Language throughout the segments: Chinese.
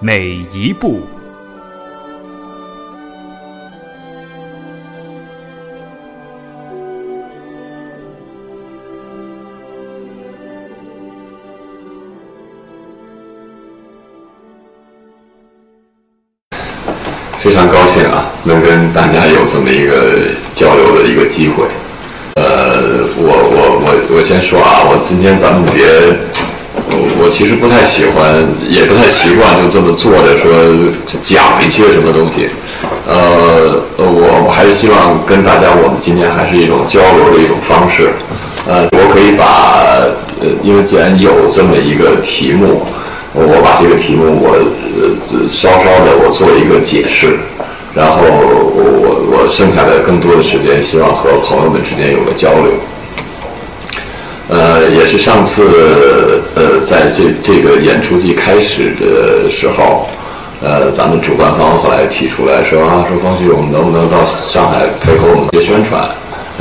每一步。非常高兴啊，能跟大家有这么一个交流的一个机会。呃，我我我我先说啊，我今天咱们别，我我其实不太喜欢，也不太习惯就这么坐着说讲一些什么东西。呃，我我还是希望跟大家，我们今天还是一种交流的一种方式。呃，我可以把，呃，因为既然有这么一个题目。我把这个题目我呃稍稍的我做一个解释，然后我我我剩下的更多的时间希望和朋友们之间有个交流。呃，也是上次呃在这这个演出季开始的时候，呃，咱们主办方后来提出来说啊，说方旭，我们能不能到上海配合我们做宣传？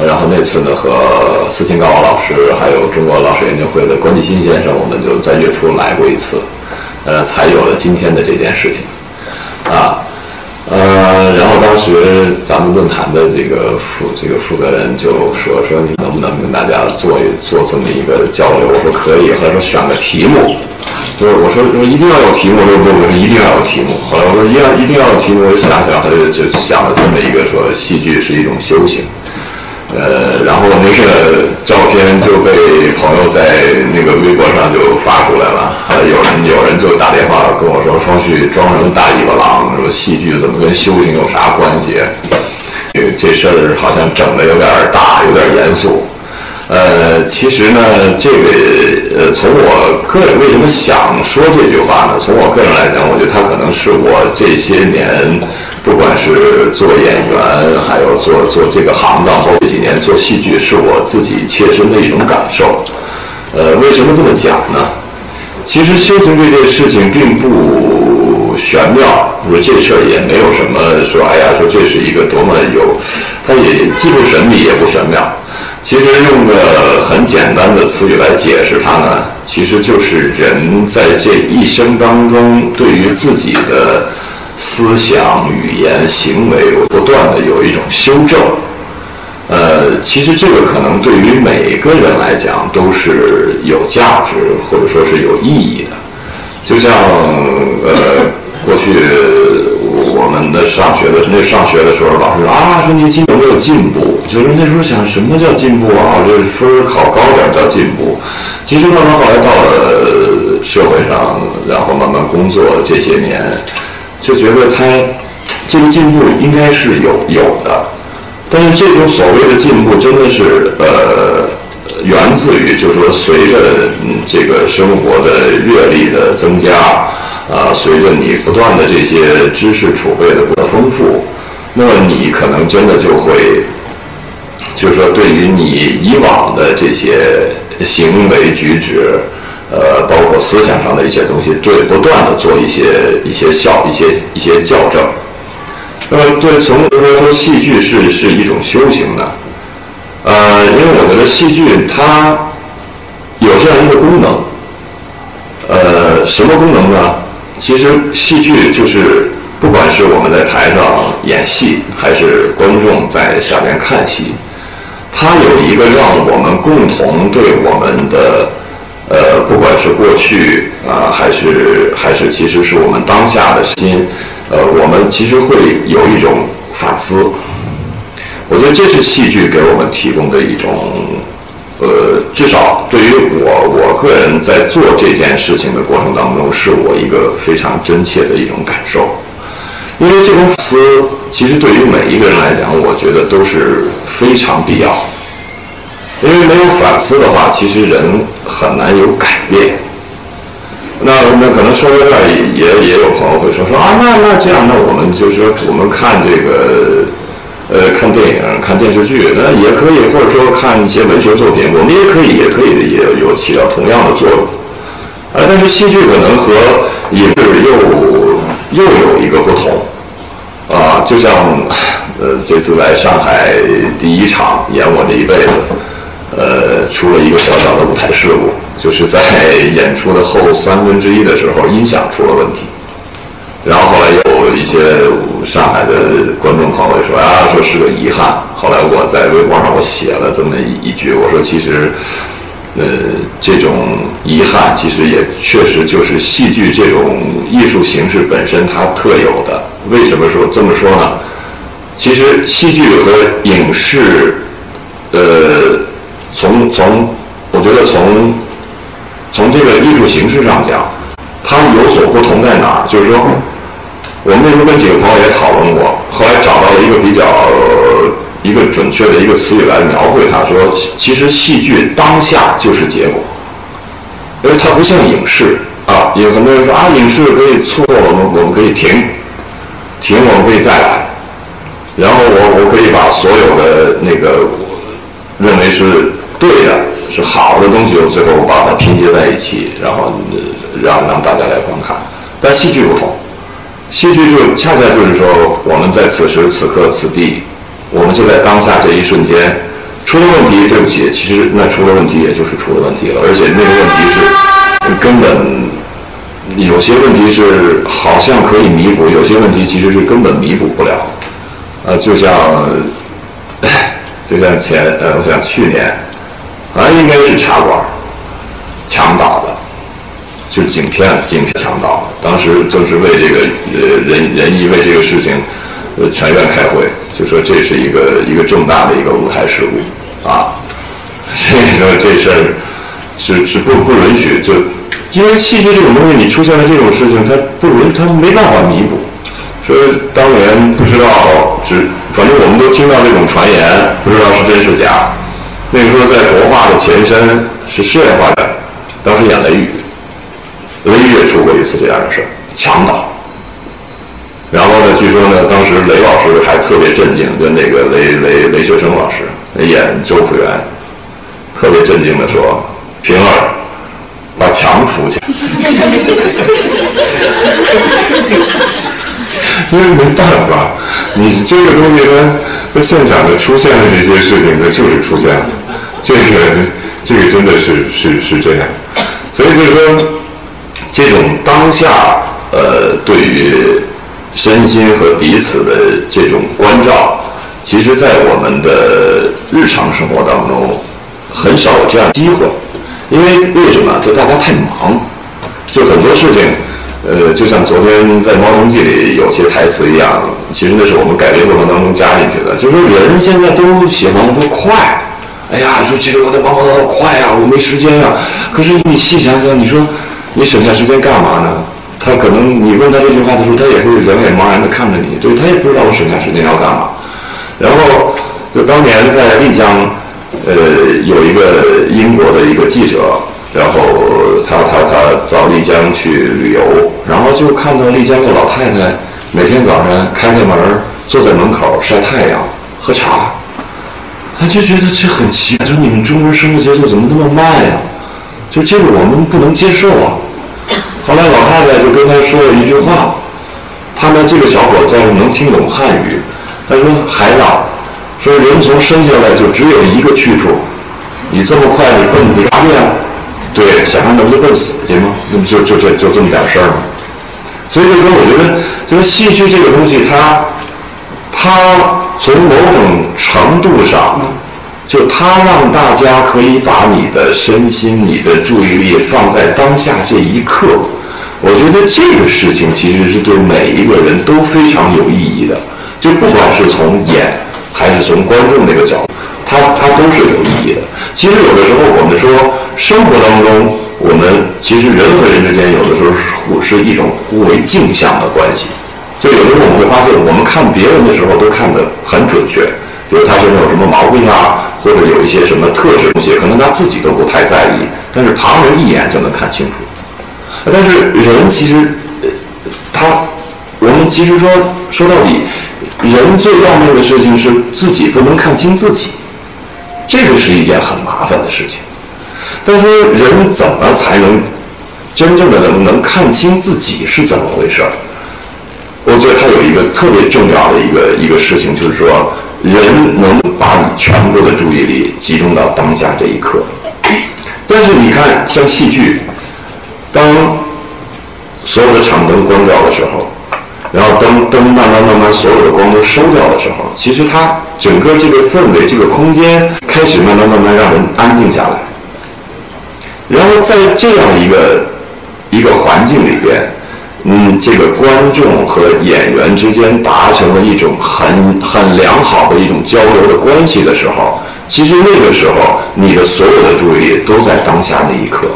然后那次呢，和斯琴高娃老师还有中国老师研究会的关继新先生，我们就在月初来过一次。呃，才有了今天的这件事情，啊，呃，然后当时咱们论坛的这个负这个负责人就说说你能不能跟大家做一做这么一个交流？我说可以。后来说选个题目，就是我说说一定要有题目，我说不我说一定要有题目。后来我说一样一定要有题目，我就想想，他就就想了这么一个说戏剧是一种修行。呃，然后那个照片就被朋友在那个微博上就发出来了，还有人有人就打电话跟我说：“双旭装什么大尾巴狼？说戏剧怎么跟修行有啥关系？”这事儿好像整的有点大，有点严肃。呃，其实呢，这个呃，从我个人为什么想说这句话呢？从我个人来讲，我觉得它可能是我这些年，不管是做演员，还有做做这个行当，包括这几年做戏剧，是我自己切身的一种感受。呃，为什么这么讲呢？其实修行这件事情并不玄妙，说这事儿也没有什么说，哎呀，说这是一个多么有，它也既不神秘也不玄妙。其实用个很简单的词语来解释它呢，其实就是人在这一生当中，对于自己的思想、语言、行为，不断的有一种修正。呃，其实这个可能对于每个人来讲都是有价值或者说是有意义的。就像呃，过去我们的上学的那上学的时候，老师说啊，说你今有没有进步？就是那时候想什么叫进步啊？这分考高点叫进步。其实慢慢后来到了社会上，然后慢慢工作这些年，就觉得他这个进步应该是有有的。但是这种所谓的进步，真的是呃，源自于就是说随着这个生活的阅历的增加，啊，随着你不断的这些知识储备的丰富，那么你可能真的就会。就是说，对于你以往的这些行为举止，呃，包括思想上的一些东西，对，不断的做一些一些校一些一些校正。那么，对，从说说戏剧是是一种修行呢？呃，因为我觉得戏剧它有这样一个功能，呃，什么功能呢？其实戏剧就是不管是我们在台上演戏，还是观众在下面看戏。它有一个让我们共同对我们的，呃，不管是过去啊，还是还是，其实是我们当下的心，呃，我们其实会有一种反思。我觉得这是戏剧给我们提供的一种，呃，至少对于我我个人在做这件事情的过程当中，是我一个非常真切的一种感受。因为这种反思，其实对于每一个人来讲，我觉得都是非常必要。因为没有反思的话，其实人很难有改变。那那可能说到这儿也也有朋友会说说啊，那那这样，那我们就是我们看这个呃看电影、看电视剧，那也可以，或者说看一些文学作品，我们也可以也可以也有起到同样的作用。呃，但是戏剧可能和影视又又有一个不同啊，就像呃这次来上海第一场演我这一辈子，呃，出了一个小小的舞台事故。就是在 演出的后三分之一的时候，音响出了问题。然后后来有一些上海的观众朋友说啊，说是个遗憾。后来我在微博上我写了这么一句，我说其实，呃，这种遗憾其实也确实就是戏剧这种艺术形式本身它特有的。为什么说这么说呢？其实戏剧和影视，呃，从从我觉得从从这个艺术形式上讲，它有所不同在哪儿？就是说，我们那时候跟几个朋友也讨论过，后来找到了一个比较一个准确的一个词语来描绘它，说其实戏剧当下就是结果，因为它不像影视啊，有很多人说啊，影视可以错，我们我们可以停，停我们可以再来，然后我我可以把所有的那个认为是对的。是好的东西，我最后把它拼接在一起，然后让让大家来观看。但戏剧不同，戏剧就恰恰就是说，我们在此时此刻此地，我们就在当下这一瞬间出了问题，对不起，其实那出了问题也就是出了问题了，而且那个问题是根本有些问题是好像可以弥补，有些问题其实是根本弥补不了。呃，就像就像前呃，我想去年。啊，应该是茶馆墙倒的，就景片景片墙倒了。当时就是为这个呃人人艺为这个事情呃全院开会，就说这是一个一个重大的一个舞台事故啊。所以说这事儿是是不不允许，就因为戏剧这种东西，你出现了这种事情，它不允它没办法弥补。说当年不知道，只反正我们都听到这种传言，不知道是真是假。那个时候在国画的前身是室外画展，当时演雷雨，雷雨也出过一次这样的事儿，墙倒。然后呢，据说呢，当时雷老师还特别震惊，跟那个雷雷雷学生老师演周朴园，特别震惊的说：“平儿，把墙扶起来。”因为没办法，你这个东西呢。在现场的出现的这些事情，它就是出现了。这个，这个真的是是是这样。所以就是说，这种当下，呃，对于身心和彼此的这种关照，其实在我们的日常生活当中很少有这样机会。因为为什么？就大家太忙，就很多事情。呃，就像昨天在《猫城记》里有些台词一样，其实那是我们改编过程当中加进去的。就是说，人现在都喜欢说快，哎呀，说这个我得忙忙忙快呀，我没时间呀。可是你细想想，你说你省下时间干嘛呢？他可能你问他这句话的时候，他也会两眼茫然的看着你，对他也不知道我省下时间要干嘛。然后就当年在丽江，呃，有一个英国的一个记者。然后他他他到丽江去旅游，然后就看到丽江的老太太每天早上开开门，坐在门口晒太阳喝茶，他就觉得这很奇怪，说你们中国人生活节奏怎么那么慢呀？就这个我们不能接受啊。后来老太太就跟他说了一句话，他呢这个小伙子能听懂汉语，他说孩子，说人从生下来就只有一个去处，你这么快你奔你干去呀？对，想让他们就奔死去吗？那不就就这就这么点事儿吗？所以就说，我觉得就是戏剧这个东西，它它从某种程度上，就它让大家可以把你的身心、你的注意力放在当下这一刻。我觉得这个事情其实是对每一个人都非常有意义的。就不管是从演还是从观众那个角度，它它都是有意义的。其实有的时候我们说。生活当中，我们其实人和人之间有的时候是互是一种互为镜像的关系。就有的时候我们会发现，我们看别人的时候都看得很准确，比如他身上有什么毛病啊，或者有一些什么特质东西，可能他自己都不太在意，但是旁人一眼就能看清楚。但是人其实，他，我们其实说说到底，人最要命的事情是自己不能看清自己，这个是一件很麻烦的事情。但说人怎么才能真正的能能看清自己是怎么回事儿？我觉得他有一个特别重要的一个一个事情，就是说，人能把你全部的注意力集中到当下这一刻。但是你看，像戏剧，当所有的场灯关掉的时候，然后灯灯慢慢慢慢所有的光都收掉的时候，其实它整个这个氛围、这个空间开始慢慢慢慢让人安静下来。然后在这样一个一个环境里边，嗯，这个观众和演员之间达成了一种很很良好的一种交流的关系的时候，其实那个时候你的所有的注意力都在当下那一刻。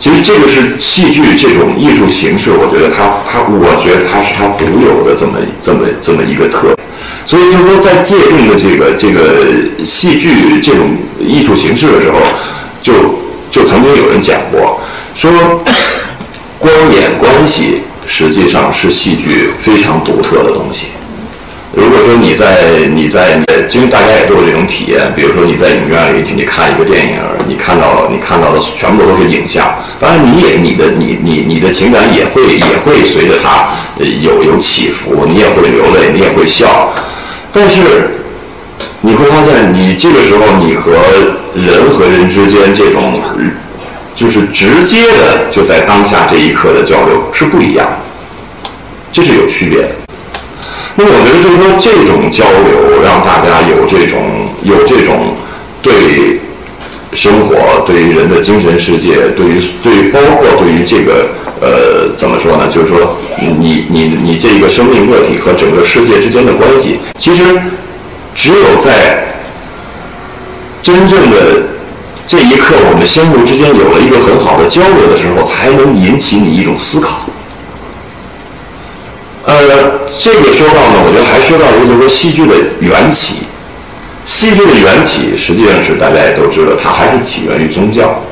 其实这个是戏剧这种艺术形式，我觉得它它，我觉得它是它独有的这么这么这么一个特点。所以就是说，在界定的这个这个戏剧这种艺术形式的时候，就就曾经有人讲过，说光演关系实际上是戏剧非常独特的东西。如果说你在你在其实大家也都有这种体验，比如说你在影院里去你看一个电影，你看到你看到的全部都是影像，当然你也你的你你你的情感也会也会随着它有有起伏，你也会流泪，你也会笑，但是你会发现，你这个时候你和人和人之间这种就是直接的就在当下这一刻的交流是不一样的，这是有区别的。那我觉得就是说，这种交流让大家有这种有这种对生活、对于人的精神世界、对于对于包括对于这个呃怎么说呢？就是说，你你你这个生命个体和整个世界之间的关系，其实只有在真正的这一刻，我们相互之间有了一个很好的交流的时候，才能引起你一种思考。呃，这个说到呢，我觉得还说到一个，就是说戏剧的缘起。戏剧的缘起，实际上是大家也都知道，它还是起源于宗教。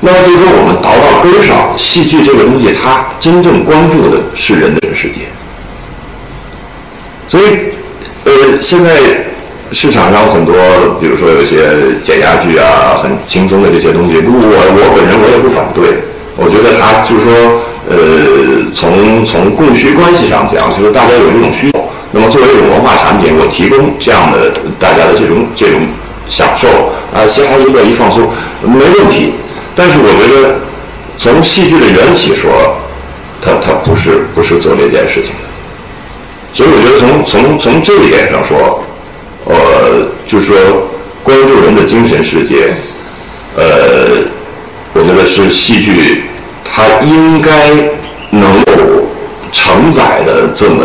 那么就是说，我们倒到根上，戏剧这个东西，它真正关注的是人的世界。所以，呃，现在市场上很多，比如说有一些减压剧啊，很轻松的这些东西，我我本人我也不反对。我觉得它就是说。呃，从从供需关系上讲，就是大家有这种需求，那么作为一种文化产品，我提供这样的大家的这种这种享受啊，嘻哈一乐一放松，没问题。但是我觉得，从戏剧的缘起说，它它不是不是做这件事情的。所以我觉得从从从这一点上说，呃，就是说关注人的精神世界，呃，我觉得是戏剧。它应该能够承载的这么，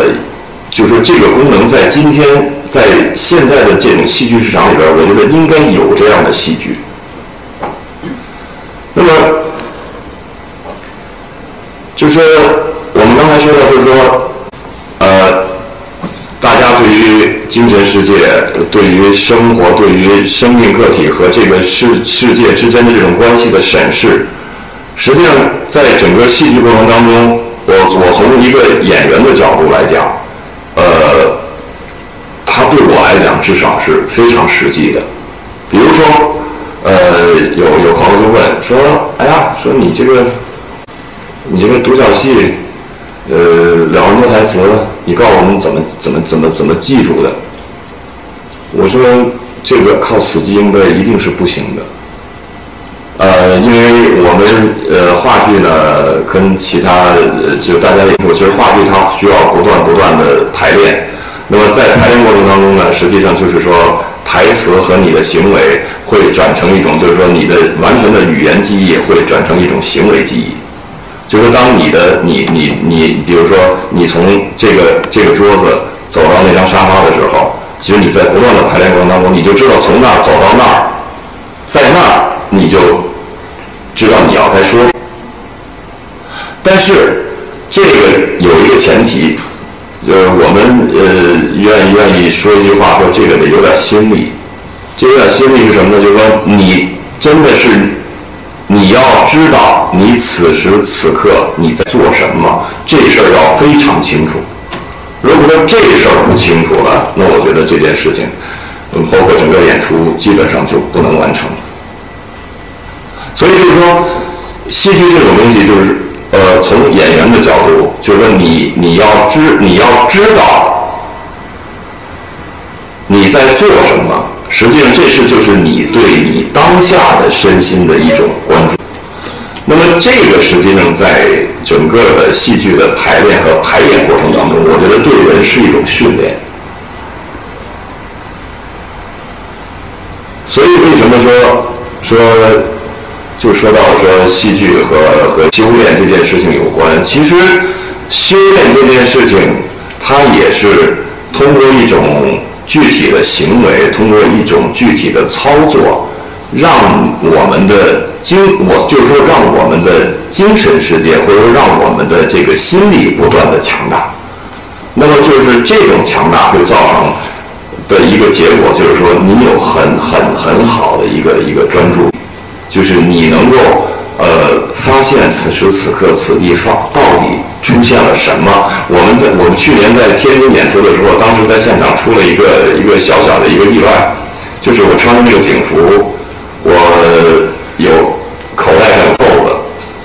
就是这个功能，在今天，在现在的这种戏剧市场里边，我觉得应该有这样的戏剧。那么，就是我们刚才说的，就是说，呃，大家对于精神世界、对于生活、对于生命个体和这个世世界之间的这种关系的审视。实际上，在整个戏剧过程当中，我我从一个演员的角度来讲，呃，他对我来讲至少是非常实际的。比如说，呃，有有朋友就问说：“哎呀，说你这个，你这个独角戏，呃，两万多台词，你告诉我们怎么怎么怎么怎么记住的？”我说：“这个靠死记硬背一定是不行的。”呃，因为我们呃话剧呢，跟其他就大家也说，其实话剧它需要不断不断的排练。那么在排练过程当中呢，实际上就是说台词和你的行为会转成一种，就是说你的完全的语言记忆会转成一种行为记忆。就是当你的你你你，比如说你从这个这个桌子走到那张沙发的时候，其实你在不断的排练过程当中，你就知道从那儿走到那儿，在那儿你就。知道你要该说，但是这个有一个前提，就是我们呃愿愿意说一句话，说这个得有点心力。这有点心力是什么呢？就是说你真的是你要知道你此时此刻你在做什么，这事儿要非常清楚。如果说这事儿不清楚了，那我觉得这件事情，包括整个演出基本上就不能完成。所以就是说，戏剧这种东西，就是呃，从演员的角度，就是说你你要知你要知道你在做什么，实际上这是就是你对你当下的身心的一种关注。那么这个实际上在整个的戏剧的排练和排演过程当中，我觉得对人是一种训练。所以为什么说说就说到说戏剧和和修炼这件事情有关？其实修炼这件事情，它也是通过一种具体的行为，通过一种具体的操作。让我们的精，我就是说，让我们的精神世界，或者说让我们的这个心理不断的强大。那么就是这种强大会造成的一个结果，就是说你有很很很好的一个一个专注，就是你能够呃发现此时此刻此地方到底出现了什么。我们在我们去年在天津演出的时候，当时在现场出了一个一个小小的一个意外，就是我穿的那个警服。我有口袋上有扣子，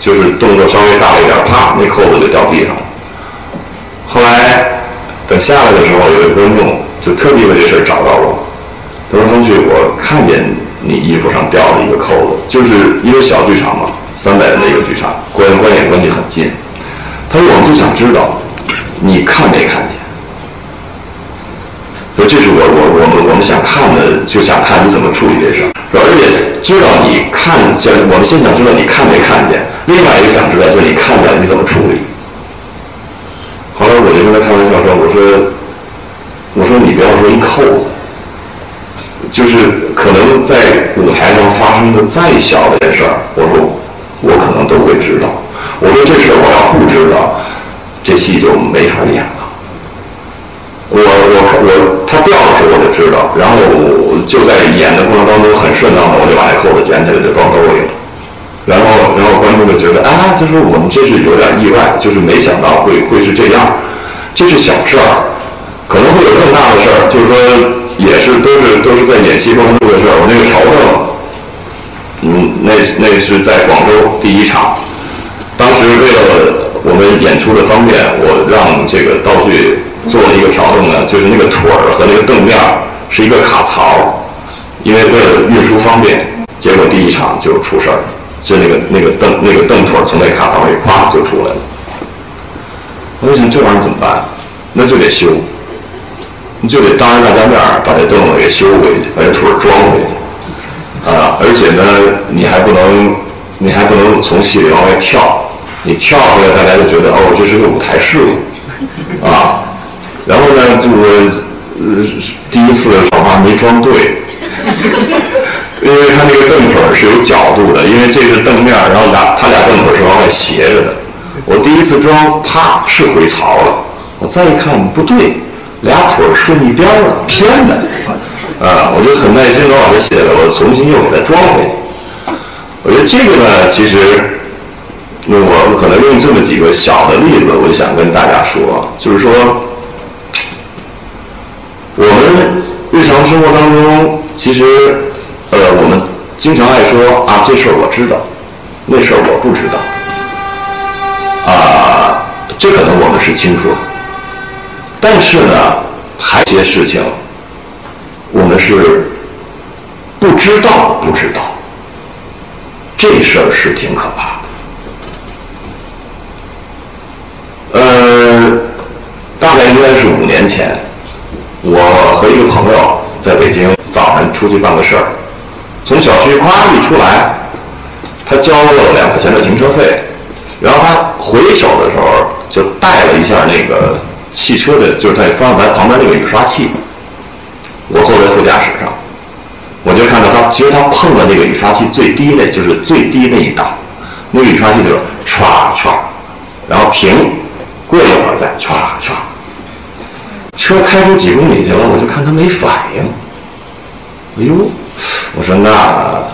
就是动作稍微大了一点，啪，那扣子就掉地上了。后来等下来的时候，有一个观众就特地为这事儿找到我，他说：“风旭，我看见你衣服上掉了一个扣子，就是因为小剧场嘛，三百人的一个剧场，观观演关系很近。他说，我们就想知道你看没看见。说这是我我我们我们想看的，就想看你怎么处理这事儿。”而且知道你看见，我们先想知道你看没看见，另外一个想知道就是你看见了你怎么处理。后来我就跟他开玩笑说：“我说，我说你不要说一扣子，就是可能在舞台上发生的再小的事儿，我说我可能都会知道。我说这事儿我要不知道，这戏就没法演了。”我我我他掉的时候我就知道，然后我就在演的过程当中很顺当的，我就把那扣子捡起来就装兜里了。然后然后观众就觉得啊，就说我们这是有点意外，就是没想到会会是这样。这是小事儿，可能会有更大的事儿，就是说也是都是都是在演戏过程中的事儿。我那个条凳，嗯，那那是在广州第一场，当时为了我们演出的方便，我让这个道具。做了一个调整呢，就是那个腿儿和那个凳面是一个卡槽，因为为了运输方便，结果第一场就出事儿，就那个那个凳那个凳腿从那卡槽里咵就出来了。我想这玩意儿怎么办？那就得修，就得当着大家面把这凳子给修回去，把这腿装回去啊！而且呢，你还不能你还不能从戏里往外跳，你跳出来大家就觉得哦，这是个舞台事故啊。然后呢，就是第一次说话没装对，因为他那个凳腿是有角度的，因为这个凳面，然后俩他俩凳腿是往外斜着的。我第一次装，啪是回槽了。我再一看不对，俩腿顺一边了，偏的。啊，我就很耐心的往它写了，我重新又给它装回去。我觉得这个呢，其实那我可能用这么几个小的例子，我就想跟大家说，就是说。我们日常生活当中，其实，呃，我们经常爱说啊，这事儿我知道，那事儿我不知道，啊，这可能我们是清楚的，但是呢，还有些事情，我们是不知道不知道，这事儿是挺可怕的。呃，大概应该是五年前。我和一个朋友在北京早上出去办个事儿，从小区咵一出来，他交了两块钱的停车费，然后他回手的时候就带了一下那个汽车的，就是在方向盘旁边那个雨刷器。我坐在副驾驶上，我就看到他，其实他碰了那个雨刷器最低那，就是最低那一档，那个雨刷器就是唰唰，然后停，过一会儿再唰唰。车开出几公里去了，我就看他没反应。哎呦，我说那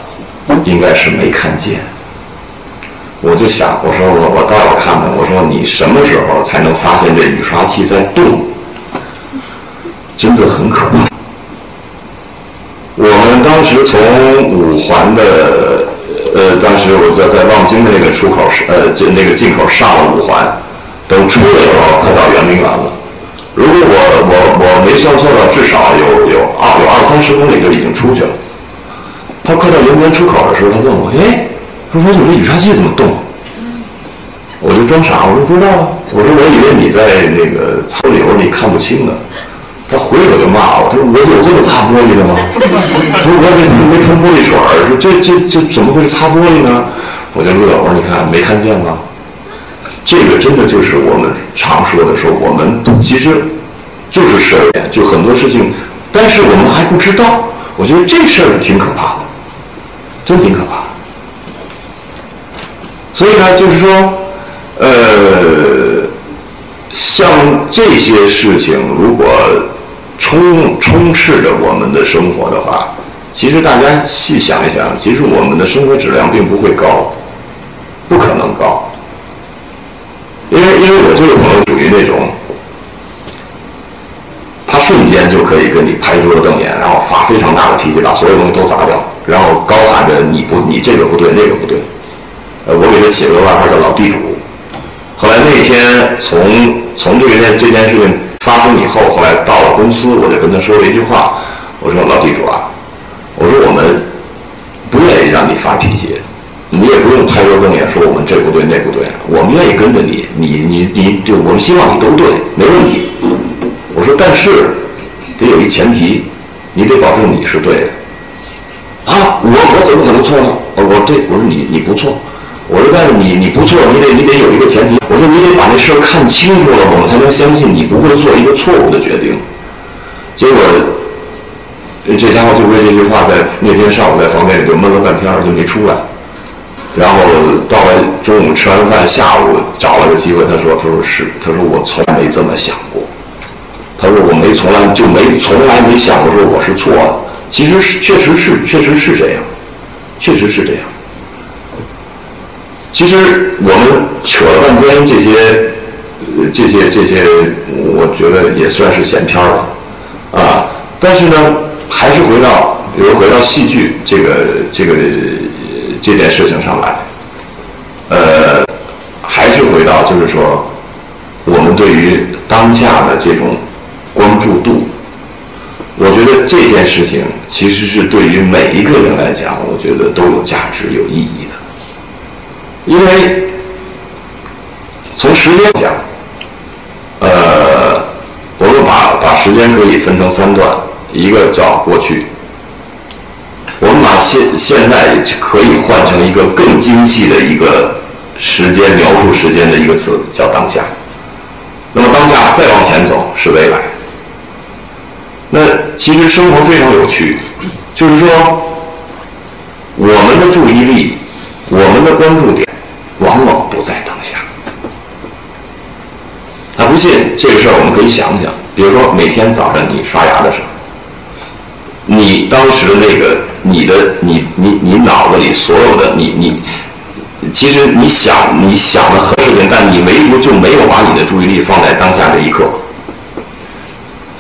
应该是没看见，我就想，我说我我倒要看看，我说你什么时候才能发现这雨刷器在动？真的很可怕。我们当时从五环的，呃，当时我在在望京的那个出口是，呃，就那个进口上了五环，等出的时候快到圆明园了。如果我我我没算错的，至少有有二有二三十公里就已经出去了。他快到圆明园出口的时候，他问我，哎，说王总这雨刷器怎么动？我就装傻，我说不知道啊。我说我以为你在那个操里，我说你看不清呢。他回我就骂我，他说我有这么擦玻璃的吗？他说我也没没喷玻璃水儿，说这这这怎么会是擦玻璃呢？我就乐，我说你看没看见吗？这个真的就是我们常说的，说我们其实就是事儿就很多事情，但是我们还不知道。我觉得这事儿挺可怕的，真挺可怕的。所以呢，就是说，呃，像这些事情，如果充充斥着我们的生活的话，其实大家细想一想，其实我们的生活质量并不会高，不可能高。因为因为我这个朋友属于那种，他瞬间就可以跟你拍桌子瞪眼，然后发非常大的脾气，把所有东西都砸掉，然后高喊着你不你这个不对那个不对。呃，我给他起了个外号叫老地主。后来那天从从这件这件事情发生以后，后来到了公司，我就跟他说了一句话，我说老地主啊，我说我们不愿意让你发脾气。你也不用拍桌瞪眼说我们这不对那不对，我们愿意跟着你，你你你就我们希望你都对，没问题。我说但是得有一前提，你得保证你是对的。啊，我我怎么可能错呢？我对我说你你不错，我说但是你你不错，你得你得有一个前提，我说你得把那事儿看清楚了，我们才能相信你不会做一个错误的决定。结果这家伙就为这句话在那天上午在房间里就闷了半天就没出来。然后到了中午吃完饭，下午找了个机会，他说：“他说是，他说我从来没这么想过。他说我没从来就没从来没想过说我是错的。其实是确实是确实是这样，确实是这样。其实我们扯了半天这些这些这些，我觉得也算是闲篇了啊。但是呢，还是回到又回到戏剧这个这个。”这件事情上来，呃，还是回到就是说，我们对于当下的这种关注度，我觉得这件事情其实是对于每一个人来讲，我觉得都有价值、有意义的。因为从时间讲，呃，我们把把时间可以分成三段，一个叫过去。我们把现现在可以换成一个更精细的一个时间描述时间的一个词，叫当下。那么当下再往前走是未来。那其实生活非常有趣，就是说，我们的注意力，我们的关注点，往往不在当下。他不信这个事儿，我们可以想想，比如说每天早上你刷牙的时候。你当时那个，你的你你你脑子里所有的你你，其实你想你想的很事情，但你唯独就没有把你的注意力放在当下这一刻。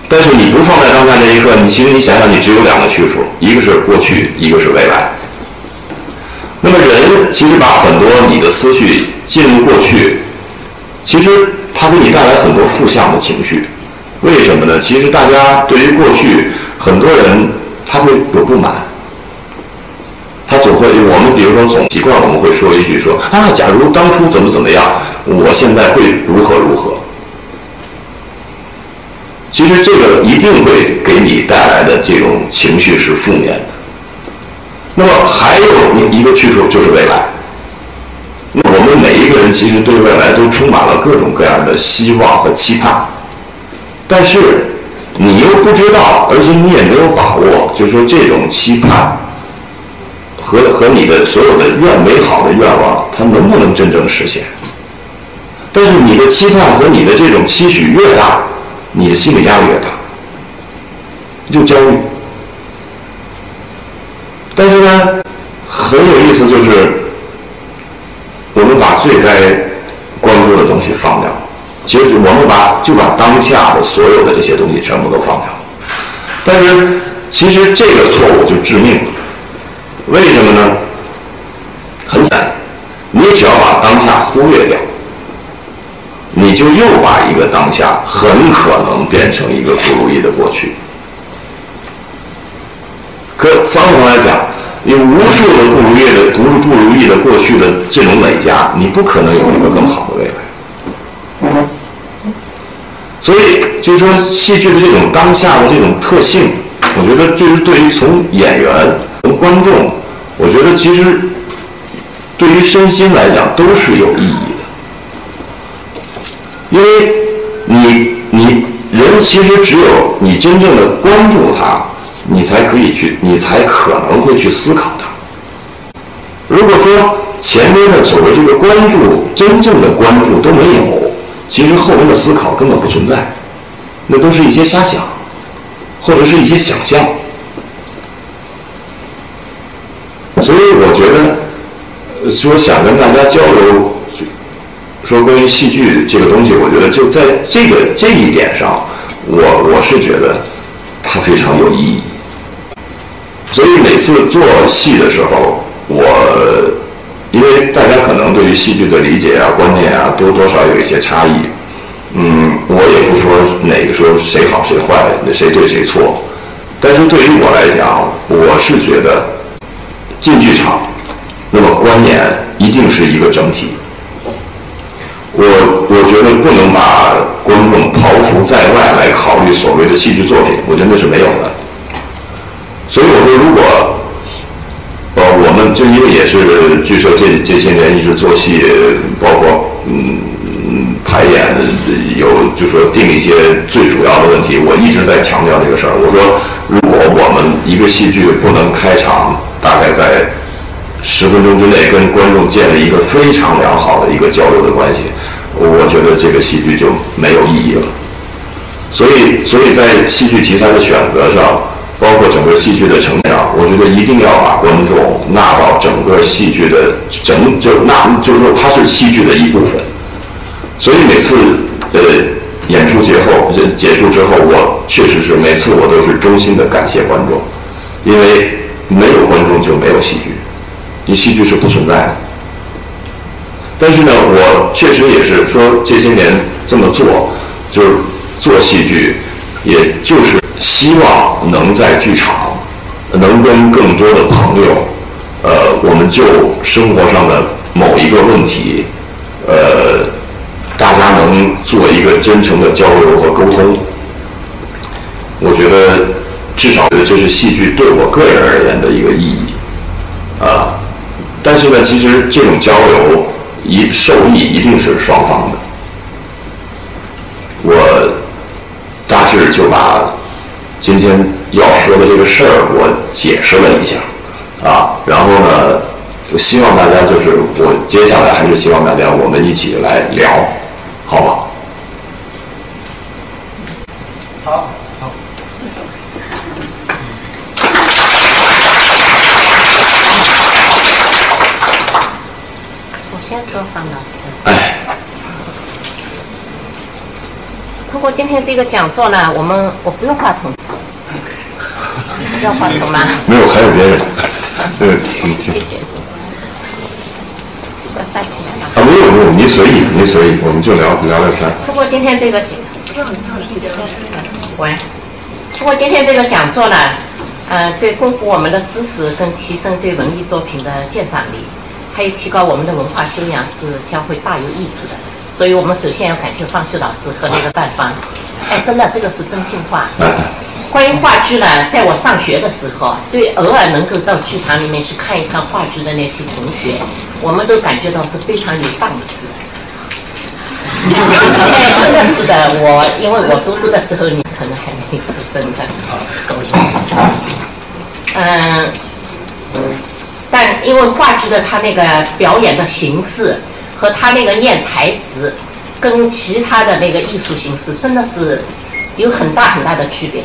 但是你不放在当下这一刻，你其实你想想，你只有两个去处，一个是过去，一个是未来。那么人其实把很多你的思绪进入过去，其实它给你带来很多负向的情绪。为什么呢？其实大家对于过去。很多人他会有不满，他总会我们比如说总习惯我们会说一句说啊，假如当初怎么怎么样，我现在会如何如何。其实这个一定会给你带来的这种情绪是负面的。那么还有一一个去处就是未来。我们每一个人其实对未来都充满了各种各样的希望和期盼，但是。你又不知道，而且你也没有把握，就是说这种期盼和和你的所有的愿美好的愿望，它能不能真正实现？但是你的期盼和你的这种期许越大，你的心理压力越大，就焦虑。但是呢，很有意思，就是我们把最该关注的东西放掉，其实我们把就把当下的所有的这些东西全部都放掉。但是其实这个错误就致命了，为什么呢？很简单，你只要把当下忽略掉，你就又把一个当下很可能变成一个不如意的过去。可反过来讲，有无数的不如意的、不是不如意的过去的这种累加，你不可能有一个更好的未来。所以，就是说，戏剧的这种当下的这种特性，我觉得就是对于从演员、从观众，我觉得其实对于身心来讲都是有意义的，因为你你人其实只有你真正的关注他。你才可以去，你才可能会去思考它。如果说前面的所谓这个关注，真正的关注都没有，其实后面的思考根本不存在，那都是一些瞎想，或者是一些想象。所以我觉得，说想跟大家交流，说关于戏剧这个东西，我觉得就在这个这一点上，我我是觉得它非常有意义。所以每次做戏的时候，我因为大家可能对于戏剧的理解啊、观念啊，多多少有一些差异。嗯，我也不说哪个说谁好谁坏，谁对谁错。但是对于我来讲，我是觉得进剧场，那么观演一定是一个整体。我我觉得不能把观众刨除在外来考虑所谓的戏剧作品，我觉得那是没有的。所以我说，如果，呃，我们就因为也是据说这这些年一直做戏，包括嗯排演，有就说定一些最主要的问题，我一直在强调这个事儿。我说，如果我们一个戏剧不能开场，大概在十分钟之内跟观众建立一个非常良好的一个交流的关系，我觉得这个戏剧就没有意义了。所以，所以在戏剧题材的选择上。包括整个戏剧的成长，我觉得一定要把观众纳到整个戏剧的整，就纳，就是说它是戏剧的一部分。所以每次呃演出节后结束之后，我确实是每次我都是衷心的感谢观众，因为没有观众就没有戏剧，你戏剧是不存在的。但是呢，我确实也是说这些年这么做，就是做戏剧，也就是。希望能在剧场，能跟更多的朋友，呃，我们就生活上的某一个问题，呃，大家能做一个真诚的交流和沟通。我觉得，至少这是戏剧对我个人而言的一个意义，啊。但是呢，其实这种交流一受益一定是双方的。我大致就把。今天要说的这个事儿，我解释了一下，啊，然后呢，我希望大家就是我接下来还是希望大家我们一起来聊，好吧好？好，好。我先说方老师。哎。通过今天这个讲座呢，我们我不用话筒。要话筒吗？没有，还有别人。对，谢谢。要站起来吗？啊，没有，没有，你随意，你随意，我们就聊聊聊天。通过今天这个讲，喂，通过今天这个讲座呢，呃，对丰富我们的知识跟提升对文艺作品的鉴赏力，还有提高我们的文化修养是将会大有益处的。所以我们首先要感谢方旭老师和那个范芳。哎，真的，这个是真心话。关于话剧呢，在我上学的时候，对偶尔能够到剧场里面去看一场话剧的那些同学，我们都感觉到是非常有档次。哎，真的是的，我因为我读书的时候，你可能还没出生的。嗯，但因为话剧的它那个表演的形式和他那个念台词，跟其他的那个艺术形式真的是有很大很大的区别。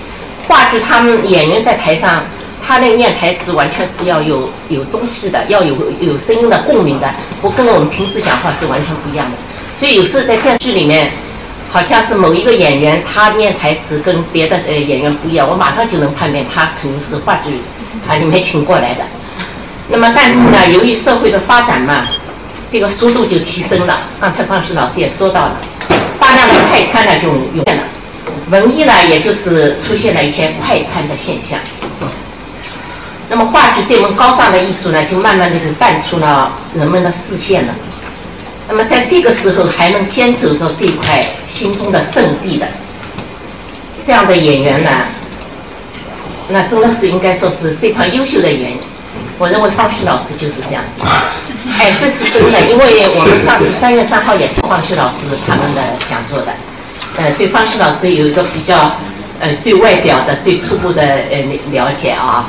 话剧，他们演员在台上，他那念台词完全是要有有中气的，要有有声音的共鸣的，不跟我们平时讲话是完全不一样的。所以有时候在电视剧里面，好像是某一个演员他念台词跟别的呃演员不一样，我马上就能判别他肯定是话剧团里面请过来的。那么但是呢，由于社会的发展嘛，这个速度就提升了。刚才方石老师也说到了，大量的快餐呢就涌现了，文艺呢也就是出现了一些快餐的现象。那么话剧这门高尚的艺术呢，就慢慢的就淡出了人们的视线了。那么在这个时候还能坚守着这块心中的圣地的这样的演员呢，那真的是应该说是非常优秀的演员。我认为方旭老师就是这样子。哎，这是真的，因为我们上次三月三号也听方旭老师他们的讲座的，呃，对方旭老师有一个比较呃最外表的、最初步的呃了解啊。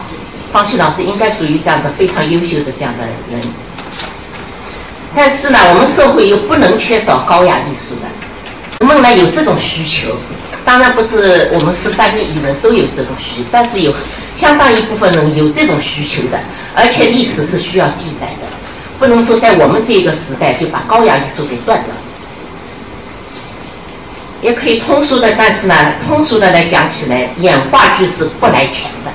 方旭老师应该属于这样的非常优秀的这样的人，但是呢，我们社会又不能缺少高雅艺术的，人们呢有这种需求，当然不是我们十三亿人都有这种需求，但是有相当一部分人有这种需求的，而且历史是需要记载的，不能说在我们这个时代就把高雅艺术给断掉。也可以通俗的，但是呢，通俗的来讲起来，演话剧是不来钱的。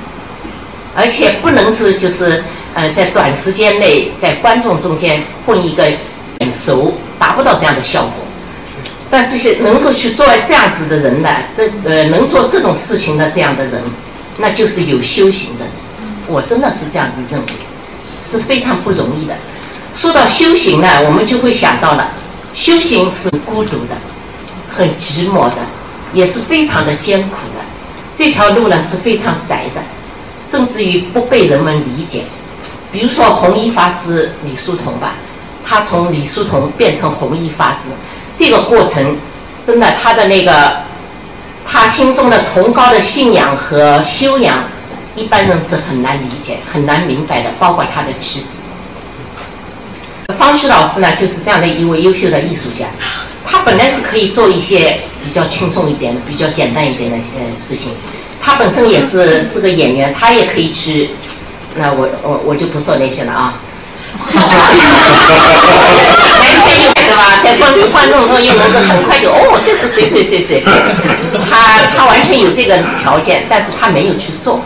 而且不能是就是呃在短时间内在观众中间混一个眼熟，达不到这样的效果。但是是能够去做这样子的人呢，这呃能做这种事情的这样的人，那就是有修行的人。我真的是这样子认为，是非常不容易的。说到修行呢，我们就会想到了，修行是孤独的，很寂寞的，也是非常的艰苦的。这条路呢是非常窄的。甚至于不被人们理解，比如说弘一法师李叔同吧，他从李叔同变成弘一法师，这个过程真的他的那个他心中的崇高的信仰和修养，一般人是很难理解、很难明白的，包括他的妻子。方旭老师呢，就是这样的一位优秀的艺术家，他本来是可以做一些比较轻松一点的、比较简单一点的呃事情。他本身也是 是个演员，他也可以去。那我我我就不说那些了啊。完全有对吧？在观众观众中又能够很快就哦，这是谁谁谁谁。他他完全有这个条件，但是他没有去做。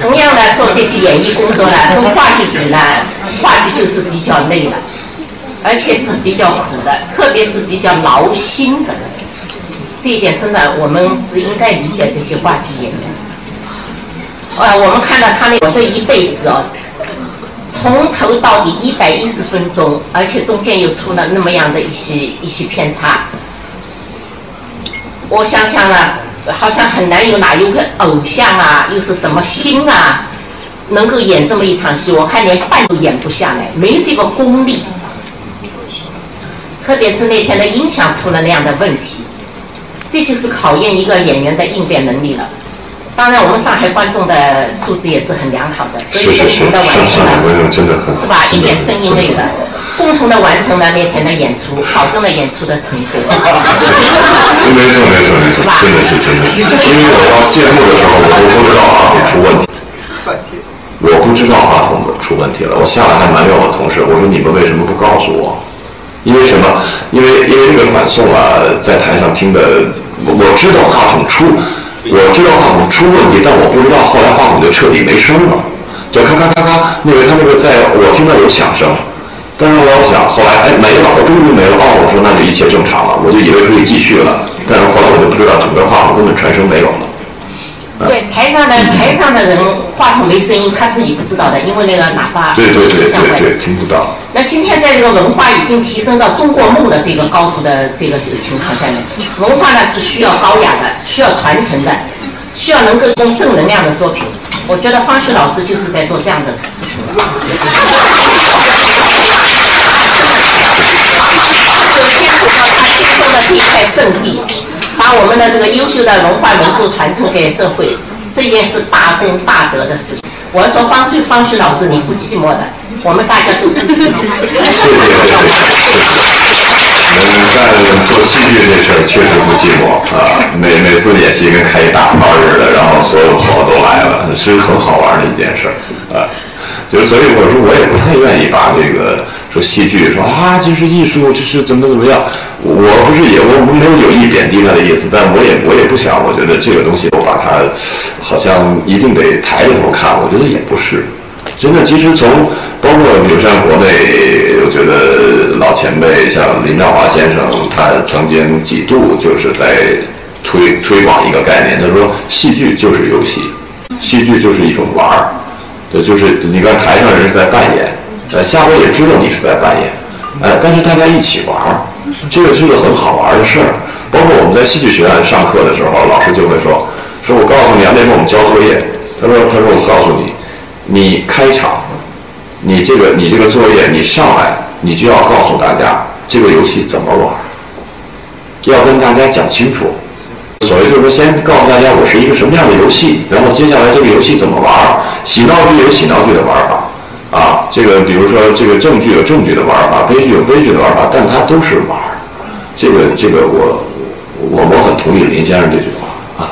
同样的，做这些演艺工作呢，跟话剧比呢，话剧就是比较累的，而且是比较苦的，特别是比较劳心的。这一点真的，我们是应该理解这些话剧演员。呃，我们看到他那我这一辈子哦，从头到底一百一十分钟，而且中间又出了那么样的一些一些偏差。我想想啊，好像很难有哪一个偶像啊，又是什么星啊，能够演这么一场戏。我看连半都演不下来，没有这个功力。特别是那天的音响出了那样的问题。这就是考验一个演员的应变能力了。当然，我们上海观众的素质也是很良好的，所以共同的完成了，是吧？一点声音没有的，共同的完成了那天的演出，保证了演出的成果。没错没错没错，真的是真的是。因为我到谢幕的时候，我都不知道话筒出问题。我不知道话筒出问题了，我下来还埋怨我同事，我说你们为什么不告诉我？因为什么？因为因为这个反送啊，在台上听的，我知道话筒出，我知道话筒出问题，但我不知道后来话筒就彻底没声了，就咔咔咔咔，那个他那个在我听到有响声，但是我想后来哎没了，我终于没了，哦，我说那就一切正常了，我就以为可以继续了，但是后来我就不知道整个话筒根本传声没有了。对台上的台上的人话筒没声音，他自己不知道的，因为那个喇叭对对对对对听不到。那今天在这个文化已经提升到中国梦的这个高度的这个这个情况下面，文化呢是需要高雅的，需要传承的，需要能够用正能量的作品。我觉得方旭老师就是在做这样的事情。中的这一块圣地。把我们的这个优秀的文化名著传承给社会，这件是大功大德的事情。我说方旭方旭老师，你不寂寞的，我们大家都支持你。但做戏剧这事儿确实不寂寞啊！每每次演戏跟开一大 party 似的，然后所有朋友都来了，是很好玩的一件事儿啊。就所以我说我也不太愿意把这个说戏剧说啊这是艺术，这是怎么怎么样。我不是也我没有有意贬低他的意思，但我也我也不想，我觉得这个东西我把它好像一定得抬着头看，我觉得也不是。真的，其实从包括比如像国内，我觉得老前辈像林兆华先生，他曾经几度就是在推推广一个概念，他说戏剧就是游戏，戏剧就是一种玩儿，对，就是你看台上人是在扮演，呃，下回也知道你是在扮演，呃，但是大家一起玩儿，这个是个很好玩的事儿。包括我们在戏剧学院上课的时候，老师就会说，说我告诉你啊，那时候我们交作业，他说，他说我告诉你。你开场，你这个你这个作业，你上来你就要告诉大家这个游戏怎么玩，要跟大家讲清楚。所谓就是说，先告诉大家我是一个什么样的游戏，然后接下来这个游戏怎么玩。喜闹剧有喜闹剧的玩法，啊，这个比如说这个正剧有正剧的玩法，悲剧有悲剧的玩法，但它都是玩。这个这个我我我很同意林先生这句话啊。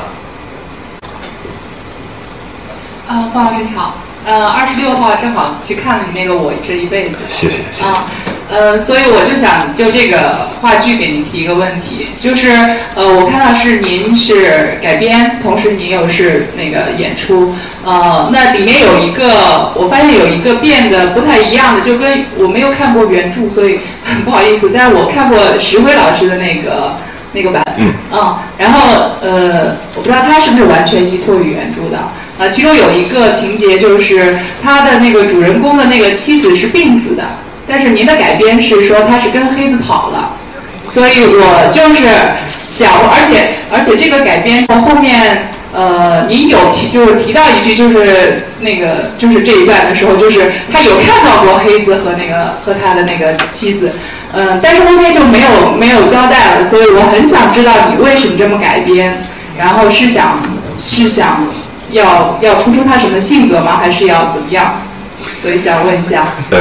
啊，方老师你好。呃，二十六号正好去看了你那个《我这一辈子》。谢谢谢谢。啊，呃，所以我就想就这个话剧给您提一个问题，就是呃，我看到是您是改编，同时您又是那个演出，呃，那里面有一个，我发现有一个变得不太一样的，就跟我没有看过原著，所以不好意思，但是我看过石辉老师的那个那个版，嗯，啊，然后呃，我不知道他是不是完全依托于原著的。啊，其中有一个情节就是他的那个主人公的那个妻子是病死的，但是您的改编是说他是跟黑子跑了，所以我就是想，而且而且这个改编从后面，呃，您有提就是提到一句，就是那个就是这一段的时候，就是他有看到过黑子和那个和他的那个妻子，嗯，但是后面就没有没有交代了，所以我很想知道你为什么这么改编，然后是想是想。要要突出他什么性格吗？还是要怎么样？所以想问一下。呃，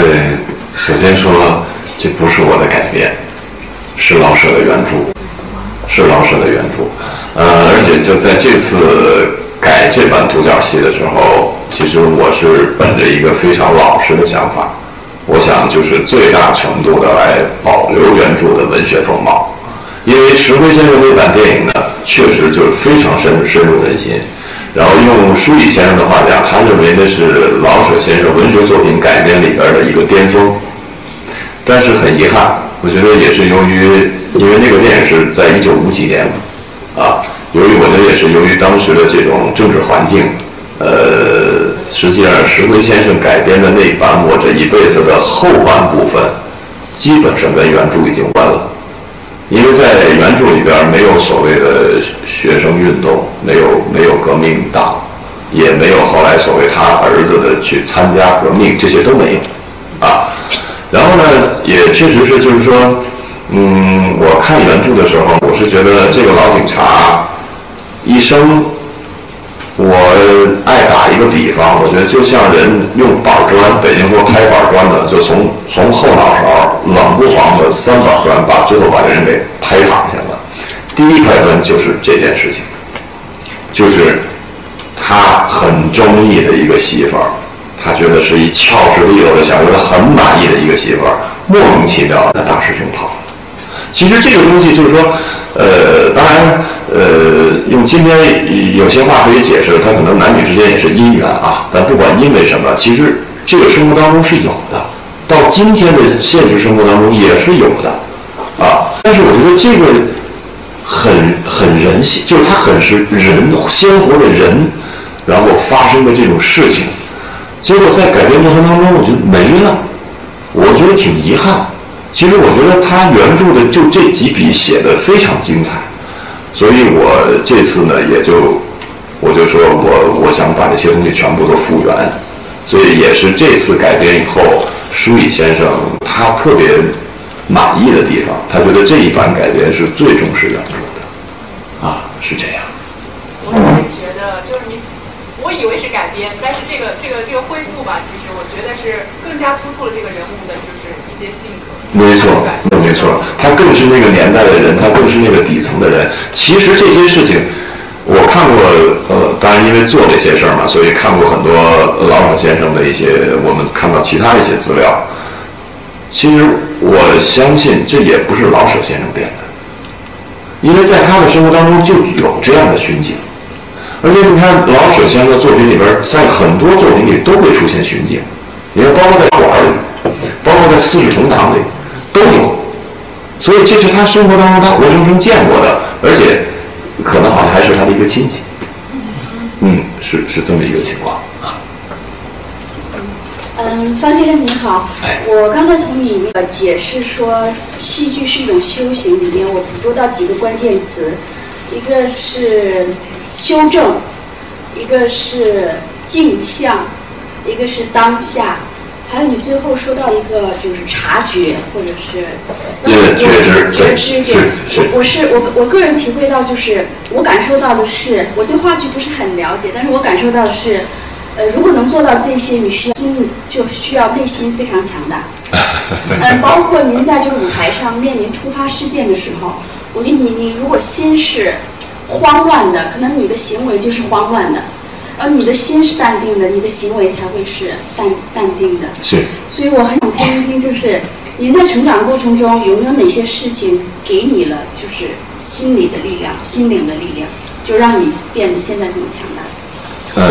首先说，这不是我的改编，是老舍的原著，是老舍的原著。呃，而且就在这次改这版独角戏的时候，其实我是本着一个非常老实的想法，我想就是最大程度的来保留原著的文学风貌，因为石辉先生那版电影呢，确实就是非常深深入人心。然后用舒乙先生的话讲，他认为那是老舍先生文学作品改编里边的一个巅峰。但是很遗憾，我觉得也是由于，因为那个电影是在一九五几年，啊，由于我觉得也是由于当时的这种政治环境，呃，实际上石辉先生改编的那版《我这一辈子》的后半部分，基本上跟原著已经完了。因为在原著里边没有所谓的学生运动，没有没有革命党，也没有后来所谓他儿子的去参加革命，这些都没有啊。然后呢，也确实是就是说，嗯，我看原著的时候，我是觉得这个老警察一生。我爱打一个比方，我觉得就像人用板砖，北京说拍板砖的，就从从后脑勺冷不防的三板砖，把最后把这人给拍躺下了。第一块砖就是这件事情，就是他很中意的一个媳妇儿，他觉得是一俏实利落的小觉得很满意的一个媳妇儿，莫名其妙的大师兄跑了。其实这个东西就是说。呃，当然，呃，用今天有些话可以解释，他可能男女之间也是姻缘啊。但不管因为什么，其实这个生活当中是有的，到今天的现实生活当中也是有的，啊。但是我觉得这个很很人性，就是它很是人鲜活的人，然后发生的这种事情，结果在改编过程当中，我觉得没了，我觉得挺遗憾。其实我觉得他原著的就这几笔写的非常精彩，所以我这次呢也就我就说我我想把这些东西全部都复原，所以也是这次改编以后，舒乙先生他特别满意的地方，他觉得这一版改编是最重视原著的，啊是这样。我也觉得就是你，我以为是改编，但是这个这个这个恢复吧，其实我觉得是更加突出了这个人物的就是一些性格。没错，那没错，他更是那个年代的人，他更是那个底层的人。其实这些事情，我看过，呃，当然因为做这些事儿嘛，所以看过很多老舍先生的一些，我们看到其他一些资料。其实我相信这也不是老舍先生编的，因为在他的生活当中就有这样的巡警，而且你看老舍先生的作品里边，在很多作品里都会出现巡警，你看包括在馆里，包括在《四世同堂》里。都有，所以这是他生活当中他活生生见过的，而且可能好像还是他的一个亲戚，嗯，是是这么一个情况啊。嗯，方先生您好，我刚才从你那个解释说戏剧是一种修行里面，我捕捉到几个关键词，一个是修正，一个是镜像，一个是当下。还有你最后说到一个就是察觉，或者是觉知，觉知对，我是我我个人体会到就是我感受到的是，我对话剧不是很了解，但是我感受到的是，呃，如果能做到这些，你需要心就需要内心非常强大。嗯，包括您在这个舞台上面临突发事件的时候，我觉得你你如果心是慌乱的，可能你的行为就是慌乱的。而你的心是淡定的，你的行为才会是淡淡定的。是。所以我很想听一听，就是您在成长过程中有没有哪些事情给你了，就是心理的力量、心灵的力量，就让你变得现在这么强大？呃，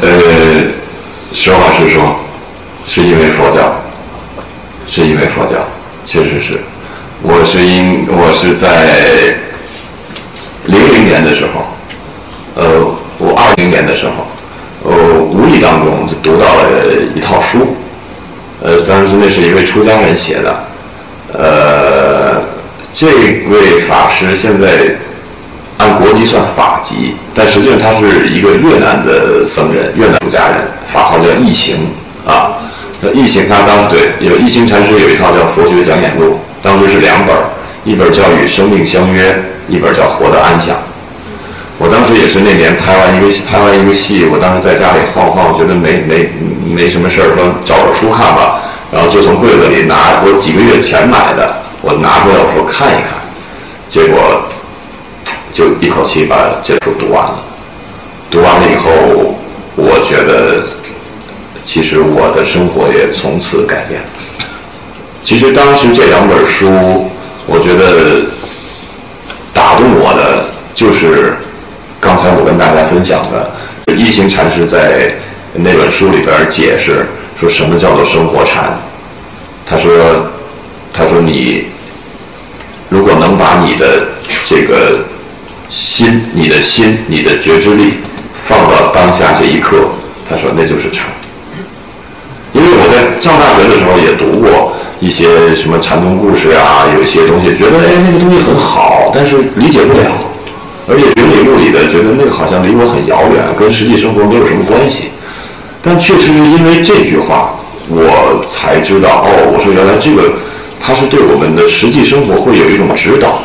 呃，实话实说，是因为佛教，是因为佛教，确实是，我是因我是在。零零年的时候，呃，我二零年的时候，呃，无意当中就读到了一套书，呃，当时那是一位出家人写的，呃，这位法师现在按国籍算法籍，但实际上他是一个越南的僧人，越南出家人，法号叫一行啊，一行他当时对有一行禅师有一套叫《佛学讲演录》，当时是两本，一本叫《与生命相约》。一本叫《活得安详》，我当时也是那年拍完一个拍完一个戏，我当时在家里晃晃，觉得没没没什么事儿，说找本书看吧，然后就从柜子里拿我几个月前买的，我拿出来我说看一看，结果就一口气把这本书读完了。读完了以后，我觉得其实我的生活也从此改变了。其实当时这两本书，我觉得。打动我的就是刚才我跟大家分享的，一行禅师在那本书里边解释说什么叫做生活禅。他说：“他说你如果能把你的这个心、你的心、你的觉知力放到当下这一刻，他说那就是禅。因为我在上大学的时候也读过。”一些什么禅宗故事啊，有一些东西觉得哎那个东西很好，但是理解不了，而且云里雾里的，觉得那个好像离我很遥远，跟实际生活没有什么关系。但确实是因为这句话，我才知道哦，我说原来这个它是对我们的实际生活会有一种指导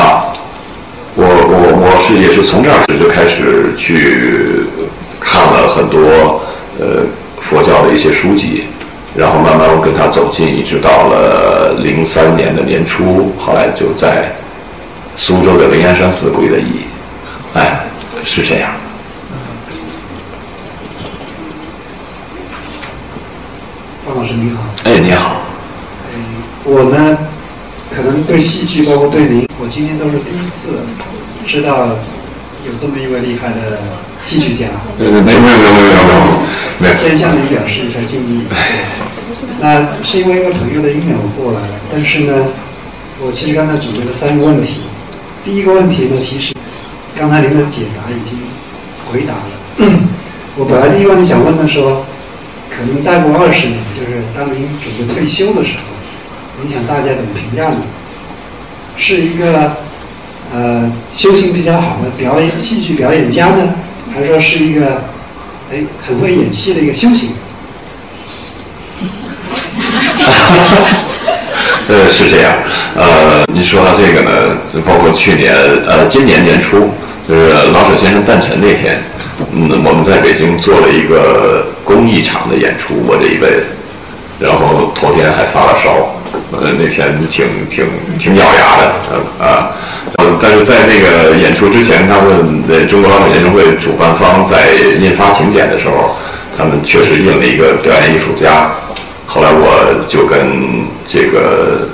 啊。我我我是也是从这儿就开始去看了很多呃佛教的一些书籍。然后慢慢我跟他走近，一直到了零三年的年初，后来就在苏州的灵岩山寺皈的依。哎，是这样。方老师您好。哎，你好。哎，我呢，可能对戏剧，包括对您，我今天都是第一次知道有这么一位厉害的戏剧家。没有没有没有没有没有。先向您表示一下敬意。那是因为一个朋友的因缘我过来了，但是呢，我其实刚才准备了三个问题。第一个问题呢，其实刚才您的解答已经回答了。我本来第一个问题想问的说，可能再过二十年，就是当您准备退休的时候，您想大家怎么评价你？是一个呃修行比较好的表演戏剧表演家呢，还说是一个哎很会演戏的一个修行？呃，是这样。呃，您说到这个呢，就包括去年，呃，今年年初，就是老舍先生诞辰那天，嗯，我们在北京做了一个公益场的演出，我这一辈子，然后头天还发了烧，呃，那天挺挺挺咬牙的，呃啊，呃，但是在那个演出之前，他们的中国老美研究会主办方在印发请柬的时候，他们确实印了一个表演艺术家，后来我就跟这个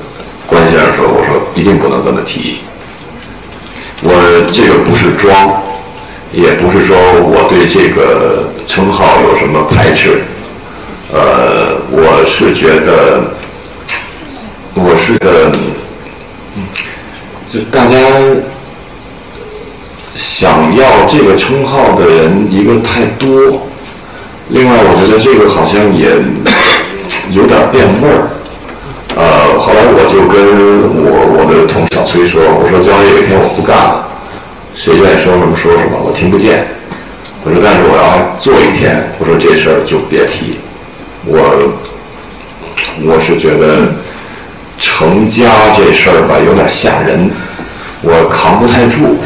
关先生说，我说一定不能这么提，我这个不是装。也不是说我对这个称号有什么排斥，呃，我是觉得，我是个，就大家想要这个称号的人一个太多，另外我觉得这个好像也有点变味儿，呃，后来我就跟我我的同事小崔说，我说将来有一天我不干了。谁愿意说什么说什么，我听不见。我说，但是我要做一天，我说这事儿就别提。我我是觉得成家这事儿吧，有点吓人，我扛不太住，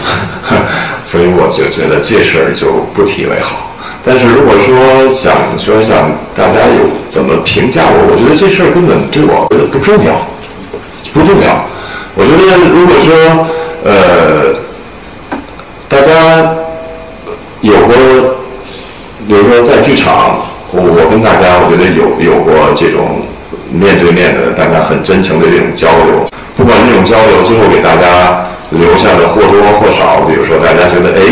所以我就觉得这事儿就不提为好。但是如果说想说想大家有怎么评价我，我觉得这事儿根本对我不重要，不重要。我觉得如果说呃。大家有过，比如说在剧场，我我跟大家，我觉得有有过这种面对面的，大家很真诚的这种交流。不管这种交流最后给大家留下的或多或少，比如说大家觉得，哎，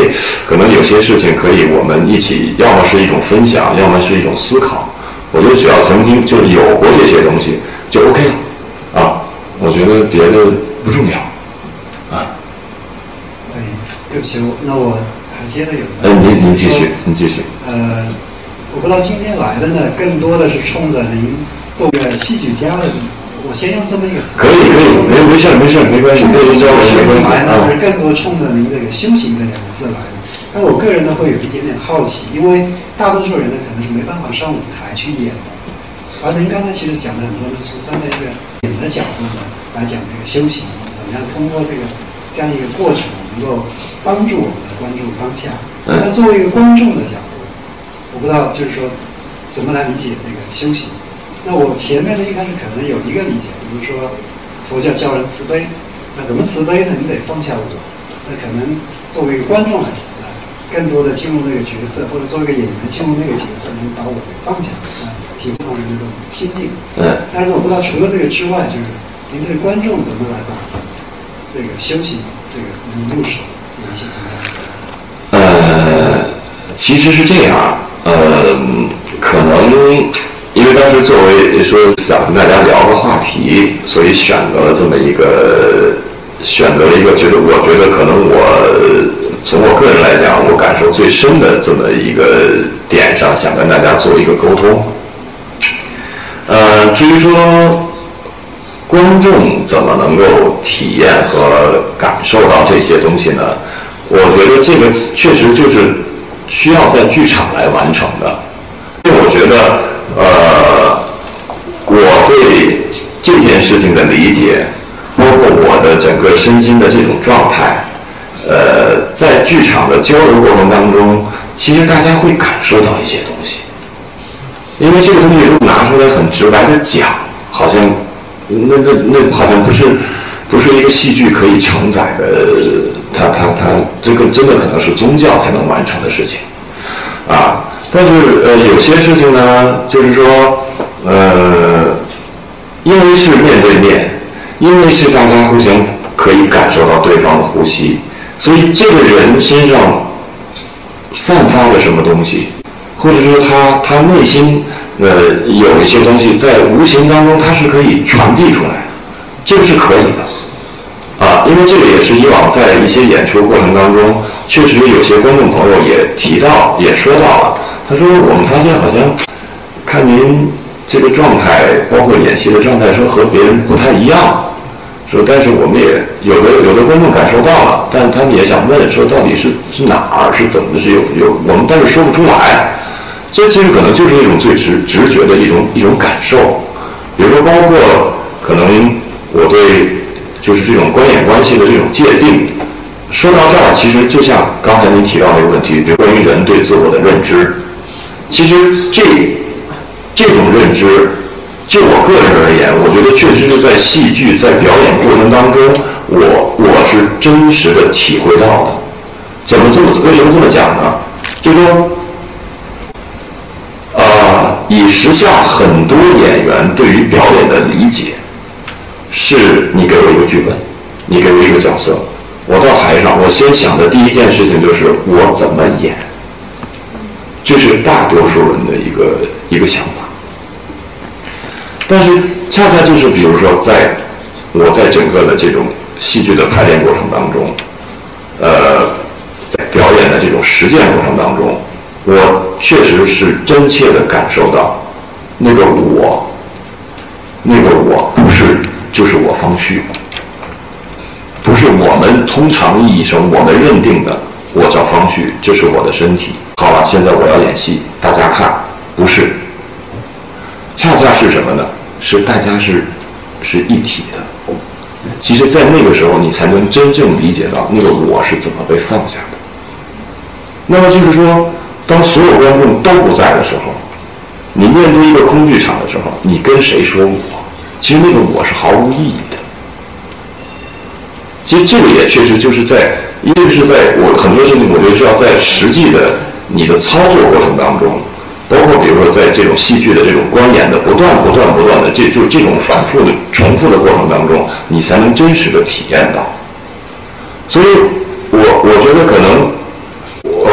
可能有些事情可以我们一起，要么是一种分享，要么是一种思考。我觉得只要曾经就有过这些东西，就 OK 了啊。我觉得别的不重要啊。对不起，那我还接着有。呃，您您继续，您继续。呃，我不知道今天来的呢，更多的是冲着您作为戏剧家的，我先用这么一个词。可以可以，没没事没事没关系，没有交流没关系来呢，是更多冲着您这个修行这两个字来的。但我个人呢，会有一点点好奇，因为大多数人呢，可能是没办法上舞台去演的。而您刚才其实讲的很多呢，是站在一个演的角度呢来讲这个修行，怎么样通过这个这样一个过程。能够帮助我们的关注当下。但作为一个观众的角度，我不知道就是说怎么来理解这个修行。那我前面呢一开始可能有一个理解，比如说佛教教人慈悲，那怎么慈悲呢？你得放下我。那可能作为一个观众来讲呢，更多的进入那个角色，或者作为一个演员进入那个角色，能把我给放下，啊，体不同人的这种心境。嗯。但是我不知道除了这个之外，就是您对观众怎么来把这个修行？这个能入手有一些什么样的？呃，其实是这样，呃，可能因为当时作为说想跟大家聊个话题，所以选择了这么一个，选择了一个觉得我觉得可能我从我个人来讲，我感受最深的这么一个点上，想跟大家做一个沟通。呃，至于说。观众怎么能够体验和感受到这些东西呢？我觉得这个确实就是需要在剧场来完成的。因为我觉得，呃，我对这件事情的理解，包括我的整个身心的这种状态，呃，在剧场的交流过程当中，其实大家会感受到一些东西。因为这个东西如果拿出来很直白的讲，好像。那那那好像不是，不是一个戏剧可以承载的，它它它这个真的可能是宗教才能完成的事情，啊，但是呃有些事情呢，就是说呃，因为是面对面，因为是大家互相可以感受到对方的呼吸，所以这个人身上散发了什么东西，或者说他他内心。呃，有一些东西在无形当中，它是可以传递出来的，这个是可以的，啊，因为这个也是以往在一些演出过程当中，确实有些观众朋友也提到，也说到了，他说我们发现好像看您这个状态，包括演戏的状态，说和别人不太一样，说但是我们也有的有的观众感受到了，但他们也想问，说到底是是哪儿是怎么，是有有我们但是说不出来。这其实可能就是一种最直直觉的一种一种感受，比如说包括可能我对就是这种观演关系的这种界定，说到这儿，其实就像刚才您提到那个问题，就关于人对自我的认知，其实这这种认知，就我个人而言，我觉得确实是在戏剧在表演过程当中，我我是真实的体会到的。怎么这么为什么这么讲呢？就说，呃，以时下很多演员对于表演的理解，是你给我一个剧本，你给我一个角色，我到台上，我先想的第一件事情就是我怎么演，这是大多数人的一个一个想法。但是恰恰就是比如说，在我在整个的这种戏剧的排练过程当中，呃。在表演的这种实践过程当中，我确实是真切的感受到，那个我，那个我不是就是我方旭，不是我们通常意义上我们认定的我叫方旭，这是我的身体。好了，现在我要演戏，大家看，不是，恰恰是什么呢？是大家是是一体的。其实，在那个时候，你才能真正理解到那个我是怎么被放下的。那么就是说，当所有观众都不在的时候，你面对一个空剧场的时候，你跟谁说我？其实那个我是毫无意义的。其实这个也确实就是在，因为是在我很多事情，我觉得是要在实际的你的操作过程当中，包括比如说在这种戏剧的这种观演的不断不断不断的这就这种反复的重复的过程当中，你才能真实的体验到。所以我我觉得可能。呃，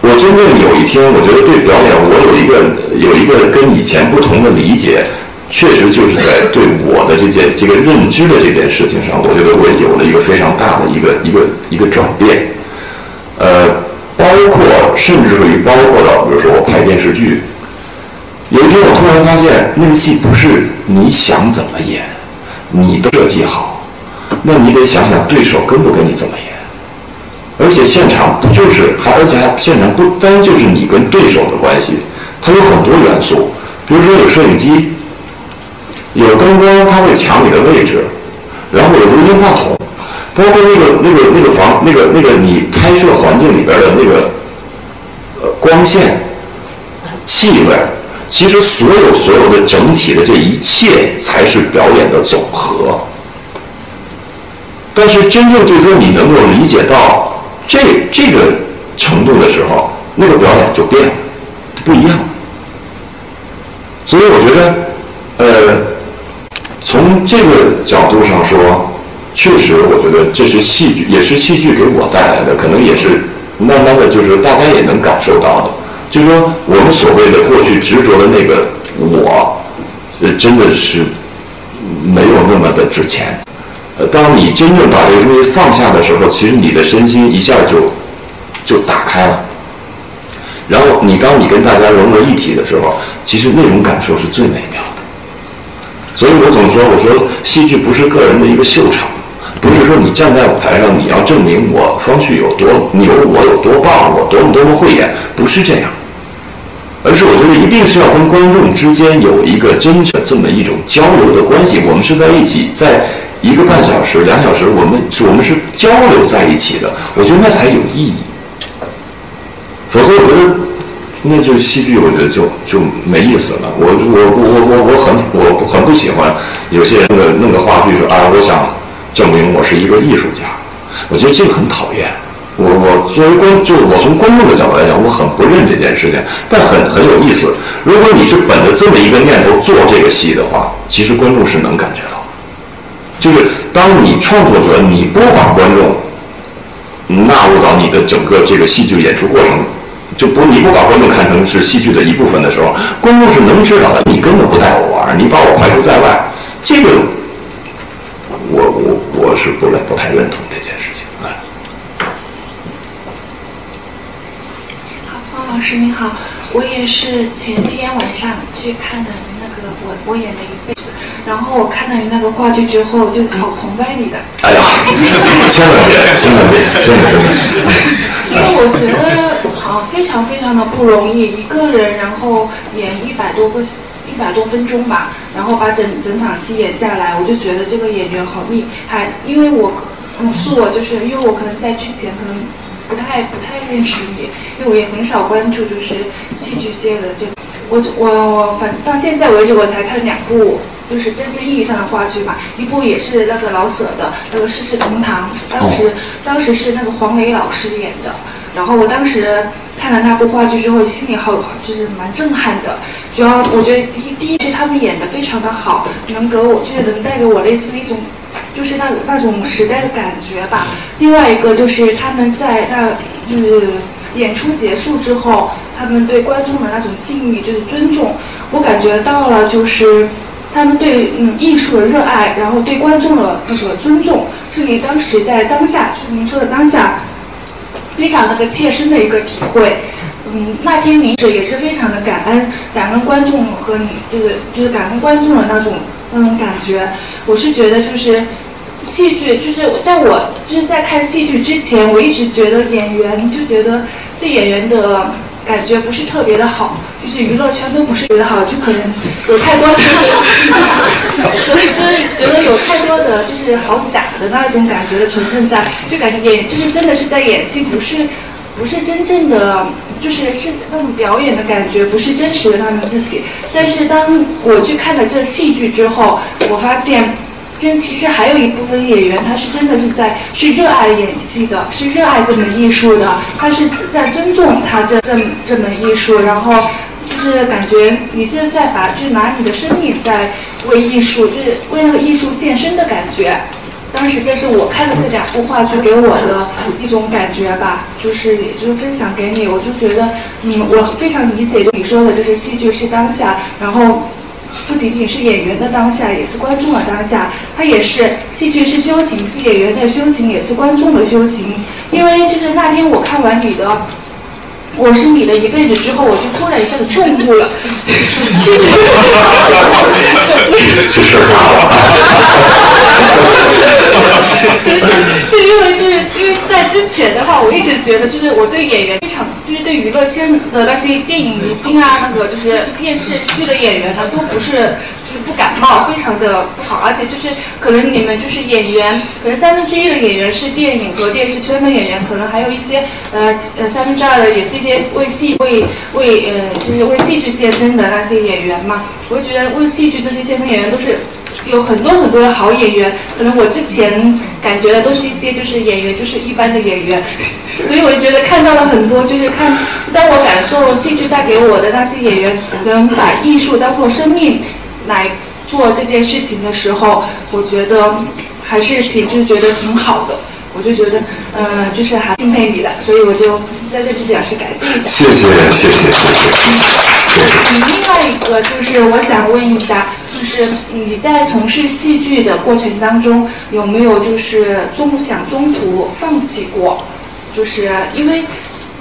我真正有一天，我觉得对表演，我有一个有一个跟以前不同的理解，确实就是在对我的这件这个认知的这件事情上，我觉得我有了一个非常大的一个一个一个转变。呃，包括甚至于包括到，比如说我拍电视剧，有一天我突然发现，那个戏不是你想怎么演，你都设计好。那你得想想对手跟不跟你怎么演，而且现场不就是还而且还现场不单就是你跟对手的关系，它有很多元素，比如说有摄影机，有灯光，它会抢你的位置，然后有录音话筒，包括那个那个那个房那个那个你拍摄环境里边的那个呃光线、气味，其实所有所有的整体的这一切才是表演的总和。但是真正就是说，你能够理解到这这个程度的时候，那个表演就变了，不一样。所以我觉得，呃，从这个角度上说，确实，我觉得这是戏剧，也是戏剧给我带来的，可能也是慢慢的就是大家也能感受到的，就是说我们所谓的过去执着的那个我，呃，真的是没有那么的值钱。呃，当你真正把这个东西放下的时候，其实你的身心一下就就打开了。然后你当你跟大家融为一体的时候，其实那种感受是最美妙的。所以我总说，我说戏剧不是个人的一个秀场，不是说你站在舞台上你要证明我方旭有多牛，我有多棒，我多么多么会演，不是这样。而是我觉得一定是要跟观众之间有一个真正这么一种交流的关系，我们是在一起在。一个半小时、两小时，我们是我们是交流在一起的，我觉得那才有意义。否则，我觉得那就戏剧，我觉得就就没意思了。我我我我我很我很不喜欢有些人那个弄个话剧说啊，我想证明我是一个艺术家，我觉得这个很讨厌。我我作为观，就我从观众的角度来讲，我很不认这件事情，但很很有意思。如果你是本着这么一个念头做这个戏的话，其实观众是能感觉到。就是当你创作者，你不把观众纳入到你的整个这个戏剧演出过程，就不你不把观众看成是戏剧的一部分的时候，观众是能知道的。你根本不带我玩，你把我排除在外，这个我我我是不不太认同这件事情。好，方老师您好，我也是前天晚上去看的那个我我演的一辈子。然后我看到你那个话剧之后，就好崇拜你的。哎呀，千万别，千万别，真的真的。因为我觉得非常非常的不容易，一个人然后演一百多个一百多分钟吧，然后把整整场戏演下来，我就觉得这个演员好厉害。因为我，嗯，是我就是因为我可能在之前可能不太不太认识你，因为我也很少关注就是戏剧界的这。我我我反到现在为止我才看两部，就是真正意义上的话剧嘛。一部也是那个老舍的那个《世事同堂》，当时当时是那个黄磊老师演的。然后我当时看了那部话剧之后，心里好就是蛮震撼的。主要我觉得第第一是他们演的非常的好，能给我就是能带给我类似一种，就是那那种时代的感觉吧。另外一个就是他们在那就是演出结束之后。他们对观众的那种敬意，就是尊重，我感觉到了，就是他们对嗯艺术的热爱，然后对观众的那个尊重，是你当时在当下，是您说的当下，非常那个切身的一个体会。嗯，那天您是也是非常的感恩，感恩观众和你这个就是感恩观众的那种那种感觉。我是觉得就是戏剧，就是在我就是在看戏剧之前，我一直觉得演员就觉得对演员的。感觉不是特别的好，就是娱乐圈都不是特别的好，就可能有太多，所以就是觉得有太多的就是好假的那种感觉的成分在，就感觉演就是真的是在演戏，不是不是真正的就是是那种表演的感觉，不是真实的他们自己。但是当我去看了这戏剧之后，我发现。真其实还有一部分演员，他是真的是在是热爱演戏的，是热爱这门艺术的，他是在尊重他这这这门艺术，然后就是感觉你是在把就拿你的生命在为艺术，就是为那个艺术献身的感觉。当时这是我看了这两部话剧给我的一种感觉吧，就是也就是分享给你，我就觉得嗯，我非常理解你说的，就是戏剧是当下，然后。不仅仅是演员的当下，也是观众的当下。它也是戏剧是修行，是演员的修行，也是观众的修行。因为就是那天我看完你的《我是你的一辈子》之后，我就突然一下子顿悟了。这事儿就是是因为就是因为在之前的话，我一直觉得就是我对演员非常。就是对娱乐圈的那些电影明星啊，那个就是电视剧的演员呢，都不是就是不感冒，非常的不好，而且就是可能你们就是演员，可能三分之一的演员是电影和电视圈的演员，可能还有一些呃呃三分之二的也是一些为戏为为呃就是为戏剧献身的那些演员嘛。我就觉得为戏剧这些献身演员都是。有很多很多的好演员，可能我之前感觉的都是一些就是演员，就是一般的演员，所以我就觉得看到了很多，就是看当我感受戏剧带给我的那些演员能把艺术当做生命来做这件事情的时候，我觉得还是挺就觉得挺好的，我就觉得嗯，就是还敬佩你的，所以我就在这里表示感谢一下。谢谢谢谢谢谢。另外一个就是我想问一下。就是你在从事戏剧的过程当中，有没有就是中想中途放弃过？就是因为，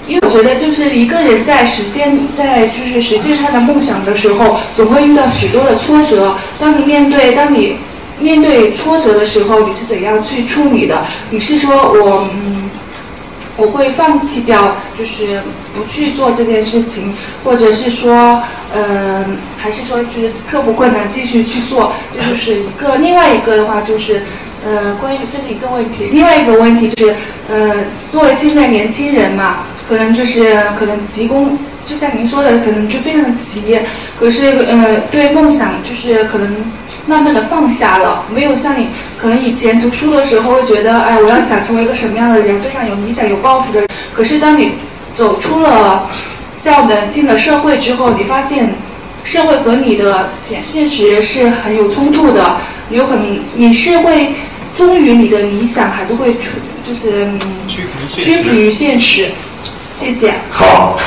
因为我觉得就是一个人在实现，在就是实现他的梦想的时候，总会遇到许多的挫折。当你面对当你面对挫折的时候，你是怎样去处理的？你是说我嗯，我会放弃掉，就是不去做这件事情，或者是说嗯。还是说，就是克服困难继续去做，这就是一个。另外一个的话，就是，呃，关于这是一个问题。另外一个问题就是，呃，作为现在年轻人嘛，可能就是可能急功，就像您说的，可能就非常急。可是，呃，对梦想就是可能慢慢的放下了，没有像你可能以前读书的时候会觉得，哎，我要想成为一个什么样的人，非常有理想、有抱负的人。可是当你走出了校门，进了社会之后，你发现。社会和你的现现实是很有冲突的，有很你是会忠于你的理想，还是会出就是屈服于现实？谢谢。好，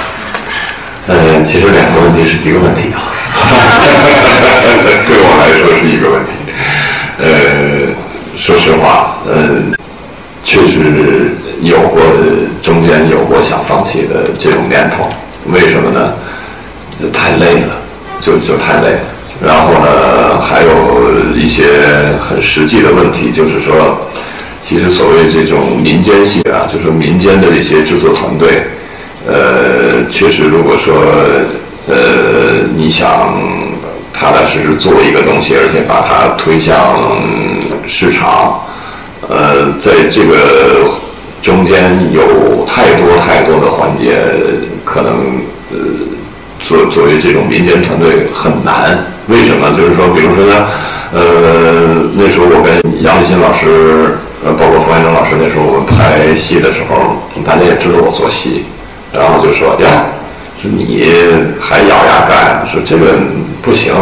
呃，其实两个问题是一个问题啊，对我来说是一个问题。呃，说实话，呃，确实有过中间有过想放弃的这种念头，为什么呢？太累了。就就太累了，然后呢，还有一些很实际的问题，就是说，其实所谓这种民间戏啊，就是民间的这些制作团队，呃，确实如果说，呃，你想踏踏实实做一个东西，而且把它推向市场，呃，在这个中间有太多太多的环节，可能呃，作作为这种民间团队很难。为什么？就是说，比如说呢，呃，那时候我跟杨立新老师，呃，包括冯远征老师，那时候我们拍戏的时候，大家也知道我做戏，然后就说呀，说你还咬牙干，说这个不行。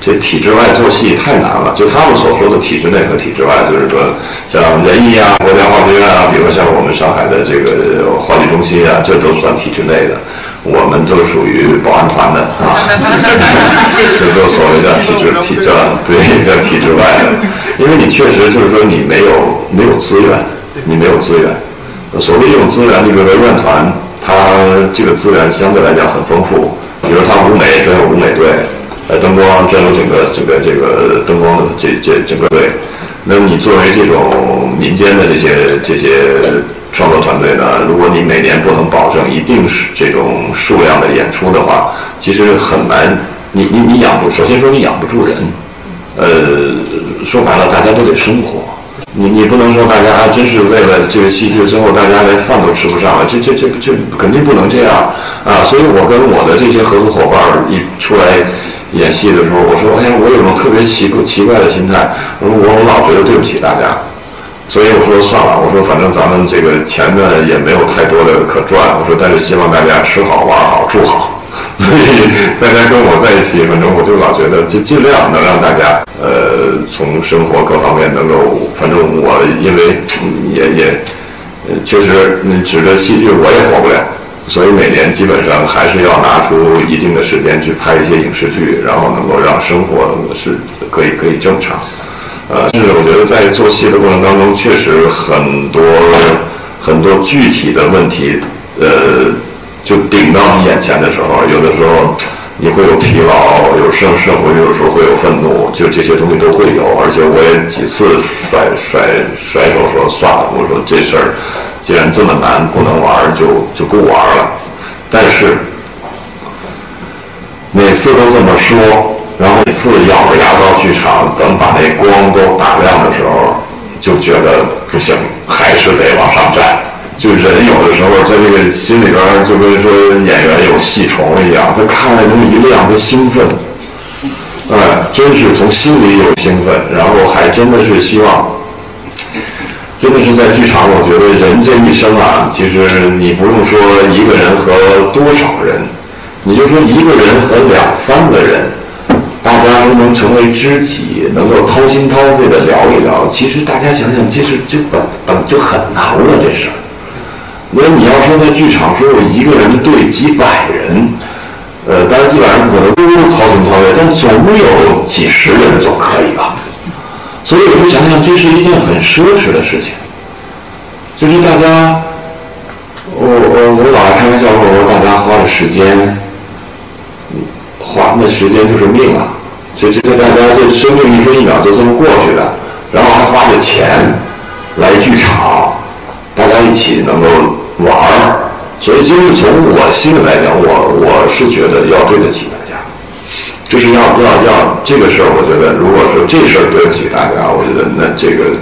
这体制外做戏太难了，就他们所说的体制内和体制外，就是说像仁义啊、国家话剧院啊，比如说像我们上海的这个话剧中心啊，这都算体制内的，我们都属于保安团的啊，这都所谓叫体制体制，对，叫体制外的，因为你确实就是说你没有没有资源，你没有资源，所谓用资源，你比如说院团，它这个资源相对来讲很丰富，比如它舞美专有舞美队。呃，灯光专有整个整个这个灯光的这这整个队，那么你作为这种民间的这些这些创作团队呢，如果你每年不能保证一定是这种数量的演出的话，其实很难，你你你养不，首先说你养不住人，呃，说白了，大家都得生活，你你不能说大家真是为了这个戏剧，最后大家连饭都吃不上了，这这这这肯定不能这样啊！所以我跟我的这些合作伙伴一出来。演戏的时候，我说：“哎呀，我有种特别奇奇怪的心态。我说我我老觉得对不起大家，所以我说算了。我说反正咱们这个钱呢也没有太多的可赚。我说但是希望大家吃好玩好住好。所以大家跟我在一起，反正我就老觉得就尽量能让大家呃从生活各方面能够，反正我因为也也呃确实指着戏剧我也活不了。”所以每年基本上还是要拿出一定的时间去拍一些影视剧，然后能够让生活是可以可以正常。呃，是我觉得在做戏的过程当中，确实很多很多具体的问题，呃，就顶到你眼前的时候，有的时候你会有疲劳，有甚甚至有时候会有愤怒，就这些东西都会有。而且我也几次甩甩甩手说算了，我说这事儿。既然这么难，不能玩儿就就不玩儿了。但是每次都这么说，然后每次咬着牙到剧场，等把那光都打亮的时候，就觉得不行，还是得往上站。就人有的时候在这个心里边，就跟说演员有戏虫一样，他看着这么一亮，他兴奋，哎，真是从心里有兴奋，然后还真的是希望。真的是在剧场，我觉得人这一生啊，其实你不用说一个人和多少人，你就说一个人和两三个人，大家都能成为知己，能够掏心掏肺的聊一聊。其实大家想想，这是就本本就很难了这事儿。那你要说在剧场说我一个人对几百人，呃，当然几百人可能都掏心掏肺，但总有几十人总可以吧。所以我就想想，这是一件很奢侈的事情。就是大家，我我我老爱开玩笑说，我说大家花的时间，花那时间就是命啊！这这大家这生命一分一秒就这么过去的，然后还花着钱来剧场，大家一起能够玩儿。所以，其实从我心里来讲，我我是觉得要对得起大家。就是要要要这个事儿，我觉得如果说这事儿对不起大家，我觉得那这个，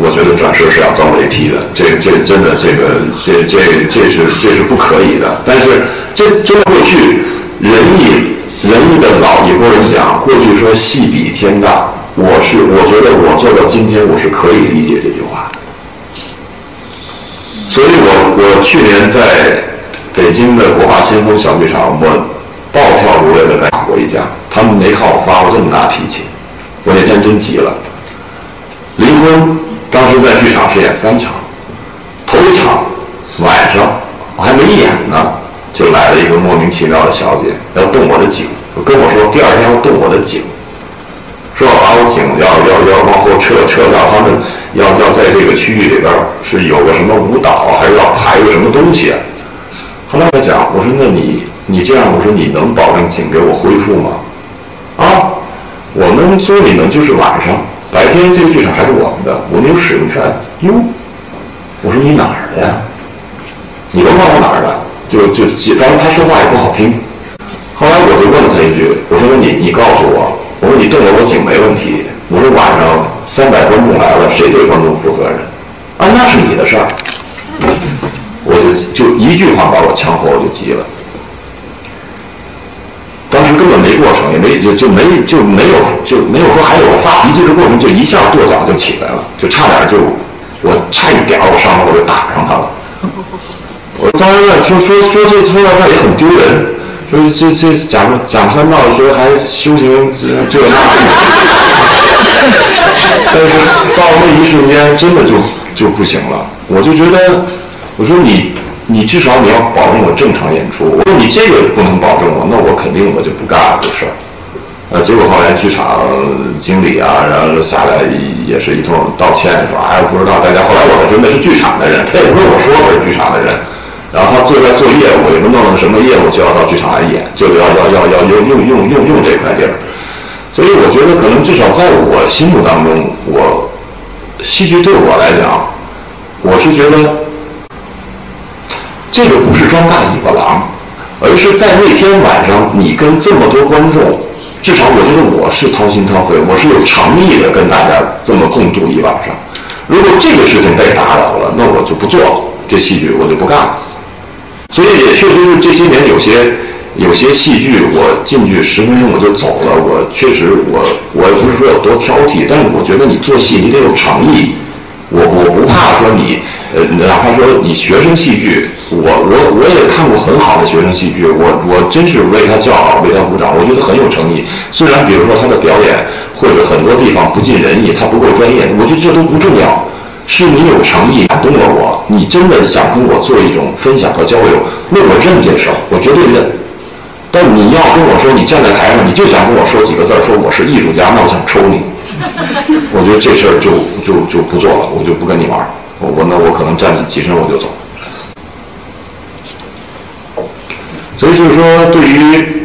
我觉得转世是要遭雷劈的。这这真的这个这这这是这是不可以的。但是这真的过去仁义仁义的老一波人讲，过去说戏比天大，我是我觉得我做到今天，我是可以理解这句话。所以我我去年在北京的国画先锋小剧场，我。暴跳如雷的打过一架，他们没看我发过这么大脾气，我那天真急了。离婚当时在剧场是演三场，头一场晚上我还没演呢，就来了一个莫名其妙的小姐，要动我的颈，跟我说第二天要动我的颈，说要把我颈要要要往后撤，撤到他们要要在这个区域里边是有个什么舞蹈，还是要拍一个什么东西。后来我讲，我说那你。你这样，我说你能保证颈给我恢复吗？啊，我们租你们就是晚上，白天这个剧场还是我们的，我们有使用权。哟，我说你哪儿的呀？你甭管我哪儿的？就就，反正他说话也不好听。后来我就问了他一句，我说你你告诉我，我说你动了我颈没问题。我说晚上三百观众来了，谁对观众负责任？啊，那是你的事儿。我就就一句话把我呛活，我就急了。当时根本没过程，也没就就没就没有就没有说还有发脾气的过程，就一下跺脚就起来了，就差点就我差一点我上楼我就打上他了。我当时，说说说这说到这儿也很丢人，说这这讲讲三道说还修行这那，但是到那一瞬间真的就就不行了，我就觉得我说你。你至少你要保证我正常演出。我说你这个不能保证我，那我肯定我就不干了这事儿。呃，结果后来剧场经理啊，然后下来也是一通道歉，说哎不知道大家。后来我才知道那是剧场的人，他也不跟我说我是剧场的人。然后他坐在做业务，也不弄什么业务，就要到剧场来演，就要要要要用用用用用这块地儿。所以我觉得可能至少在我心目当中，我戏剧对我来讲，我是觉得。这个不是装大尾巴狼，而是在那天晚上，你跟这么多观众，至少我觉得我是掏心掏肺，我是有诚意的跟大家这么共度一晚上。如果这个事情被打扰了，那我就不做了这戏剧，我就不干了。所以也确实是这些年有些有些戏剧，我进去十分钟我就走了。我确实我我也不是说有多挑剔，但是我觉得你做戏你得有诚意。我我不怕说你，呃，哪怕说你学生戏剧，我我我也看过很好的学生戏剧，我我真是为他叫好，为他鼓掌，我觉得很有诚意。虽然比如说他的表演或者很多地方不尽人意，他不够专业，我觉得这都不重要，是你有诚意感动了我，你真的想跟我做一种分享和交流，那我认这事儿，我绝对认。但你要跟我说你站在台上，你就想跟我说几个字儿，说我是艺术家，那我想抽你。我觉得这事儿就就就不做了，我就不跟你玩儿。我我那我可能站起起身我就走。所以就是说，对于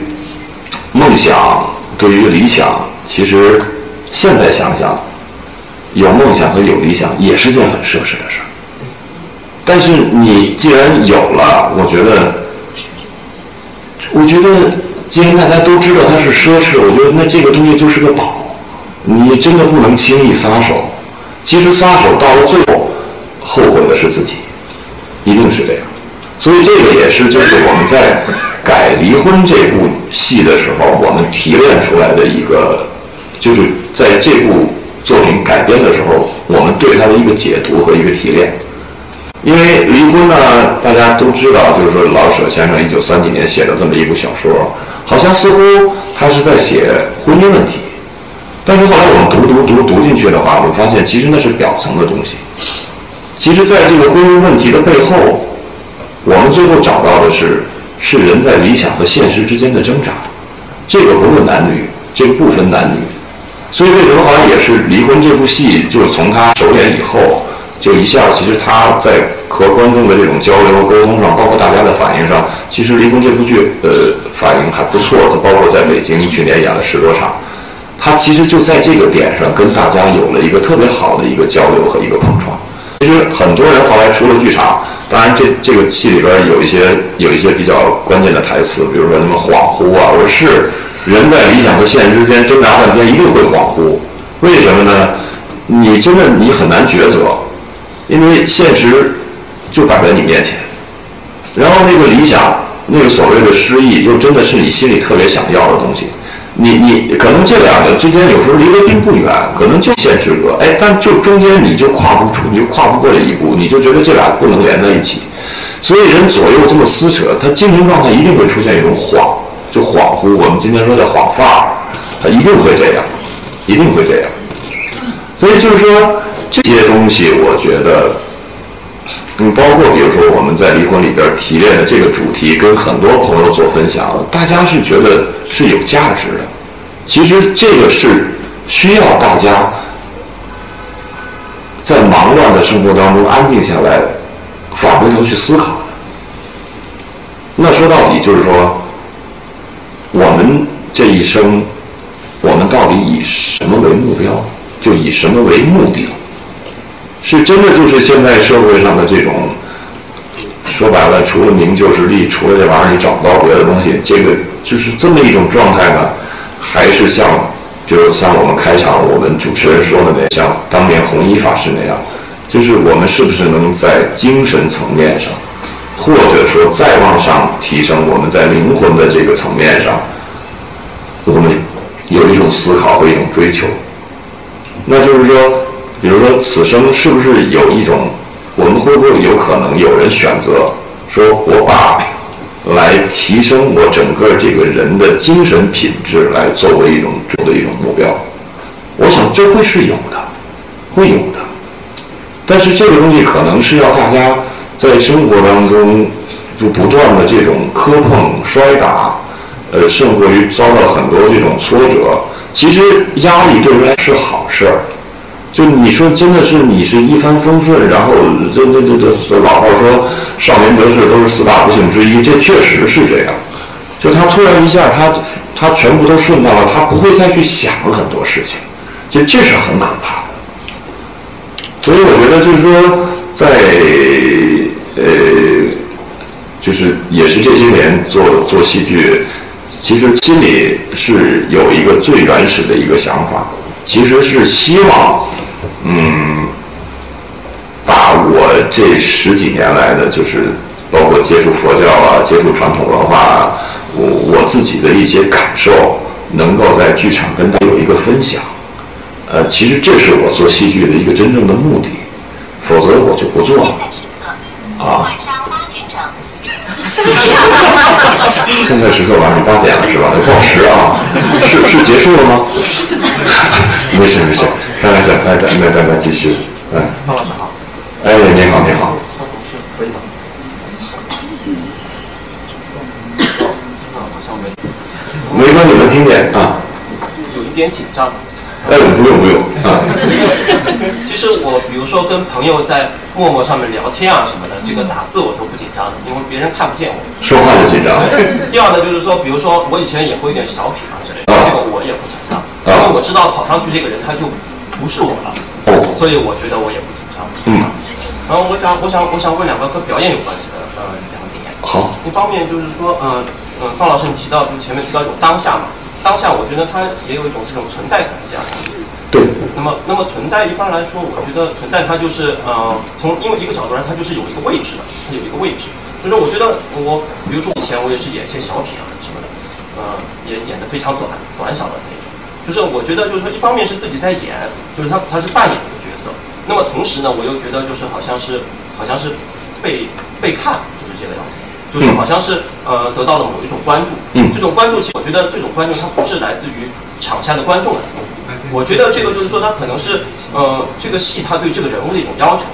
梦想，对于理想，其实现在想想，有梦想和有理想也是件很奢侈的事儿。但是你既然有了，我觉得，我觉得既然大家都知道它是奢侈，我觉得那这个东西就是个宝。你真的不能轻易撒手，其实撒手到了最后，后悔的是自己，一定是这样。所以这个也是就是我们在改《离婚》这部戏的时候，我们提炼出来的一个，就是在这部作品改编的时候，我们对它的一个解读和一个提炼。因为《离婚》呢，大家都知道，就是说老舍先生一九三几年写的这么一部小说，好像似乎他是在写婚姻问题。但是后来我们读读读读进去的话，我们发现其实那是表层的东西。其实，在这个婚姻问题的背后，我们最后找到的是是人在理想和现实之间的挣扎。这个不论男女，这个不分男女。所以为什么好像也是离婚这部戏，就是从他首演以后，就一下，其实他在和观众的这种交流和沟通上，包括大家的反应上，其实离婚这部剧呃反应还不错。包括在北京去年演了十多场。他其实就在这个点上跟大家有了一个特别好的一个交流和一个碰撞。其实很多人后来出了剧场，当然这这个戏里边有一些有一些比较关键的台词，比如说什么恍惚啊，我说是人在理想和现实之间挣扎半天一定会恍惚，为什么呢？你真的你很难抉择，因为现实就摆在你面前，然后那个理想那个所谓的诗意又真的是你心里特别想要的东西。你你可能这两个之间有时候离得并不远，可能就线之隔，哎，但就中间你就跨不出，你就跨不过这一步，你就觉得这俩不能连在一起，所以人左右这么撕扯，他精神状态一定会出现一种恍，就恍惚。我们今天说的恍范儿，他一定会这样，一定会这样。所以就是说这些东西，我觉得。嗯，包括比如说我们在离婚里边提炼的这个主题，跟很多朋友做分享，大家是觉得是有价值的。其实这个是需要大家在忙乱的生活当中安静下来，返回头去思考。那说到底就是说，我们这一生，我们到底以什么为目标，就以什么为目的。是真的，就是现在社会上的这种，说白了，除了名就是利，除了这玩意儿你找不到别的东西，这个就是这么一种状态呢？还是像，比如像我们开场我们主持人说的那样，像当年弘一法师那样，就是我们是不是能在精神层面上，或者说再往上提升，我们在灵魂的这个层面上，我们有一种思考和一种追求。那就是说，比如说此生是不是有一种，我们会不会有可能有人选择说，我把来提升我整个这个人的精神品质来作为一种的一种目标？我想这会是有的，会有的。但是这个东西可能是要大家在生活当中就不断的这种磕碰、摔打，呃，甚至于遭到很多这种挫折。其实压力对人来是好事儿。就你说真的是你是一帆风顺，然后这这这这老话说少年得志都是四大不幸之一，这确实是这样。就他突然一下他他全部都顺当了，他不会再去想很多事情，就这是很可怕的。所以我觉得就是说，在呃，就是也是这些年做做戏剧，其实心里是有一个最原始的一个想法，其实是希望，嗯，把我这十几年来的就是包括接触佛教啊、接触传统文化啊，我我自己的一些感受，能够在剧场跟大家有一个分享。呃，其实这是我做戏剧的一个真正的目的，否则我就不做了。啊。现在时刻晚上八点了是吧？报时啊，是是结束了吗？没 事没事，开玩笑，大家那大家继续。哎，方老师好。哎，你好你好。没关系，能听见啊。有一点紧张。哎，不用不用啊。其实我比如说跟朋友在陌陌上面聊天啊什么的，这个打字我都不紧张的，因为别人看不见我。说话就紧张。第二呢，就是说，比如说我以前也会一点小品啊之类的，这个我也不紧张，因为我知道跑上去这个人他就不是我了，所以我觉得我也不紧张。嗯。然后我想，我想，我想问两个和表演有关系的呃两点。好。一方面就是说，嗯嗯，方老师你提到就前面提到一种当下嘛。当下，我觉得它也有一种这种存在感的这样的意思。对。那么，那么存在一般来说，我觉得存在它就是，呃，从因为一个角度来，它就是有一个位置的，它有一个位置。就是我觉得我，比如说以前我也是演一些小品啊什么的，呃，也演的非常短短小的那种。就是我觉得就是说，一方面是自己在演，就是他他是扮演一个角色。那么同时呢，我又觉得就是好像是好像是被被看，就是这个样子。就是好像是呃得到了某一种关注，嗯，这种关注其实我觉得这种关注它不是来自于场下的观众的，我觉得这个就是说他可能是呃这个戏他对这个人物的一种要求，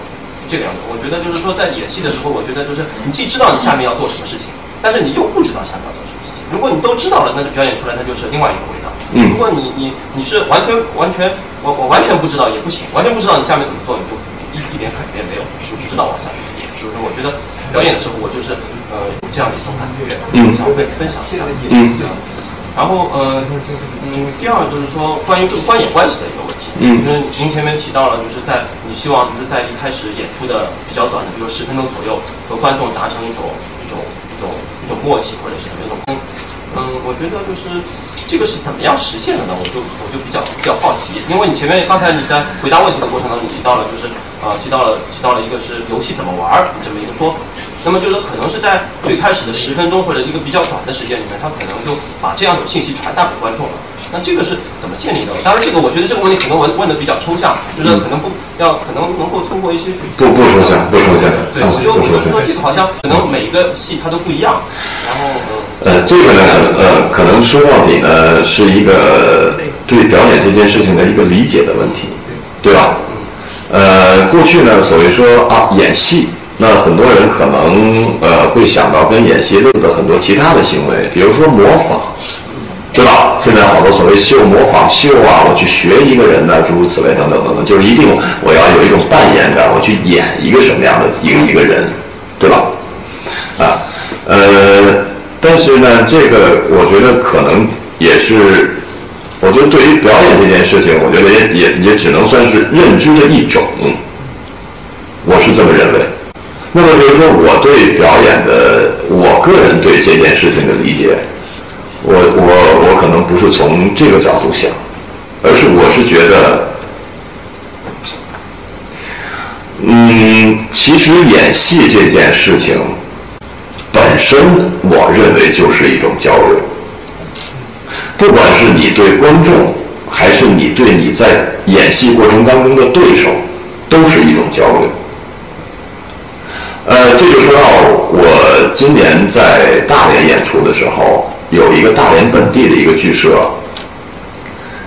这个样子。我觉得就是说在演戏的时候，我觉得就是你既知道你下面要做什么事情，但是你又不知道下面要做什么。如果你都知道了，那就表演出来那就是另外一个味道。嗯，如果你你你是完全完全我我完全不知道也不行，完全不知道你下面怎么做，你就一一点感觉也没有，就不知道往下去演。就是说，我觉得表演的时候，我就是。呃，有这样一种感觉，想分分享一下。嗯，然后呃，嗯，第二就是说关于这个观演关系的一个问题。嗯，因为您前面提到了，就是在你希望就是在一开始演出的比较短的，比如十分钟左右，和观众达成一种一种一种一种默契或者是什么一种。嗯，我觉得就是这个是怎么样实现的呢？我就我就比较比较好奇，因为你前面刚才你在回答问题的过程当中提到了，就是呃提到了提到了一个是游戏怎么玩儿这么一个说法。那么就是可能是在最开始的十分钟或者一个比较短的时间里面，他可能就把这样的信息传达给观众了。那这个是怎么建立的？当然，这个我觉得这个问题可能问问的比较抽象，就是可能不要可能能够通过一些具体不不抽象不抽象。对，我就我就说这个好像可能每个戏它都不一样。然后呃，这个呢呃，可能说到底呢是一个对表演这件事情的一个理解的问题，对吧？呃，过去呢所谓说啊演戏。那很多人可能呃会想到跟演戏类似的很多其他的行为，比如说模仿，对吧？现在好多所谓秀模仿秀啊，我去学一个人呢，诸如此类等等等等，就是一定我要有一种扮演感，我去演一个什么样的一个一个人，对吧？啊，呃，但是呢，这个我觉得可能也是，我觉得对于表演这件事情，我觉得也也也只能算是认知的一种，我是这么认为。那么，比如说，我对表演的，我个人对这件事情的理解，我我可能不是从这个角度想，而是我是觉得，嗯，其实演戏这件事情本身，我认为就是一种交流。不管是你对观众，还是你对你在演戏过程当中的对手，都是一种交流。呃，这就说到我今年在大连演出的时候，有一个大连本地的一个剧社，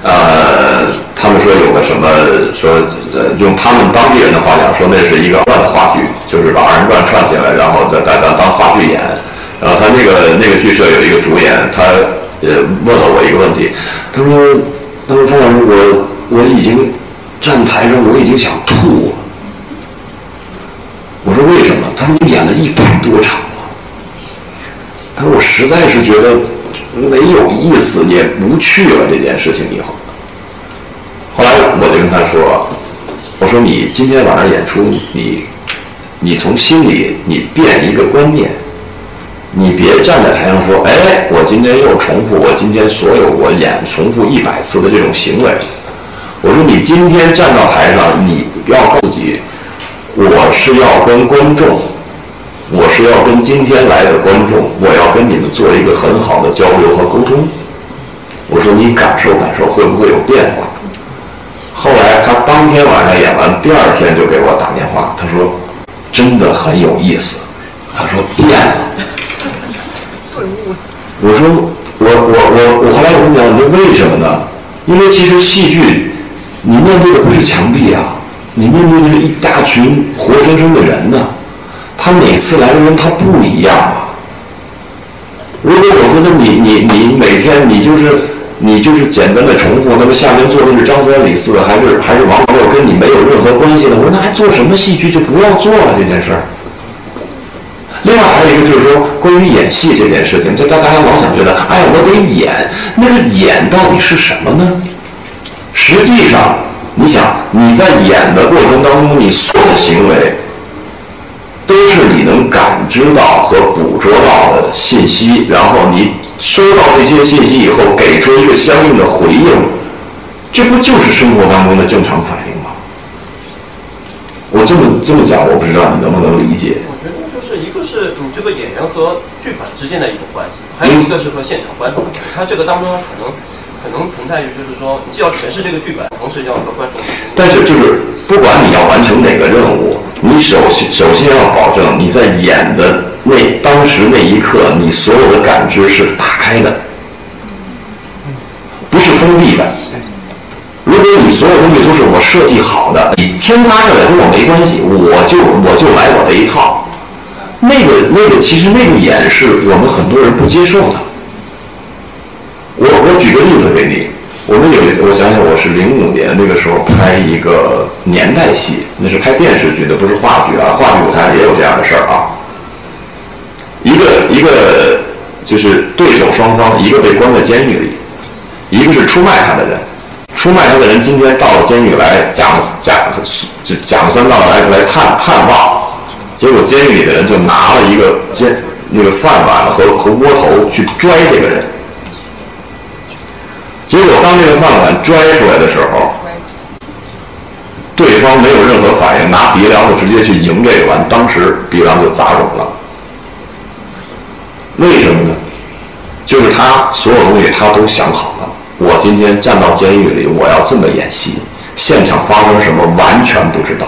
呃，他们说有个什么说，呃，用他们当地人的话讲，说那是一个乱的话剧，就是把二人转串起来，然后再再当当话剧演。然后他那个那个剧社有一个主演，他呃问了我一个问题，他说，他说方老师，我我已经站台上，我已经想吐。我说为什么？他说你演了一百多场了。他说我实在是觉得没有意思，也不去了这件事情以后。后来我就跟他说：“我说你今天晚上演出，你你从心里你变一个观念，你别站在台上说，哎，我今天又重复我今天所有我演重复一百次的这种行为。我说你今天站到台上，你要告诉自己。”我是要跟观众，我是要跟今天来的观众，我要跟你们做一个很好的交流和沟通。我说你感受感受，会不会有变化？后来他当天晚上演完，第二天就给我打电话，他说真的很有意思。他说变了。我说我我我我后来我跟你讲，你说为什么呢？因为其实戏剧，你面对的不是墙壁啊。你面对的是一大群活生生的人呢，他每次来的人他不一样啊。如果我说那你你你每天你就是你就是简单的重复，那么下面坐的是张三李四还是还是王六，跟你没有任何关系的，我说那还做什么戏剧就不要做了这件事儿。另外还有一个就是说关于演戏这件事情，就大大家老想觉得，哎，我得演，那个演到底是什么呢？实际上。你想你在演的过程当中，你所有的行为都是你能感知到和捕捉到的信息，然后你收到这些信息以后，给出一个相应的回应，这不就是生活当中的正常反应吗？我这么这么讲，我不知道你能不能理解。我觉得就是一个是你这个演员和剧本之间的一种关系，还有一个是和现场观众，他这个当中可能。可能存在于就是说，既要诠释这个剧本，同时要和观众。但是就是不管你要完成哪个任务，你首先首先要保证你在演的那当时那一刻，你所有的感知是打开的，不是封闭的。如果你所有东西都是我设计好的，你天塌下来跟我没关系，我就我就来我这一套。那个那个其实那个演是我们很多人不接受的。我我举个例子给你，我们有一次，我想想，我是零五年那个时候拍一个年代戏，那是拍电视剧的，不是话剧啊，话剧舞台也有这样的事儿啊。一个一个就是对手双方，一个被关在监狱里，一个是出卖他的人，出卖他的人今天到了监狱来讲讲就讲三道来来探探望，结果监狱里的人就拿了一个监那个饭碗和和窝头去拽这个人。结果，当这个饭碗拽出来的时候，对方没有任何反应，拿鼻梁子直接去迎这个碗，当时鼻梁就砸肿了。为什么呢？就是他所有东西他都想好了。我今天站到监狱里，我要这么演戏，现场发生什么完全不知道。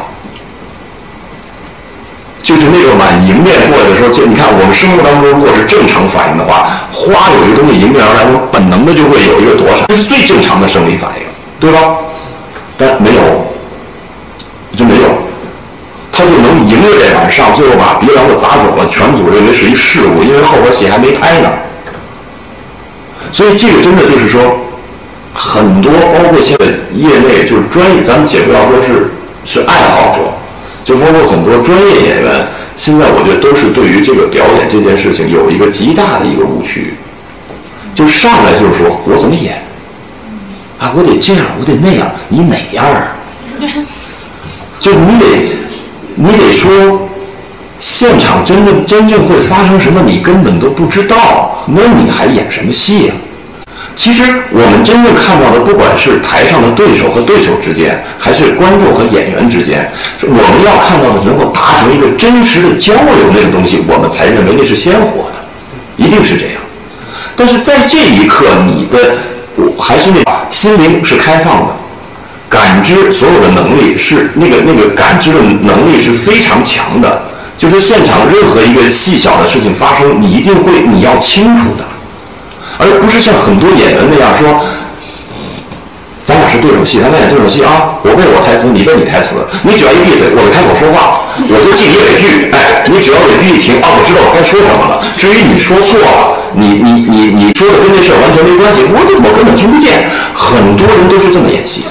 就是那个碗迎面过来的时候，就你看我们生活当中，如果是正常反应的话，花有一个东西迎面而来，我本能的就会有一个躲闪，这是最正常的生理反应，对吧？但没有，就没有，他就能迎着这碗上，最后把鼻梁子砸肿了。全组认为是一事故，因为后边戏还没拍呢。所以这个真的就是说，很多包括现在业内就是专业，咱们且不要说是是爱好者。就包括很多专业演员，现在我觉得都是对于这个表演这件事情有一个极大的一个误区，就上来就是说我怎么演，啊，我得这样，我得那样，你哪样啊？就你得，你得说，现场真正真正会发生什么，你根本都不知道，那你还演什么戏呀？其实我们真正看到的，不管是台上的对手和对手之间，还是观众和演员之间，我们要看到的能够达成一个真实的交流那个东西，我们才认为那是鲜活的，一定是这样。但是在这一刻，你的还是那心灵是开放的，感知所有的能力是那个那个感知的能力是非常强的。就是现场任何一个细小的事情发生，你一定会你要清楚的。而不是像很多演员那样说，咱俩是对手戏，咱俩演对手戏啊，我背我台词，你背你台词，你只要一闭嘴，我就开口说话，我就记你尾句，哎，你只要尾句一停，啊，我知道我该说什么了。至于你说错了，你你你你说的跟这事儿完全没关系，我我根本听不见。很多人都是这么演戏的，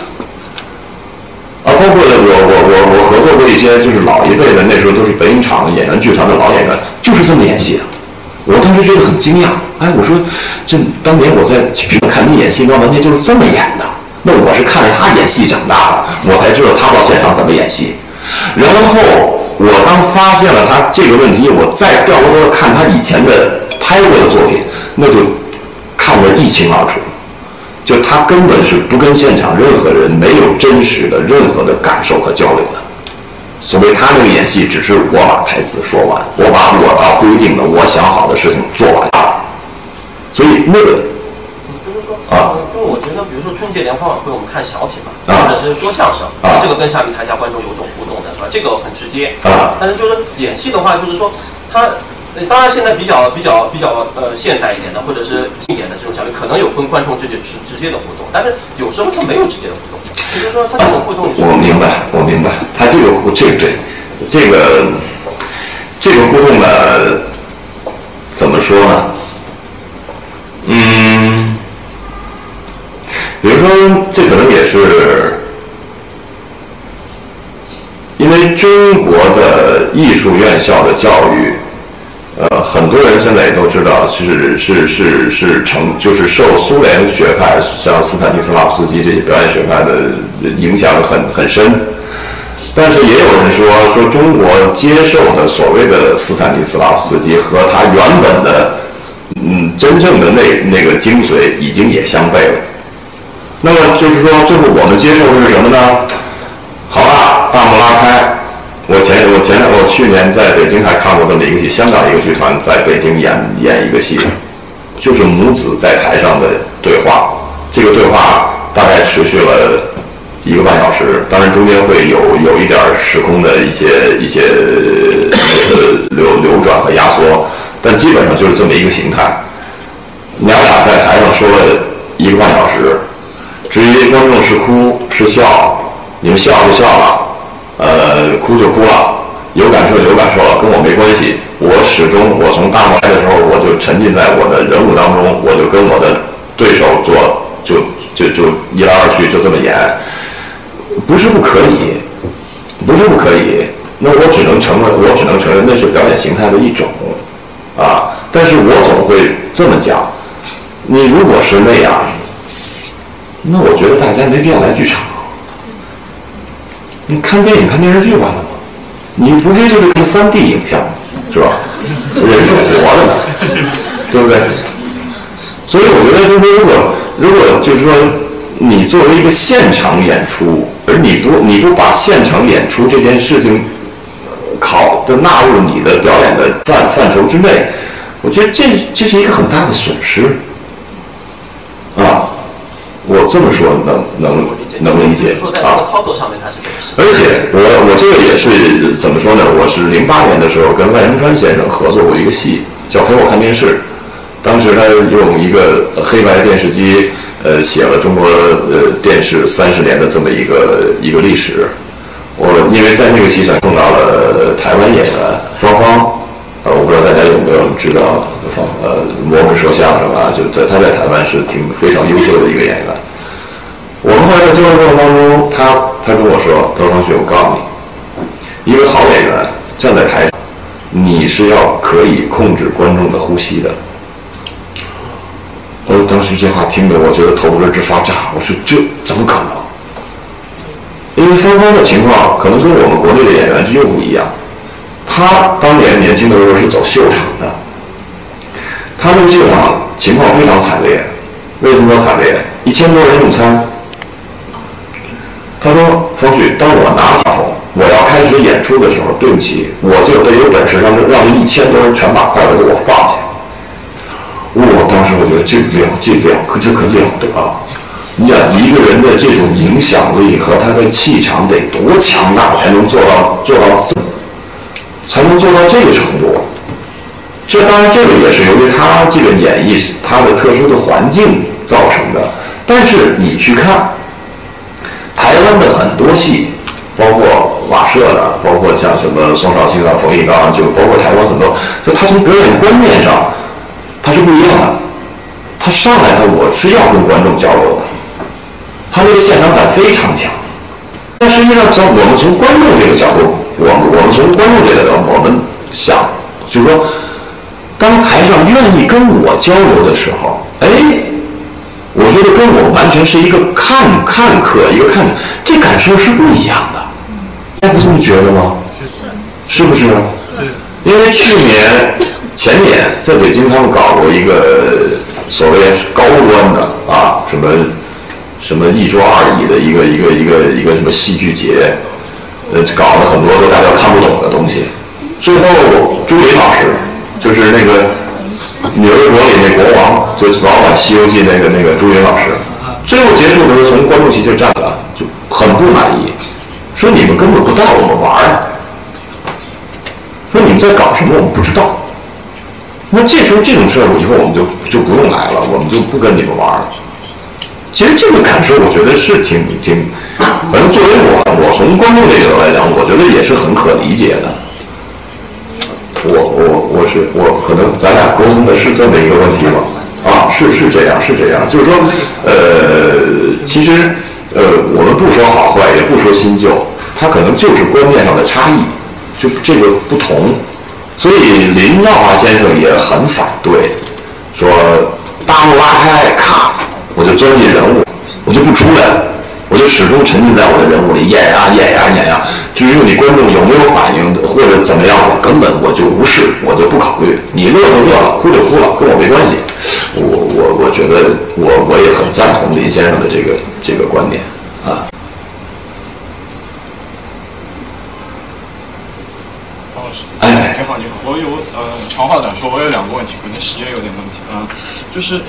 啊，包括我我我我合作过一些就是老一辈的，那时候都是北影厂演员剧团的老演员，就是这么演戏。我当时觉得很惊讶，哎，我说，这当年我在看你演戏，那完全就是这么演的。那我是看着他演戏长大的，我才知道他到现场怎么演戏。然后我当发现了他这个问题，我再掉过头看他以前的拍过的作品，那就看得一清二楚。就他根本是不跟现场任何人没有真实的任何的感受和交流的。所谓他那个演戏，只是我把台词说完，我把我要规定的、我想好的事情做完，所以那个就是说啊，就是我觉得，比如说春节联欢晚会，我们看小品嘛，或者是说相声，这个跟下面台下观众有种互动的是吧？这个很直接啊。但是就是演戏的话，就是说他当然现在比较比较比较呃现代一点的，或者是经典的这种小品，可能有跟观众直接直直接的互动，但是有时候他没有直接的互动。就是说，他这种互动，我明白，我明白，他这个这个对，这个这个互动呢，怎么说呢？嗯，比如说，这可能也是因为中国的艺术院校的教育。呃，很多人现在也都知道，是是是是成，就是受苏联学派，像斯坦尼斯拉夫斯基这些表演学派的影响很很深。但是也有人说，说中国接受的所谓的斯坦尼斯拉夫斯基和他原本的，嗯，真正的那那个精髓已经也相悖了。那么就是说，最后我们接受的是什么呢？好了，大幕拉开。我前我前我去年在北京还看过这么一个戏，香港一个剧团在北京演演一个戏，就是母子在台上的对话。这个对话大概持续了一个半小时，当然中间会有有一点时空的一些一些呃流流转和压缩，但基本上就是这么一个形态。娘俩在台上说了一个半小时，至于观众是哭是笑，你们笑就笑了。呃，哭就哭了，有感受有感受了，跟我没关系。我始终，我从大幕来的时候，我就沉浸在我的人物当中，我就跟我的对手做，就就就一来二去就这么演，不是不可以，不是不可以。那我只能承认，我只能承认那是表演形态的一种，啊。但是我总会这么讲，你如果是那样，那我觉得大家没必要来剧场。你看电影、看电视剧完了吗？你不非就是看三 D 影像，是吧？人是活的嘛，对不对？所以我觉得，就是说，如果如果就是说，你作为一个现场演出，而你不你不把现场演出这件事情考的纳入你的表演的范范畴之内，我觉得这这是一个很大的损失。啊，我这么说能能。能理解啊，而且我我这个也是怎么说呢？我是零八年的时候跟万仁川先生合作过一个戏，叫《陪我看电视》。当时他用一个黑白电视机，呃，写了中国呃电视三十年的这么一个一个历史。我因为在那个戏上碰到了台湾演员芳芳，呃，我不知道大家有没有知道方呃，我们说相声啊，就在他在台湾是挺非常优秀的一个演员。我们后来在交流过程当中，他他跟我说：“德方旭，我告诉你，一个好演员站在台上，你是要可以控制观众的呼吸的。”我当时这话听得，我觉得头皮直发炸。我说：“这怎么可能？”因为芳芳的情况可能跟我们国内的演员就又不一样。他当年年轻的时候是走秀场的，他那个秀场情况非常惨烈。为什么说惨烈？一千多人用餐。他说：“方旭，当我拿起话筒，我要开始演出的时候，对不起，我就得有本事让这让这一千多人全把筷子给我放下。”我当时我觉得这了这了可这可了得！你想一个人的这种影响力和他的气场得多强大，才能做到做到这，才能做到这个程度？这当然，这个也是由于他这个演绎他的特殊的环境造成的。但是你去看台湾的很多戏，包括瓦舍的，包括像什么宋少卿啊、冯玉刚，就包括台湾很多，就他从表演观念上，他是不一样的。他上来他我是要跟观众交流的，他那个现场感非常强。但实际上，从我们从观众这个角度，我们我们从观众这个角度，我们想就是说。当台上愿意跟我交流的时候，哎，我觉得跟我完全是一个看看客，一个看，这感受是不一样的。大家不这么觉得吗？是不是？因为去年、前年在北京，他们搞过一个所谓高端的啊，什么什么一桌二椅的一个一个一个一个什么戏剧节，呃，搞了很多个大家看不懂的东西。最后，朱琳老师。就是那个《女儿国》里那国王，就是老版《西游记》那个那个朱琳老师，最后结束的时候从观众席就站了，就很不满意，说你们根本不带我们玩儿，说你们在搞什么我们不知道。那这时候这种事儿，以后我们就就不用来了，我们就不跟你们玩了。其实这个感受，我觉得是挺挺，反正作为我，我从观众这个来讲，我觉得也是很可理解的。我我我是我可能咱俩沟通的是这么一个问题吗？啊，是是这样是这样，就是说，呃，其实呃，我们不说好坏，也不说新旧，它可能就是观念上的差异，就这个不同。所以林兆华先生也很反对，说大幕拉开，咔，我就钻进人物，我就不出来。我就始终沉浸在我的人物里演呀演呀演呀，至于你观众有没有反应或者怎么样，我根本我就无视，我就不考虑。你乐就乐了，哭就哭了，跟我没关系。我我我觉得我我也很赞同林先生的这个这个观点啊。哎，你好你好，我有呃长话短说，我有两个问题，可能时间有点问题啊，就是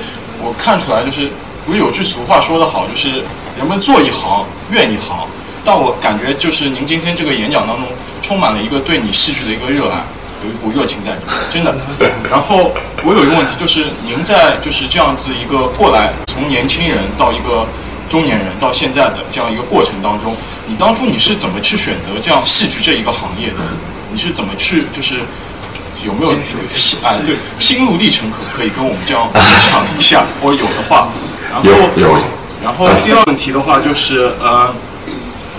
我看出来就是。不是有句俗话说得好，就是人们做一行怨一行。但我感觉就是您今天这个演讲当中，充满了一个对你戏剧的一个热爱，有一股热情在里面，真的。然后我有一个问题，就是您在就是这样子一个过来，从年轻人到一个中年人到现在的这样一个过程当中，你当初你是怎么去选择这样戏剧这一个行业的？你是怎么去就是有没有这个心啊？对，心路历程可不可以跟我们这样分享一下？或者有的话。有有，然后第二个问题的话就是，呃，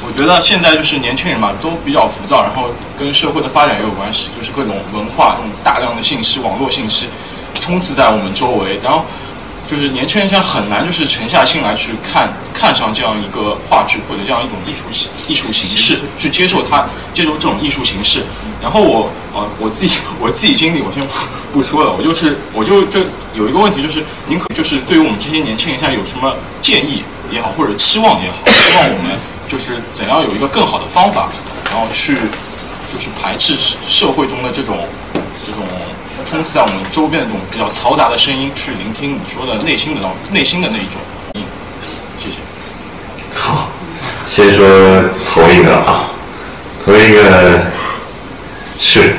我觉得现在就是年轻人嘛，都比较浮躁，然后跟社会的发展也有关系，就是各种文化、那种大量的信息、网络信息充斥在我们周围，然后就是年轻人现在很难就是沉下心来去看看上这样一个话剧或者这样一种艺术形艺术形式，去接受它，接受这种艺术形式。然后我呃我自己 我自己经历我先不说了，我就是我就就有一个问题就是，您可就是对于我们这些年轻人现在有什么建议也好，或者期望也好，希望我们就是怎样有一个更好的方法，然后去就是排斥社会中的这种这种充斥在我们周边的这种比较嘈杂的声音，去聆听你说的内心的那内心的那一种。谢谢。好，先说头一个啊，头一个。是，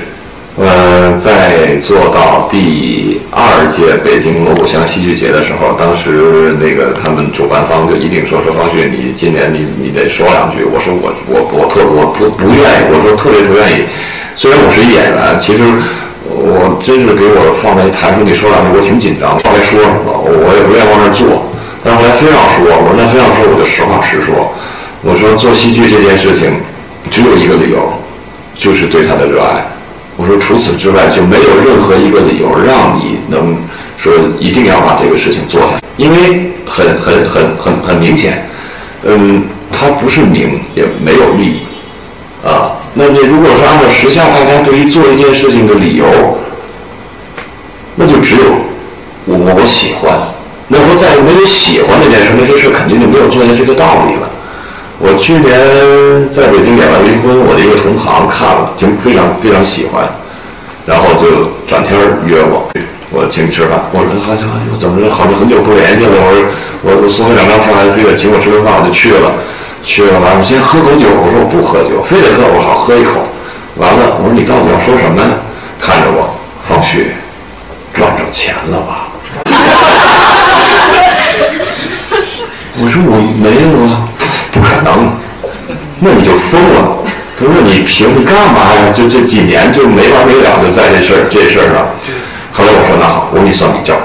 呃，在做到第二届北京锣鼓巷戏剧节的时候，当时那个他们主办方就一定说说方旭，你今年你你得说两句。我说我我我特我不不愿意，我说特别不愿意。虽然我是演员，其实我真是给我放在台上你说两句，我挺紧张，该说什么，我也不愿意往那儿坐。但是后来非要说，我说那非要说，我就实话实说。我说做戏剧这件事情，只有一个理由。就是对他的热爱。我说，除此之外就没有任何一个理由让你能说一定要把这个事情做下来，因为很很很很很明显，嗯，它不是名，也没有利，啊，那你如果说按照时下大家对于做一件事情的理由，那就只有我我喜欢，那我再没有喜欢那件事，那这事肯定就没有做下去的道理了。我去年在北京演完《离婚》，我的一个同行看了，就非常非常喜欢，然后就转天约我，我请你吃饭。我说好久好，怎么着？好久很久不联系了。我说我我送了两张票，还非得请我吃顿饭，我就去了。去了完了，先喝口酒。我说我不喝酒，非得喝。我说好，喝一口。完了，我说你到底要说什么呢？看着我，方旭，赚着钱了吧？我说我没有啊，不可能，那你就疯了。他说你凭你干嘛呀？就这几年就没完没了的在这事儿这事儿上。后来我说那好，我给你算笔账，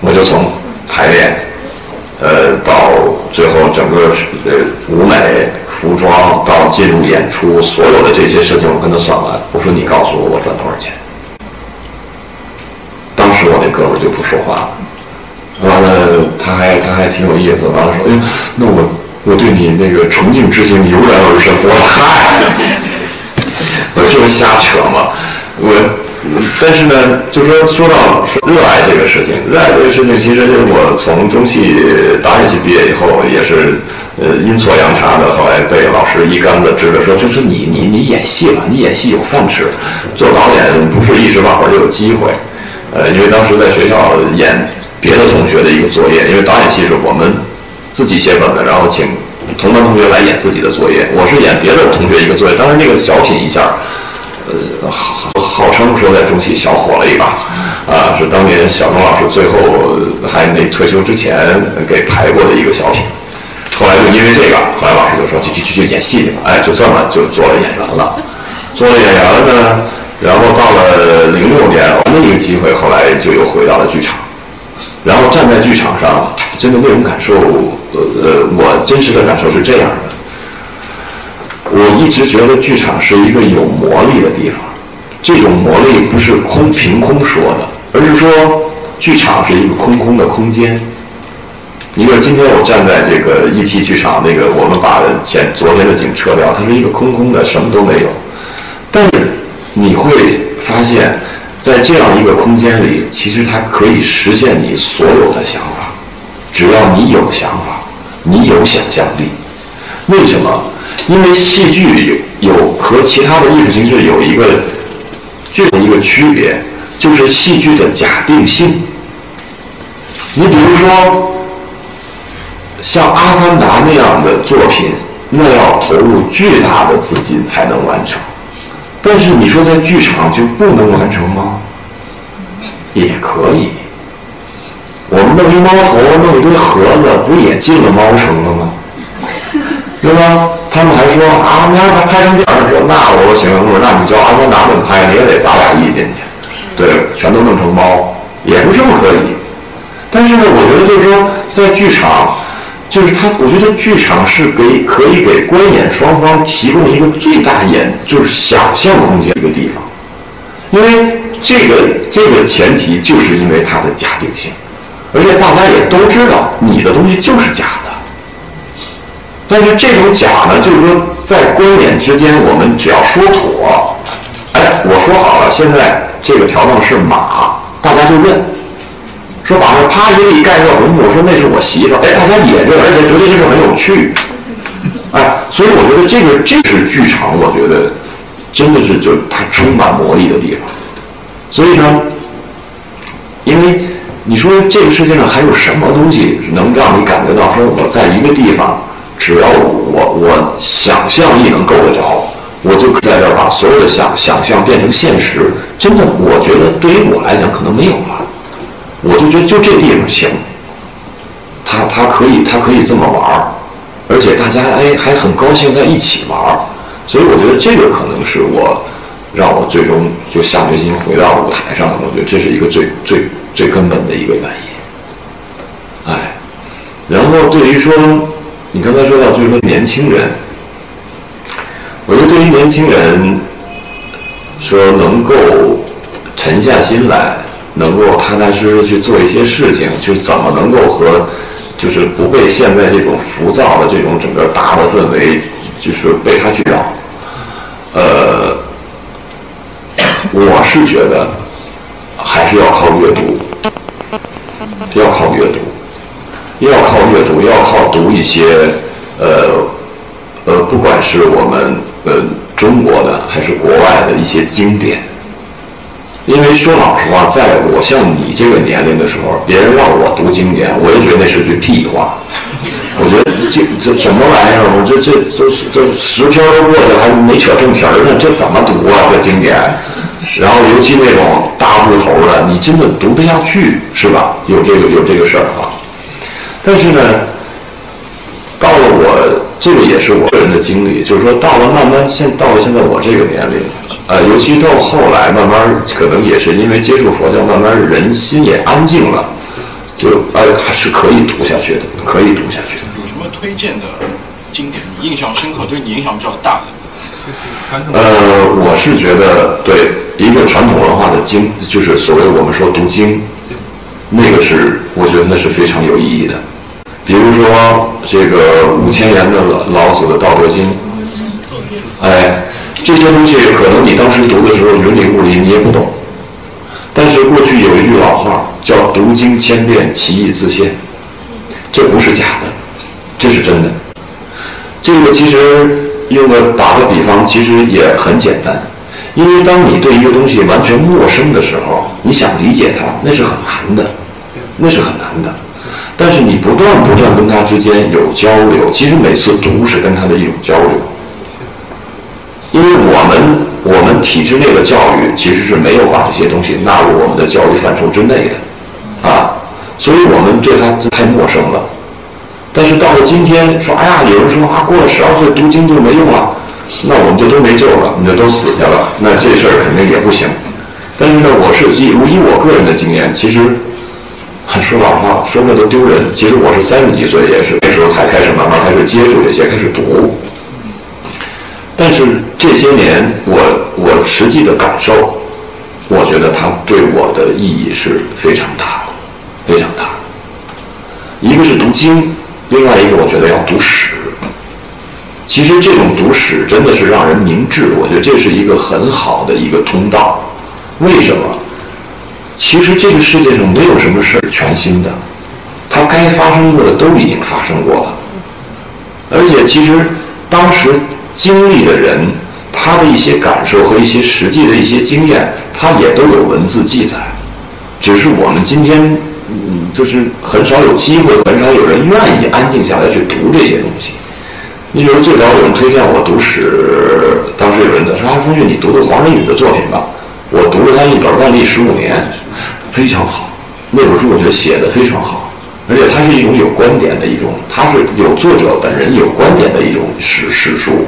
我就从排练，呃，到最后整个呃舞美、服装到进入演出，所有的这些事情我跟他算完。我说你告诉我我赚多少钱？当时我那哥们儿就不说话了。完了，他还他还挺有意思。完了说，哎，那我我对你那个崇敬之情油然而生。我嗨，我这不瞎扯吗？我，但是呢，就说说到热爱这个事情，热爱这个事情，其实就是我从中戏导演系毕业以后，也是呃阴错阳差的，后来被老师一竿子支着说，就说你你你演戏吧，你演戏有饭吃，做导演不是一时半会儿就有机会。呃，因为当时在学校演。别的同学的一个作业，因为导演系是我们自己写本子，然后请同班同学来演自己的作业。我是演别的同学一个作业，当时那个小品一下，呃，好号称说在中戏小火了一把，啊，是当年小钟老师最后还没退休之前给排过的一个小品。后来就因为这个，后来老师就说去去去去演戏去吧，哎，就这么就做了演员了。做了演员了呢，然后到了零六年，那一个机会，后来就又回到了剧场。然后站在剧场上，真的那种感受，呃呃，我真实的感受是这样的。我一直觉得剧场是一个有魔力的地方，这种魔力不是空凭空说的，而是说剧场是一个空空的空间。因为今天我站在这个 ET 剧场，那个我们把前昨天的景撤掉，它是一个空空的，什么都没有。但是你会发现。在这样一个空间里，其实它可以实现你所有的想法，只要你有想法，你有想象力。为什么？因为戏剧有有和其他的艺术形式有一个最的一个区别，就是戏剧的假定性。你比如说，像《阿凡达》那样的作品，那要投入巨大的资金才能完成。但是你说在剧场就不能完成吗？也可以。我们弄一猫头，弄一堆盒子，不也进了猫城了吗？对吧？他们还说啊，你还拍成电影？说那我行，我说那你叫阿凡达怎么拍？你也得砸俩亿进去，对，全都弄成猫，也不是不可以。但是呢，我觉得就是说，在剧场。就是他，我觉得剧场是给可以给观演双方提供一个最大演就是想象空间一个地方，因为这个这个前提就是因为它的假定性，而且大家也都知道你的东西就是假的，但是这种假呢，就是说在观点之间，我们只要说妥，哎，我说好了，现在这个条状是马，大家就认。说把那啪一粒盖热红布，说那是我媳妇儿，哎，大家也认，而且觉得这是很有趣，哎，所以我觉得这个这是剧场，我觉得真的是就它充满魔力的地方。所以呢，因为你说这个世界上还有什么东西能让你感觉到说我在一个地方，只要我我想象力能够得着，我就在这儿把所有的想想象变成现实。真的，我觉得对于我来讲，可能没有了。我就觉得就这地方行，他他可以他可以这么玩儿，而且大家哎还很高兴在一起玩儿，所以我觉得这个可能是我让我最终就下决心回到舞台上的，我觉得这是一个最最最根本的一个原因。哎，然后对于说你刚才说到就是说年轻人，我觉得对于年轻人说能够沉下心来。能够踏踏实实去做一些事情，就怎么能够和，就是不被现在这种浮躁的这种整个大的氛围，就是被他去扰。呃，我是觉得还是要靠阅读，要靠阅读。要靠阅读，要靠读一些呃呃，不管是我们呃中国的还是国外的一些经典。因为说老实话，在我像你这个年龄的时候，别人让我读经典，我也觉得那是句屁话。我觉得这这什么玩意儿？我这这这这十篇都过去了，还没扯正题儿呢，这怎么读啊？这经典，然后尤其那种大部头的，你真的读不下去，是吧？有这个有这个事儿啊。但是呢，到了我这个也是我个人的经历，就是说到了慢慢现到了现在我这个年龄，呃，尤其到后来慢慢可能也是因为接触佛教，慢慢人心也安静了，就哎还是可以读下去的，可以读下去。有什么推荐的经典你印象深刻，对你影响比较大的？呃，我是觉得对一个传统文化的经，就是所谓我们说读经，那个是我觉得那是非常有意义的。比如说这个五千年的老子的《道德经》，哎，这些东西可能你当时读的时候云里雾里，你也不懂。但是过去有一句老话叫“读经千遍，其义自现”，这不是假的，这是真的。这个其实用个打个比方，其实也很简单，因为当你对一个东西完全陌生的时候，你想理解它，那是很难的，那是很难的。但是你不断不断跟他之间有交流，其实每次读是跟他的一种交流，因为我们我们体制内的教育其实是没有把这些东西纳入我们的教育范畴之内的，啊，所以我们对他太陌生了。但是到了今天，说哎呀，有人说啊，过了十二岁读经就没用了，那我们就都没救了，你就都死去了，那这事儿肯定也不行。但是呢，我是以以我个人的经验，其实。很说老实话，说出来都丢人。其实我是三十几岁，也是那时候才开始慢慢开始接触这些，开始读。但是这些年，我我实际的感受，我觉得它对我的意义是非常大的，非常大的。一个是读经，另外一个我觉得要读史。其实这种读史真的是让人明智，我觉得这是一个很好的一个通道。为什么？其实这个世界上没有什么事儿全新的，它该发生过的都已经发生过了。而且其实当时经历的人，他的一些感受和一些实际的一些经验，他也都有文字记载。只是我们今天，嗯，就是很少有机会，很少有人愿意安静下来去读这些东西。你比如最早有人推荐我读史，当时有人在说：“啊，风俊，你读读黄仁宇的作品吧。”我读了他一本《万历十五年》。非常好，那本书我觉得写的非常好，而且它是一种有观点的一种，它是有作者本人有观点的一种史史书，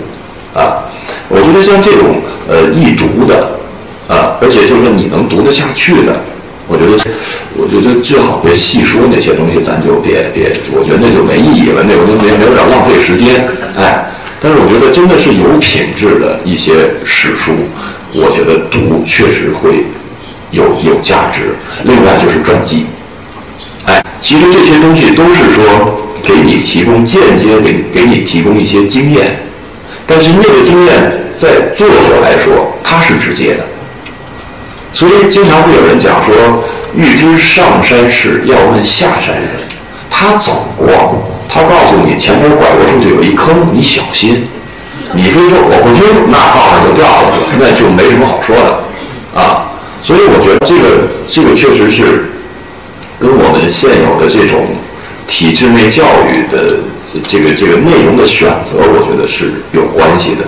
啊，我觉得像这种呃易读的，啊，而且就是说你能读得下去的，我觉得，我觉得最好别细说那些东西，咱就别别，我觉得那就没意义了，那我就没没有点浪费时间，哎，但是我觉得真的是有品质的一些史书，我觉得读确实会。有有价值，另外就是传记，哎，其实这些东西都是说给你提供间接给给你提供一些经验，但是那个经验在作者来说他是直接的，所以经常会有人讲说，欲知上山事要问下山人，他走过，他告诉你前面拐过出去有一坑，你小心，你非说我不听，那道上就掉了，那就没什么好说的，啊。所以我觉得这个这个确实是跟我们现有的这种体制内教育的这个这个内容的选择，我觉得是有关系的。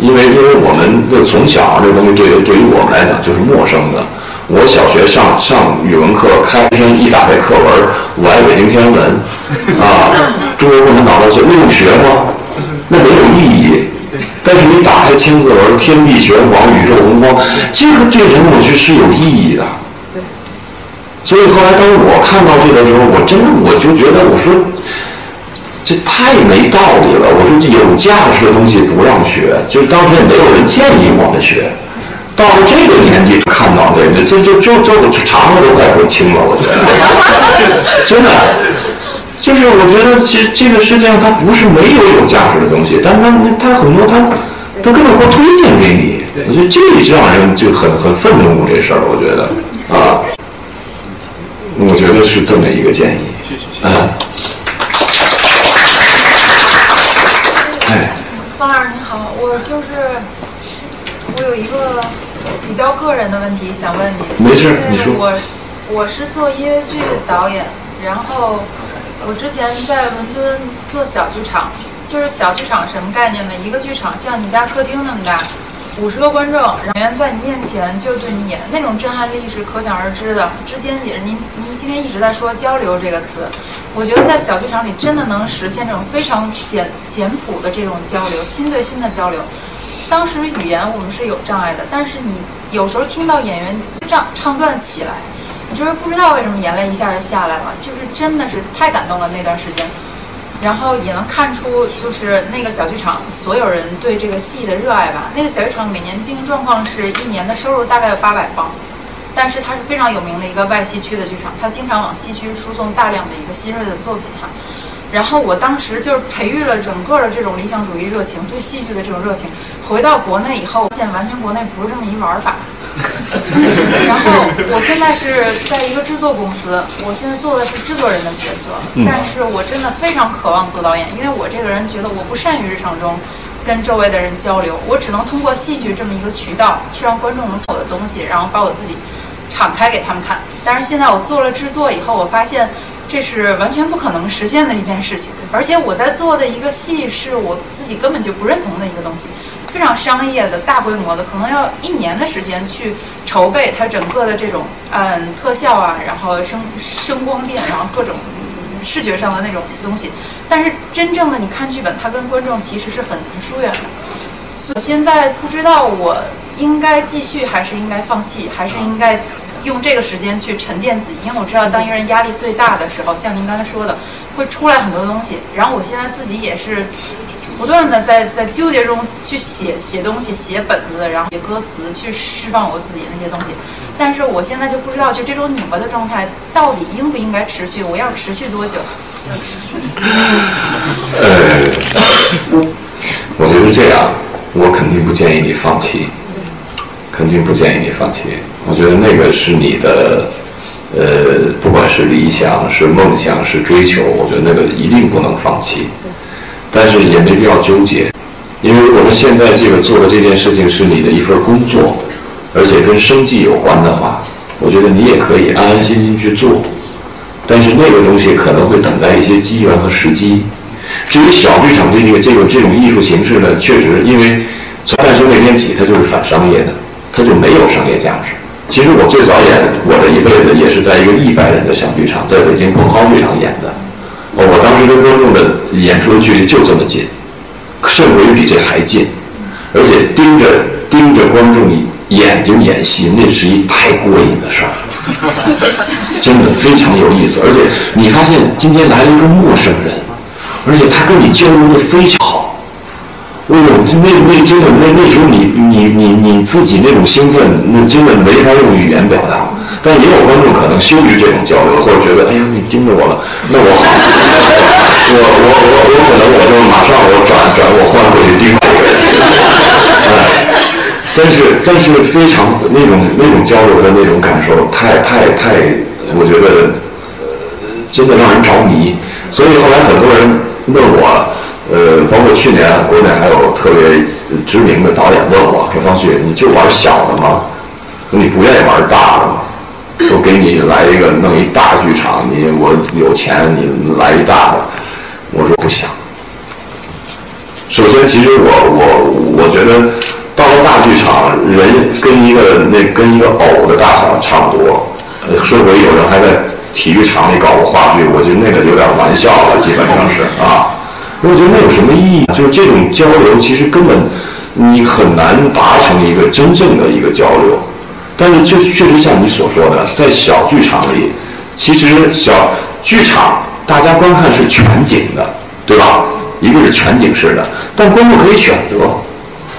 因为因为我们的从小这东西对于对于我们来讲就是陌生的。我小学上上语文课，开篇一打开课文，我爱北京天安门啊，中国共产党万岁，用学吗？那没有意义。但是你打开千字文，天地玄黄，宇宙洪荒，这个对人我觉得是有意义的。所以后来当我看到这个时候，我真的我就觉得，我说这太没道理了。我说这有价值的东西不让学，就是当时也没有人建议我们学。到了这个年纪看到这个，这这这这肠子都快悔青了。我觉得真的。就是我觉得，其实这个世界上它不是没有有价值的东西，但它它很多它它根本不推荐给你。我觉得这让人就很很愤怒这事儿，我觉得啊，我觉得是这么一个建议。嗯。方儿你好，我就是我有一个比较个人的问题想问你。没事，你说。我我是做音乐剧导演，然后我之前在伦敦做小剧场，就是小剧场什么概念呢？一个剧场像你家客厅那么大，五十个观众，演员在你面前就是对你演，那种震撼力是可想而知的。之间也是您您今天一直在说交流这个词，我觉得在小剧场里真的能实现这种非常简简朴的这种交流，心对心的交流。当时语言我们是有障碍的，但是你有时候听到演员唱唱段起来，就是不知道为什么眼泪一下就下来了，就是真的是太感动了那段时间。然后也能看出，就是那个小剧场所有人对这个戏的热爱吧。那个小剧场每年经营状况是一年的收入大概有八百磅，但是它是非常有名的一个外戏区的剧场，它经常往西区输送大量的一个新锐的作品哈。然后我当时就是培育了整个的这种理想主义热情，对戏剧的这种热情。回到国内以后，发现完全国内不是这么一玩法。然后我现在是在一个制作公司，我现在做的是制作人的角色，嗯但是我真的非常渴望做导演，因为我这个人觉得我不善于日常中跟周围的人交流，我只能通过戏剧这么一个渠道去让观众能懂我的东西，然后把我自己敞开给他们看。但是现在我做了制作以后，我发现这是完全不可能实现的一件事情，而且我在做的一个戏是我自己根本就不认同的一个东西。非常商业的大规模的，可能要一年的时间去筹备它整个的这种嗯特效啊，然后声声光电，然后各种视觉上的那种东西。但是真正的你看剧本，它跟观众其实是很疏远的。所以现在不知道我应该继续还是应该放弃，还是应该用这个时间去沉淀自己，因为我知道当一个人压力最大的时候，像您刚才说的，会出来很多东西。然后我现在自己也是。不断的在在纠结中去写写东西，写本子，然后写歌词，去释放我自己那些东西。但是我现在就不知道，就这种拧巴的状态到底应不应该持续？我要持续多久？呃，我觉得这样，我肯定不建议你放弃，肯定不建议你放弃。我觉得那个是你的，呃，不管是理想、是梦想、是追求，我觉得那个一定不能放弃。但是也没必要纠结，因为如果说现在这个做的这件事情是你的一份工作，而且跟生计有关的话，我觉得你也可以安安心心去做。但是那个东西可能会等待一些机缘和时机。至于小剧场这个这个这种艺术形式呢，确实因为从诞生那天起，它就是反商业的，它就没有商业价值。其实我最早演我的一辈子也是在一个一百人的小剧场，在北京蓬蒿剧场演的。我当时跟观众的演出的距离就这么近，甚至于比这还近，而且盯着盯着观众眼睛演戏，那是一太过瘾的事儿，真的非常有意思。而且你发现今天来了一个陌生人，而且他跟你交流的非常好，哎呦，那那真的那那时候你你你你自己那种兴奋，那真的没法用语言表达。但也有观众可能羞于这种交流，或者觉得哎呀你盯着我了，那我好，我我我我可能我就马上我转转我换过去另外一个人，哎，但是但是非常那种那种交流的那种感受，太太太，我觉得真的让人着迷。所以后来很多人问我，呃，包括去年国内还有特别知名的导演问我说：“方旭，你就玩小的吗？你不愿意玩大的吗？”我给你来一个弄一大剧场，你我有钱，你来一大的。我说不想。首先，其实我我我觉得到了大剧场，人跟一个那跟一个偶的大小差不多。呃，说回有人还在体育场里搞过话剧，我觉得那个有点玩笑了，基本上是啊。我觉得那有什么意义？就是这种交流，其实根本你很难达成一个真正的一个交流。但是就确实像你所说的，在小剧场里，其实小剧场大家观看是全景的，对吧？一个是全景式的，但观众可以选择，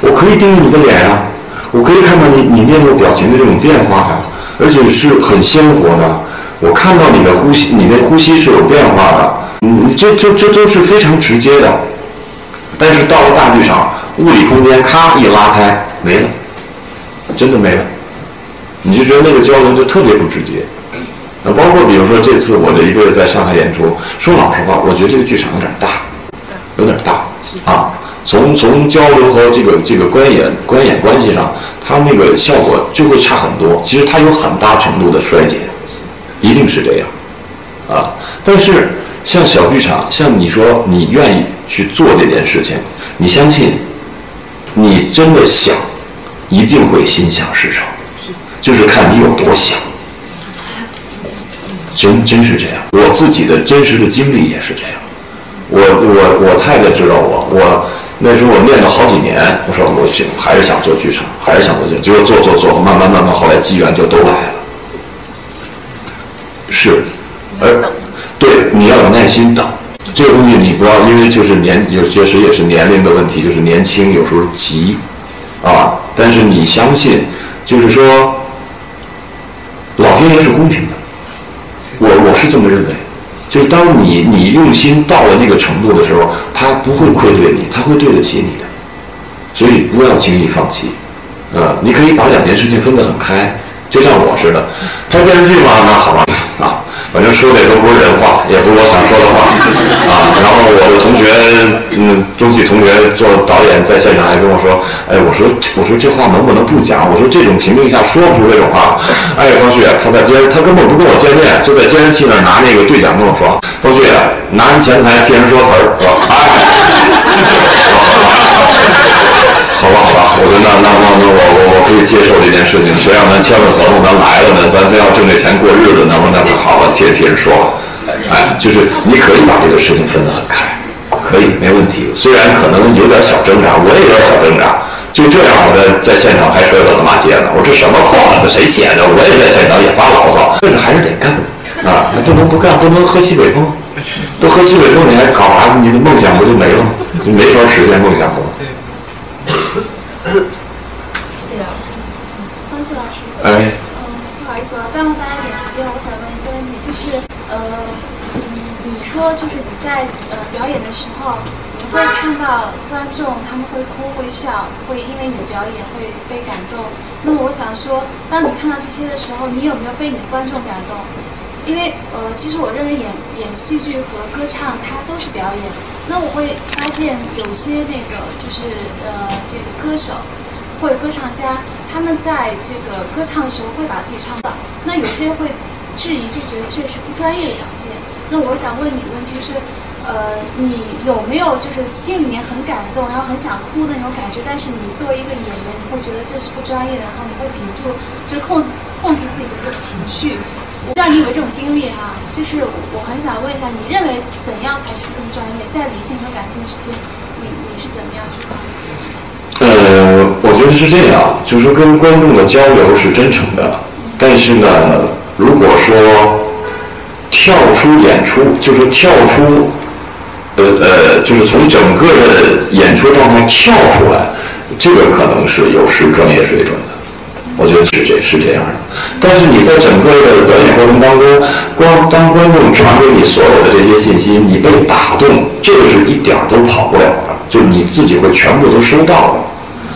我可以盯着你的脸啊，我可以看到你你面部表情的这种变化呀、而且是很鲜活的。我看到你的呼吸，你的呼吸是有变化的，嗯，这这这都是非常直接的。但是到了大剧场，物理空间咔一拉开，没了，真的没了。你就觉得那个交流就特别不直接。那，包括比如说这次我这一个月在上海演出，说老实话，我觉得这个剧场有点大，有点大啊。从从交流和这个这个观演观演关系上，它那个效果就会差很多。其实它有很大程度的衰减，一定是这样，啊。但是像小剧场，像你说你愿意去做这件事情，你相信，你真的想，一定会心想事成，就是看你有多想。真真是这样，我自己的真实的经历也是这样。我我我太太知道我，我那时候我练了好几年，我说我去还是想做剧场，还是想做剧场，结果做做做，慢慢慢慢，后来机缘就都来了。是，而对你要有耐心等，这个东西你不要因为就是年有确实也是年龄的问题，就是年轻有时候急啊，但是你相信，就是说老天爷是公平的。我我是这么认为，就是当你你用心到了那个程度的时候，他不会愧对你，他会对得起你的，所以不要轻易放弃，呃，你可以把两件事情分得很开，就像我似的，拍电视剧嘛，那好吧，啊。反正说的也都不是人话，也不是我想说的话，啊。然后我的同学，嗯，中戏同学做导演在现场还跟我说，哎，我说我说这话能不能不讲？我说这种情境下说不出这种话。哎，方旭，他在监，他根本不跟我见面，就在监视器那儿拿那个对讲跟我说，方旭，拿人钱财替人说词儿，是吧？哎。我说那那那那我我我可以接受这件事情。谁让咱签了合同，咱来了呢？咱非要挣这钱过日子，那么那好了，替替人说了。哎，就是你可以把这个事情分得很开，可以没问题。虽然可能有点小挣扎，我也有点小挣扎。就这样，我在在现场还摔了骂街呢。我说这什么话？这谁写的？我也在现场也发牢骚，但是还是得干啊！那不能不干，不能喝西北风。都喝西北风，你还搞啥？你的梦想不就没了吗？你没法实现梦想了吗。谢谢方旭老师。哎。嗯，不好意思，我耽误大家一点时间，我想问一个问题，就是呃，你说就是你在呃表演的时候，你会看到观众他们会哭会笑，会因为你的表演会被感动。那么我想说，当你看到这些的时候，你有没有被你的观众感动？因为呃，其实我认为演演戏剧和歌唱它都是表演。那我会发现有些那个就是呃这个歌手或者歌唱家，他们在这个歌唱的时候会把自己唱到。那有些会质疑，就觉得这是不专业的表现。那我想问你的问题是，呃，你有没有就是心里面很感动，然后很想哭的那种感觉？但是你作为一个演员，你会觉得这是不专业的，然后你会屏住，就是控制控制自己的这个情绪。我不知道你有没有这种经历哈，就是我很想问一下，你认为怎样才是更专业？在理性和感性之间，你你是怎么样去？呃，我觉得是这样，就是说跟观众的交流是真诚的，但是呢，如果说跳出演出，就是跳出，呃呃，就是从整个的演出状态跳出来，这个可能是有失专业水准的。我觉得是这是这样的，但是你在整个的表演过程当中，光当观众传给你所有的这些信息，你被打动，这个是一点儿都跑不了的，就你自己会全部都收到的，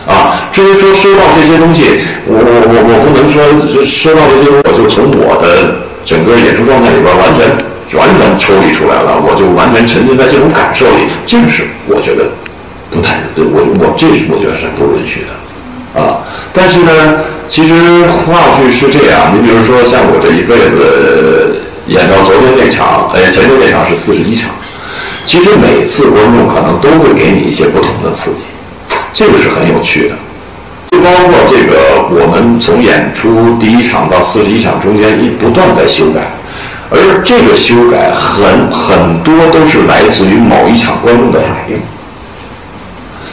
啊，至于说收到这些东西，我我我我不能说收到这些，我就从我的整个演出状态里边完全完全抽离出来了，我就完全沉浸在这种感受里，这个是我觉得不太，我我这是我觉得是不允许的。啊，但是呢，其实话剧是这样，你比如说像我这一辈子演到昨天那场，哎，前天那场是四十一场，其实每次观众可能都会给你一些不同的刺激，这个是很有趣的。就包括这个，我们从演出第一场到四十一场中间，一不断在修改，而这个修改很很多都是来自于某一场观众的反应，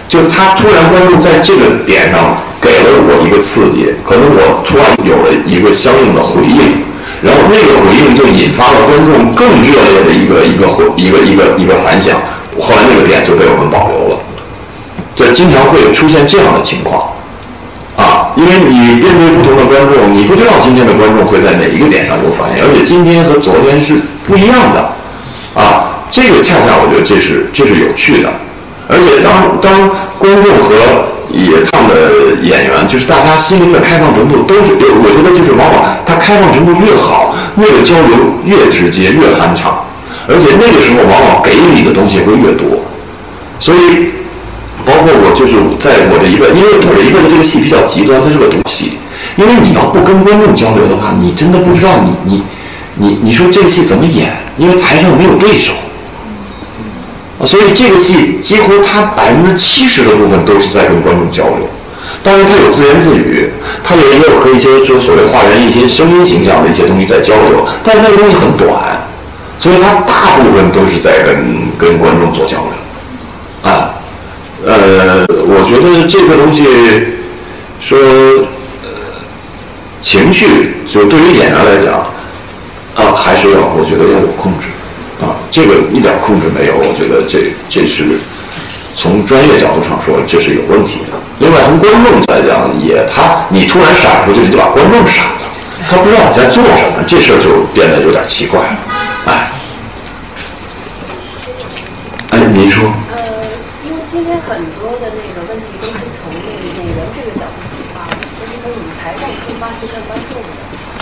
就他突然观众在这个点上。给了我一个刺激，可能我突然有了一个相应的回应，然后那个回应就引发了观众更热烈的一个一个回一个一个一个反响，后来那个点就被我们保留了。这经常会出现这样的情况，啊，因为你面对不同的观众，你不知道今天的观众会在哪一个点上有反应，而且今天和昨天是不一样的，啊，这个恰恰我觉得这是这是有趣的，而且当当观众和野唱的演员，就是大家心灵的开放程度都是，我觉得就是往往他开放程度越好，那个交流越直接越酣畅，而且那个时候往往给你的东西会越多。所以，包括我就是在我的一个，因为我的一个的这个戏比较极端，它是个独戏。因为你要不跟观众交流的话，你真的不知道你你你你说这个戏怎么演，因为台上没有对手。所以这个戏几乎它百分之七十的部分都是在跟观众交流。当然，他有自言自语，他也也有和一些就所谓画人一些声音形象的一些东西在交流，但那个东西很短，所以他大部分都是在跟跟观众做交流。呃，我觉得这个东西说，呃，情绪就对于演员来讲，啊，还是要我觉得要有控制，啊，这个一点控制没有，我觉得这这是从专业角度上说这是有问题的。另外从观众来讲，也他你突然闪出去，你就把观众闪了，他不知道你在做什么，这事儿就变得有点奇怪了，哎，哎，您说。今天很多的那个问题都是从那个演员这个角度出发的，都是从舞台上出发去看观众的。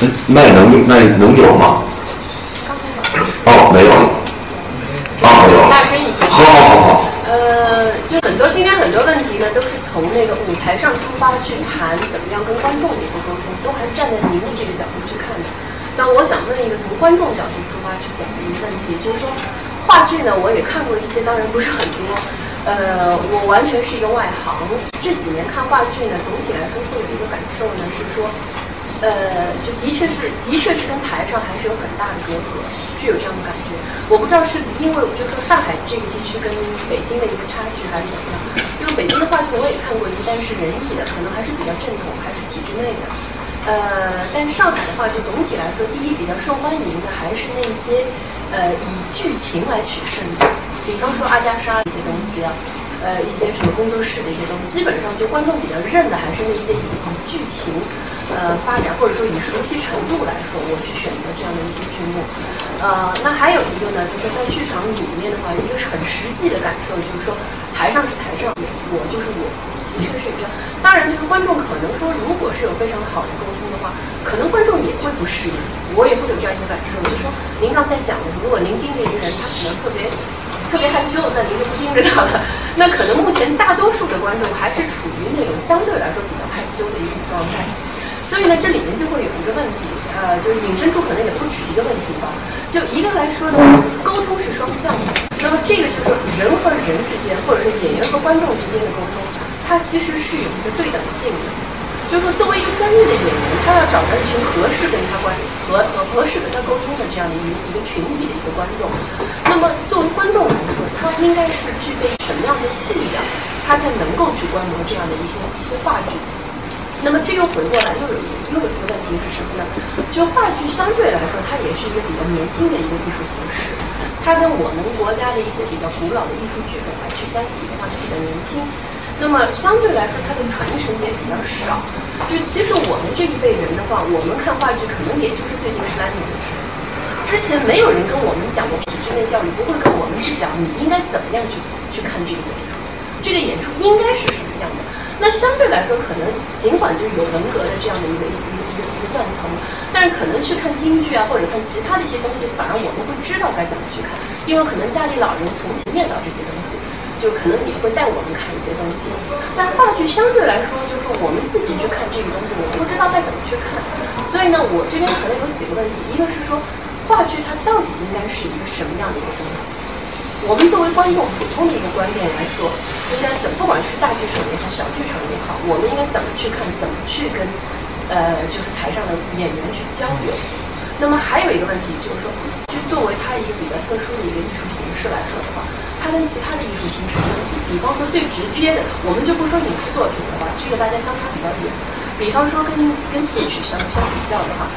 嗯，麦能麦能有吗？哦，没有了。啊，没有了。大声一些。好好好好。呃，就很多今天很多问题呢，都是从那个舞台上出发去谈怎么样跟观众的一个沟通，都还是站在您的这个角度去看的。那我想问一个从观众角度出发去讲的一个问题，就是说话剧呢，我也看过一些，当然不是很多。呃，我完全是一个外行，这几年看话剧呢，总体来说会有一个感受呢，是说。呃，就的确是，的确是跟台上还是有很大的隔阂，是有这样的感觉。我不知道是因为就说上海这个地区跟北京的一个差距，还是怎么样？因为北京的话剧我也看过一些，但是人艺的可能还是比较正统，还是体制内的。呃，但是上海的话，剧总体来说，第一比较受欢迎的还是那些呃以剧情来取胜的，比方说阿加莎一些东西啊。呃，一些什么工作室的一些东西，基本上就观众比较认的还是那些以以剧情，呃发展或者说以熟悉程度来说，我去选择这样的一些剧目。呃，那还有一个呢，就是在剧场里面的话，一个是很实际的感受，就是说台上是台上，我就是我，的确是这样。当然，就是观众可能说，如果是有非常好的沟通的话，可能观众也会不适应，我也会有这样一个感受，就是说您刚才讲的，如果您盯着一个人，他可能特别。特别害羞，那您就不盯着他了。那可能目前大多数的观众还是处于那种相对来说比较害羞的一种状态，所以呢，这里面就会有一个问题，呃，就是引申出可能也不止一个问题吧。就一个来说呢，沟通是双向的，那么这个就是人和人之间，或者是演员和观众之间的沟通，它其实是有一个对等性的。就是说，作为一个专业的演员，他要找到一群合适跟他关和和合适跟他沟通的这样的一一个群体的一个观众。那么，作为观众来说，他应该是具备什么样的素养，他才能够去观摩这样的一些一些话剧？那么，这又回过来又有又有一个问题是什么呢？就话剧相对来说，它也是一个比较年轻的一个艺术形式，它跟我们国家的一些比较古老的艺术剧种来去相比的话，它比较年轻。那么相对来说，它的传承也比较少。就其实我们这一辈人的话，我们看话剧可能也就是最近十来年的事。之前没有人跟我们讲过体制内教育，不会跟我们去讲你应该怎么样去去看这个演出，这个演出应该是什么样的。那相对来说，可能尽管就是有文革的这样的一个一个一个一个断层，但是可能去看京剧啊，或者看其他的一些东西，反而我们会知道该怎么去看，因为可能家里老人从前念叨这些东西。就可能也会带我们看一些东西，但话剧相对来说，就是我们自己去看这个东西，我们不知道该怎么去看。所以呢，我这边可能有几个问题，一个是说，话剧它到底应该是一个什么样的一个东西？我们作为观众，普通的一个观众来说，应该怎，不管是大剧场也好，小剧场也好，我们应该怎么去看，怎么去跟，呃，就是台上的演员去交流？那么还有一个问题就是说，作为它一个比较特殊的一个艺术形式来说的话。它跟其他的艺术形式相比，比方说最直接的，我们就不说影视作品的话，这个大家相差比较远。比方说跟跟戏曲相相比较的话，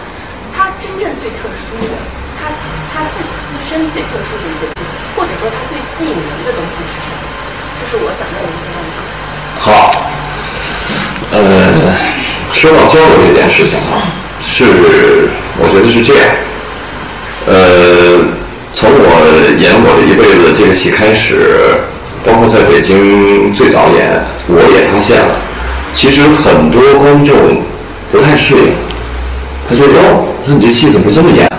它真正最特殊的，它它自己自身最特殊的一些地方，或者说它最吸引人的东西是什么？这是我想问的一些问题。好，呃，说到交流这件事情啊，是我觉得是这样，呃。从我演我的一辈子这个戏开始，包括在北京最早演，我也发现了，其实很多观众不太适应，他说哟，说你这戏怎么这么演？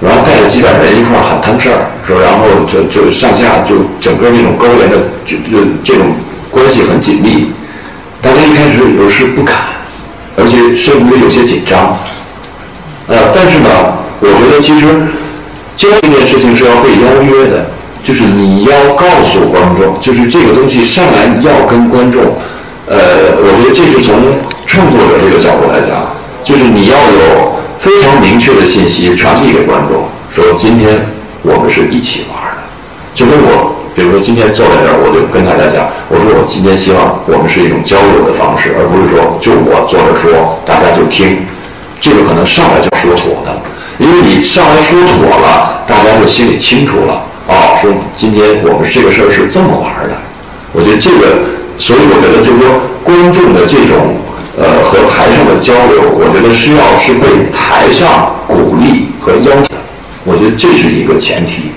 然后带着几百人一块喊摊事儿，说然后就就上下就整个这种高原的就就这种关系很紧密，大家一开始有时不敢，而且甚至有些紧张。呃，但是呢，我觉得其实教这件事情是要被邀约的，就是你要告诉观众，就是这个东西上来要跟观众，呃，我觉得这是从创作者这个角度来讲，就是你要有非常明确的信息传递给观众，说今天我们是一起玩的，就跟我。比如说今天坐在这儿，我就跟大家讲，我说我今天希望我们是一种交流的方式，而不是说就我坐着说，大家就听。这个可能上来就说妥的，因为你上来说妥了，大家就心里清楚了。啊，说今天我们这个事儿是这么玩的。我觉得这个，所以我觉得就是说，观众的这种呃和台上的交流，我觉得是要是被台上鼓励和要求的。我觉得这是一个前提。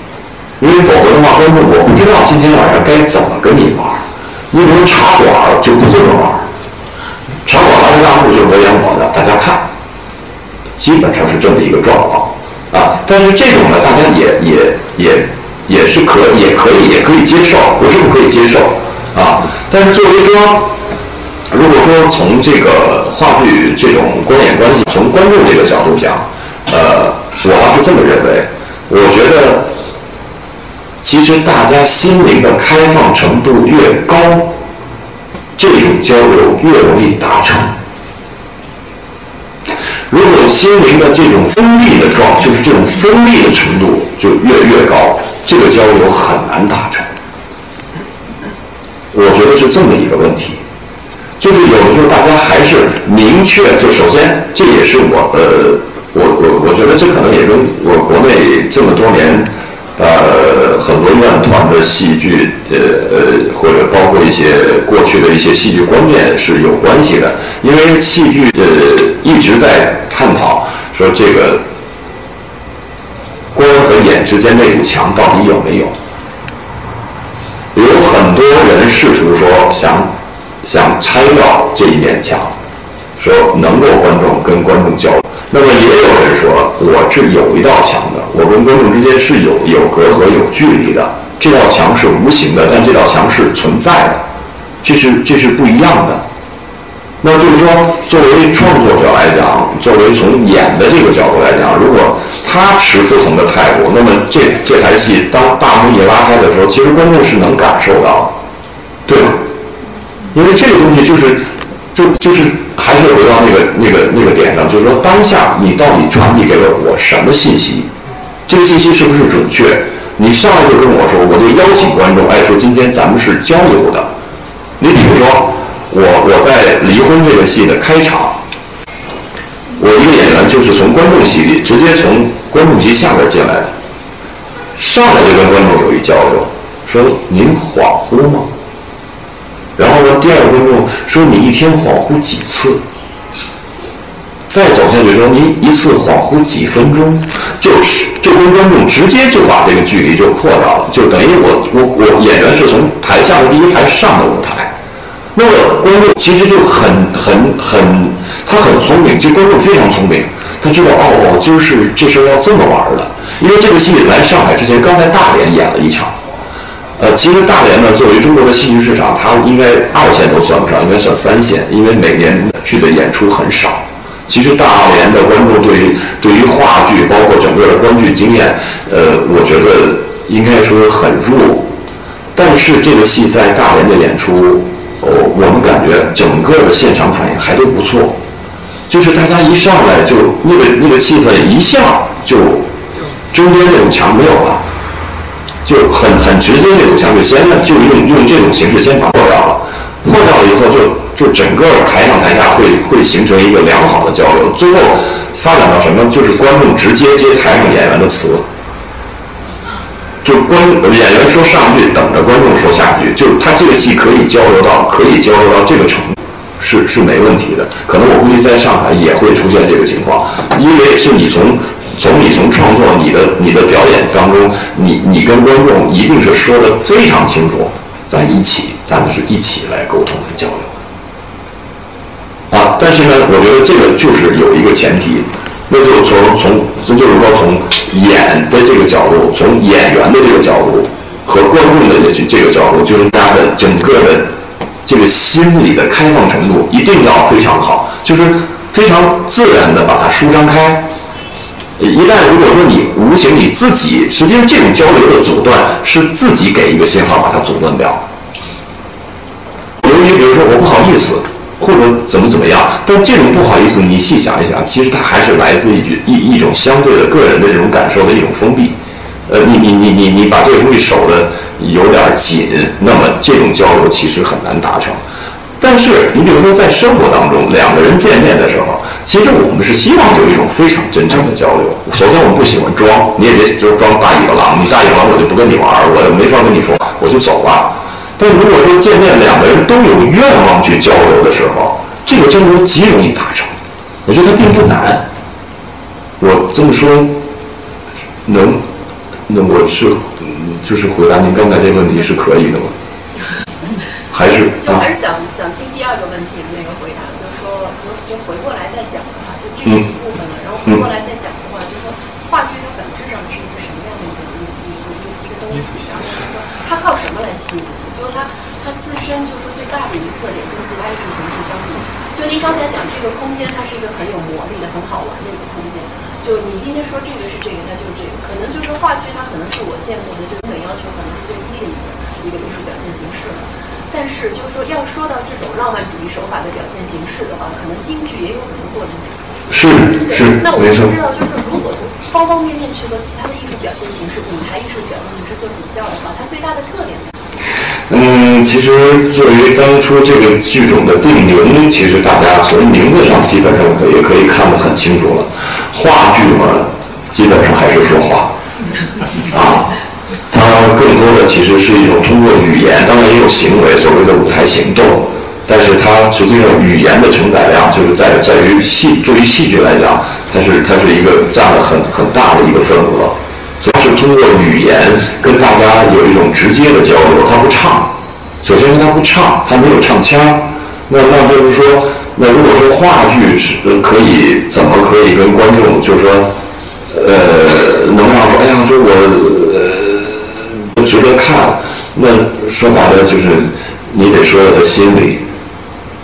因为否则的话，观众我不知道今天晚上该怎么跟你玩。你比如茶馆就不这么玩，茶馆拉着大幕就是我演我的，大家看，基本上是这么一个状况啊。但是这种呢，大家也也也也是可也可以也可以接受，不是不可以接受啊。但是作为说，如果说从这个话剧这种观演关系，从观众这个角度讲，呃，我要是这么认为，我觉得。其实大家心灵的开放程度越高，这种交流越容易达成。如果心灵的这种封闭的状，就是这种封闭的程度就越越高，这个交流很难达成。我觉得是这么一个问题，就是有的时候大家还是明确，就首先这也是我呃，我我我觉得这可能也跟我国内这么多年。呃，很多院团的戏剧，呃呃，或者包括一些过去的一些戏剧观念是有关系的。因为戏剧呃一直在探讨说这个观和演之间那堵墙到底有没有？有很多人试图说想想拆掉这一面墙，说能够观众跟观众交流。那么也有人说，我是有一道墙的，我跟观众之间是有有隔阂、有距离的。这道墙是无形的，但这道墙是存在的，这是这是不一样的。那就是说，作为创作者来讲，作为从演的这个角度来讲，如果他持不同的态度，那么这这台戏当大幕一拉开的时候，其实观众是能感受到的，对吗？因为这个东西就是。就就是还是回到那个那个那个点上，就是说当下你到底传递给了我什么信息？这个信息是不是准确？你上来就跟我说，我就邀请观众，哎，说今天咱们是交流的。你比如说，我我在离婚这个戏的开场，我一个演员就是从观众席里直接从观众席下边进来的，上来就跟观众有一交流，说您恍惚吗？然后呢？第二个观众说：“你一天恍惚几次？”再走下去说：“你一次恍惚几分钟？”就是就跟观众直接就把这个距离就破掉了，就等于我我我演员是从台下的第一排上的舞台，那么观众其实就很很很他很聪明，这观众非常聪明，他知道哦，今儿是这事要这么玩的，因为这个戏来上海之前刚才大连演了一场。呃，其实大连呢，作为中国的戏剧市场，它应该二线都算不上，应该算三线，因为每年去的演出很少。其实大连的观众对于对于话剧，包括整个的观剧经验，呃，我觉得应该说很弱。但是这个戏在大连的演出，哦，我们感觉整个的现场反应还都不错，就是大家一上来就那个那个气氛一下就中间那堵墙没有了。就很很直接那种墙，就先就用用这种形式先把破掉了，破掉了以后，就就整个台上台下会会形成一个良好的交流，最后发展到什么？就是观众直接接台上演员的词，就观演员说上句，等着观众说下句，就他这个戏可以交流到可以交流到这个程度，是是没问题的。可能我估计在上海也会出现这个情况，因为是你从。从你从创作你的你的表演当中，你你跟观众一定是说的非常清楚，咱一起，咱们是一起来沟通和交流。啊，但是呢，我觉得这个就是有一个前提，那就从从就是说从演的这个角度，从演员的这个角度和观众的这这个角度，就是大家的整个的这个心理的开放程度一定要非常好，就是非常自然的把它舒张开。一旦如果说你无形你自己，实际上这种交流的阻断是自己给一个信号把它阻断掉。由于比如说我不好意思，或者怎么怎么样，但这种不好意思你细想一想，其实它还是来自一一一种相对的个人的这种感受的一种封闭。呃，你你你你你把这个东西守的有点紧，那么这种交流其实很难达成。但是你比如说在生活当中，两个人见面的时候，其实我们是希望有一种非常真诚的交流。首先我们不喜欢装，你也别就是装大尾巴狼，你大尾巴狼我就不跟你玩儿，我没法跟你说，我就走了。但如果说见面两个人都有愿望去交流的时候，这个交流极容易达成。我觉得它并不难。我这么说能，那我是就是回答您刚才这个问题是可以的吗？还是就还是想想听第二个问题的那个回答，就是说，就就回过来再讲的话，就这是一部分了。然后回过来再讲的话，就是说，话剧它本质上是一个什么样的一个一一一一个东西？然后就是说，它靠什么来吸引？就是它它自身就是说最大的一个特点，跟其他艺术形式相比，就您刚才讲这个空间，它是一个很有魔力的、很好玩的一个空间。就你今天说这个是这个，它就是这个。可能就是说话剧，它可能是我见过的对美要求可能是最低的一个一个艺术表现形式了。但是，就是说，要说到这种浪漫主义手法的表现形式的话，可能京剧也有很多过人之处。是是，那我没错不知道，就是如果从方方面面去和其他的艺术表现形式、舞台艺术表现形式做比较的话，它最大的特点？嗯，其实作为当初这个剧种的定名，其实大家从名字上基本上可以可以看得很清楚了。话剧嘛，基本上还是说话，啊，它更多的其实是一种通过语言，当然也有行为，所谓的舞台行动，但是它实际上语言的承载量就是在在于戏，对于戏剧来讲，它是它是一个占了很很大的一个份额。主要是通过语言跟大家有一种直接的交流。他不唱，首先他不唱，他没有唱腔。那那就是说，那如果说话剧是可以怎么可以跟观众，就是说，呃，能让说，哎呀，说我呃值得看。那说白了就是，你得说到他心里，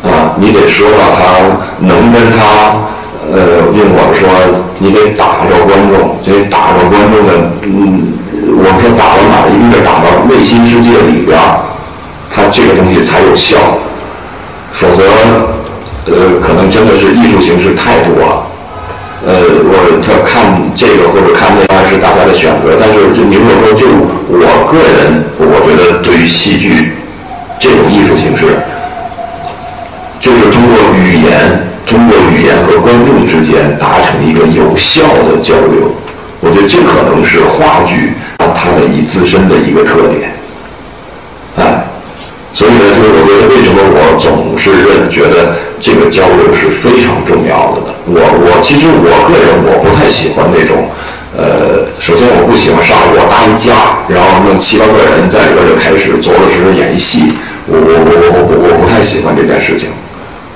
啊，你得说到他能跟他。呃，用我说，你得打着观众，得打着观众的，嗯，我们说打到哪儿，一定得打到内心世界里边儿，它这个东西才有效，否则，呃，可能真的是艺术形式太多了，呃，我他看这个或者看那个是大家的选择，但是就你如果说就我个人，我觉得对于戏剧这种艺术形式，就是通过语言。通过语言和观众之间达成一个有效的交流，我觉得这可能是话剧它的以自身的一个特点，哎，所以呢，就是我觉得为什么我总是认觉得这个交流是非常重要的？我我其实我个人我不太喜欢那种，呃，首先我不喜欢上我搭一架，然后弄七八个人在里边就开始着着实实演一戏，我我我我我我不太喜欢这件事情。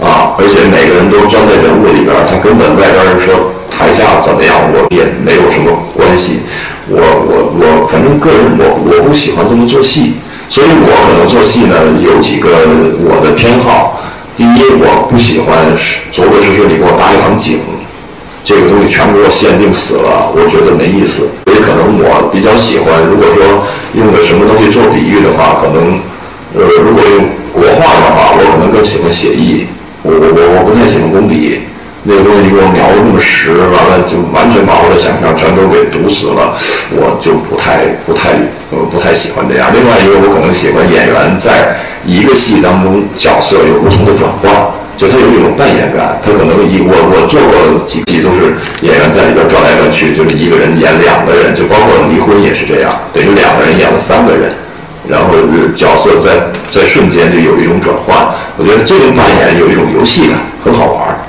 啊，而且每个人都钻在人物里边，他根本外边人说台下怎么样，我也没有什么关系。我我我，反正个人我我不喜欢这么做戏，所以我可能做戏呢有几个我的偏好。第一，我不喜欢是着着实实你给我搭一场景，这个东西全给我限定死了，我觉得没意思。所以可能我比较喜欢，如果说用个什么东西做比喻的话，可能呃，如果用国画的话，我可能更喜欢写意。我我我我不太喜欢工笔，那个东西给我描的那么实，完了就完全把我的想象全都给堵死了，我就不太不太呃不太喜欢这样。另外一个，我可能喜欢演员在一个戏当中角色有不同的转换，就他有一种扮演感。他可能一我我做过几季都是演员在里边转来转去，就是一个人演两个人，就包括离婚也是这样，等于两个人演了三个人。然后角色在在瞬间就有一种转换，我觉得这种扮演有一种游戏感，很好玩儿。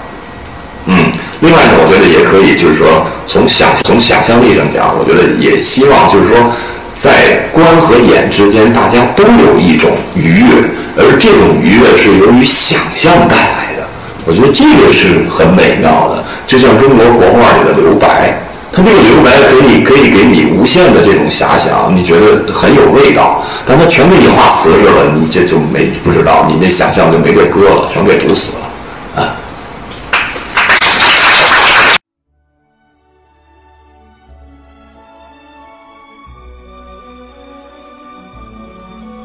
另外呢，我觉得也可以，就是说从想从想象力上讲，我觉得也希望就是说，在观和演之间，大家都有一种愉悦，而这种愉悦是由于想象带来的。我觉得这个是很美妙的，就像中国国画里的留白，它那个留白可以可以给你无限的这种遐想，你觉得很有味道，但它全给你画瓷实了，你这就没不知道，你那想象就没地搁了，全给堵死了，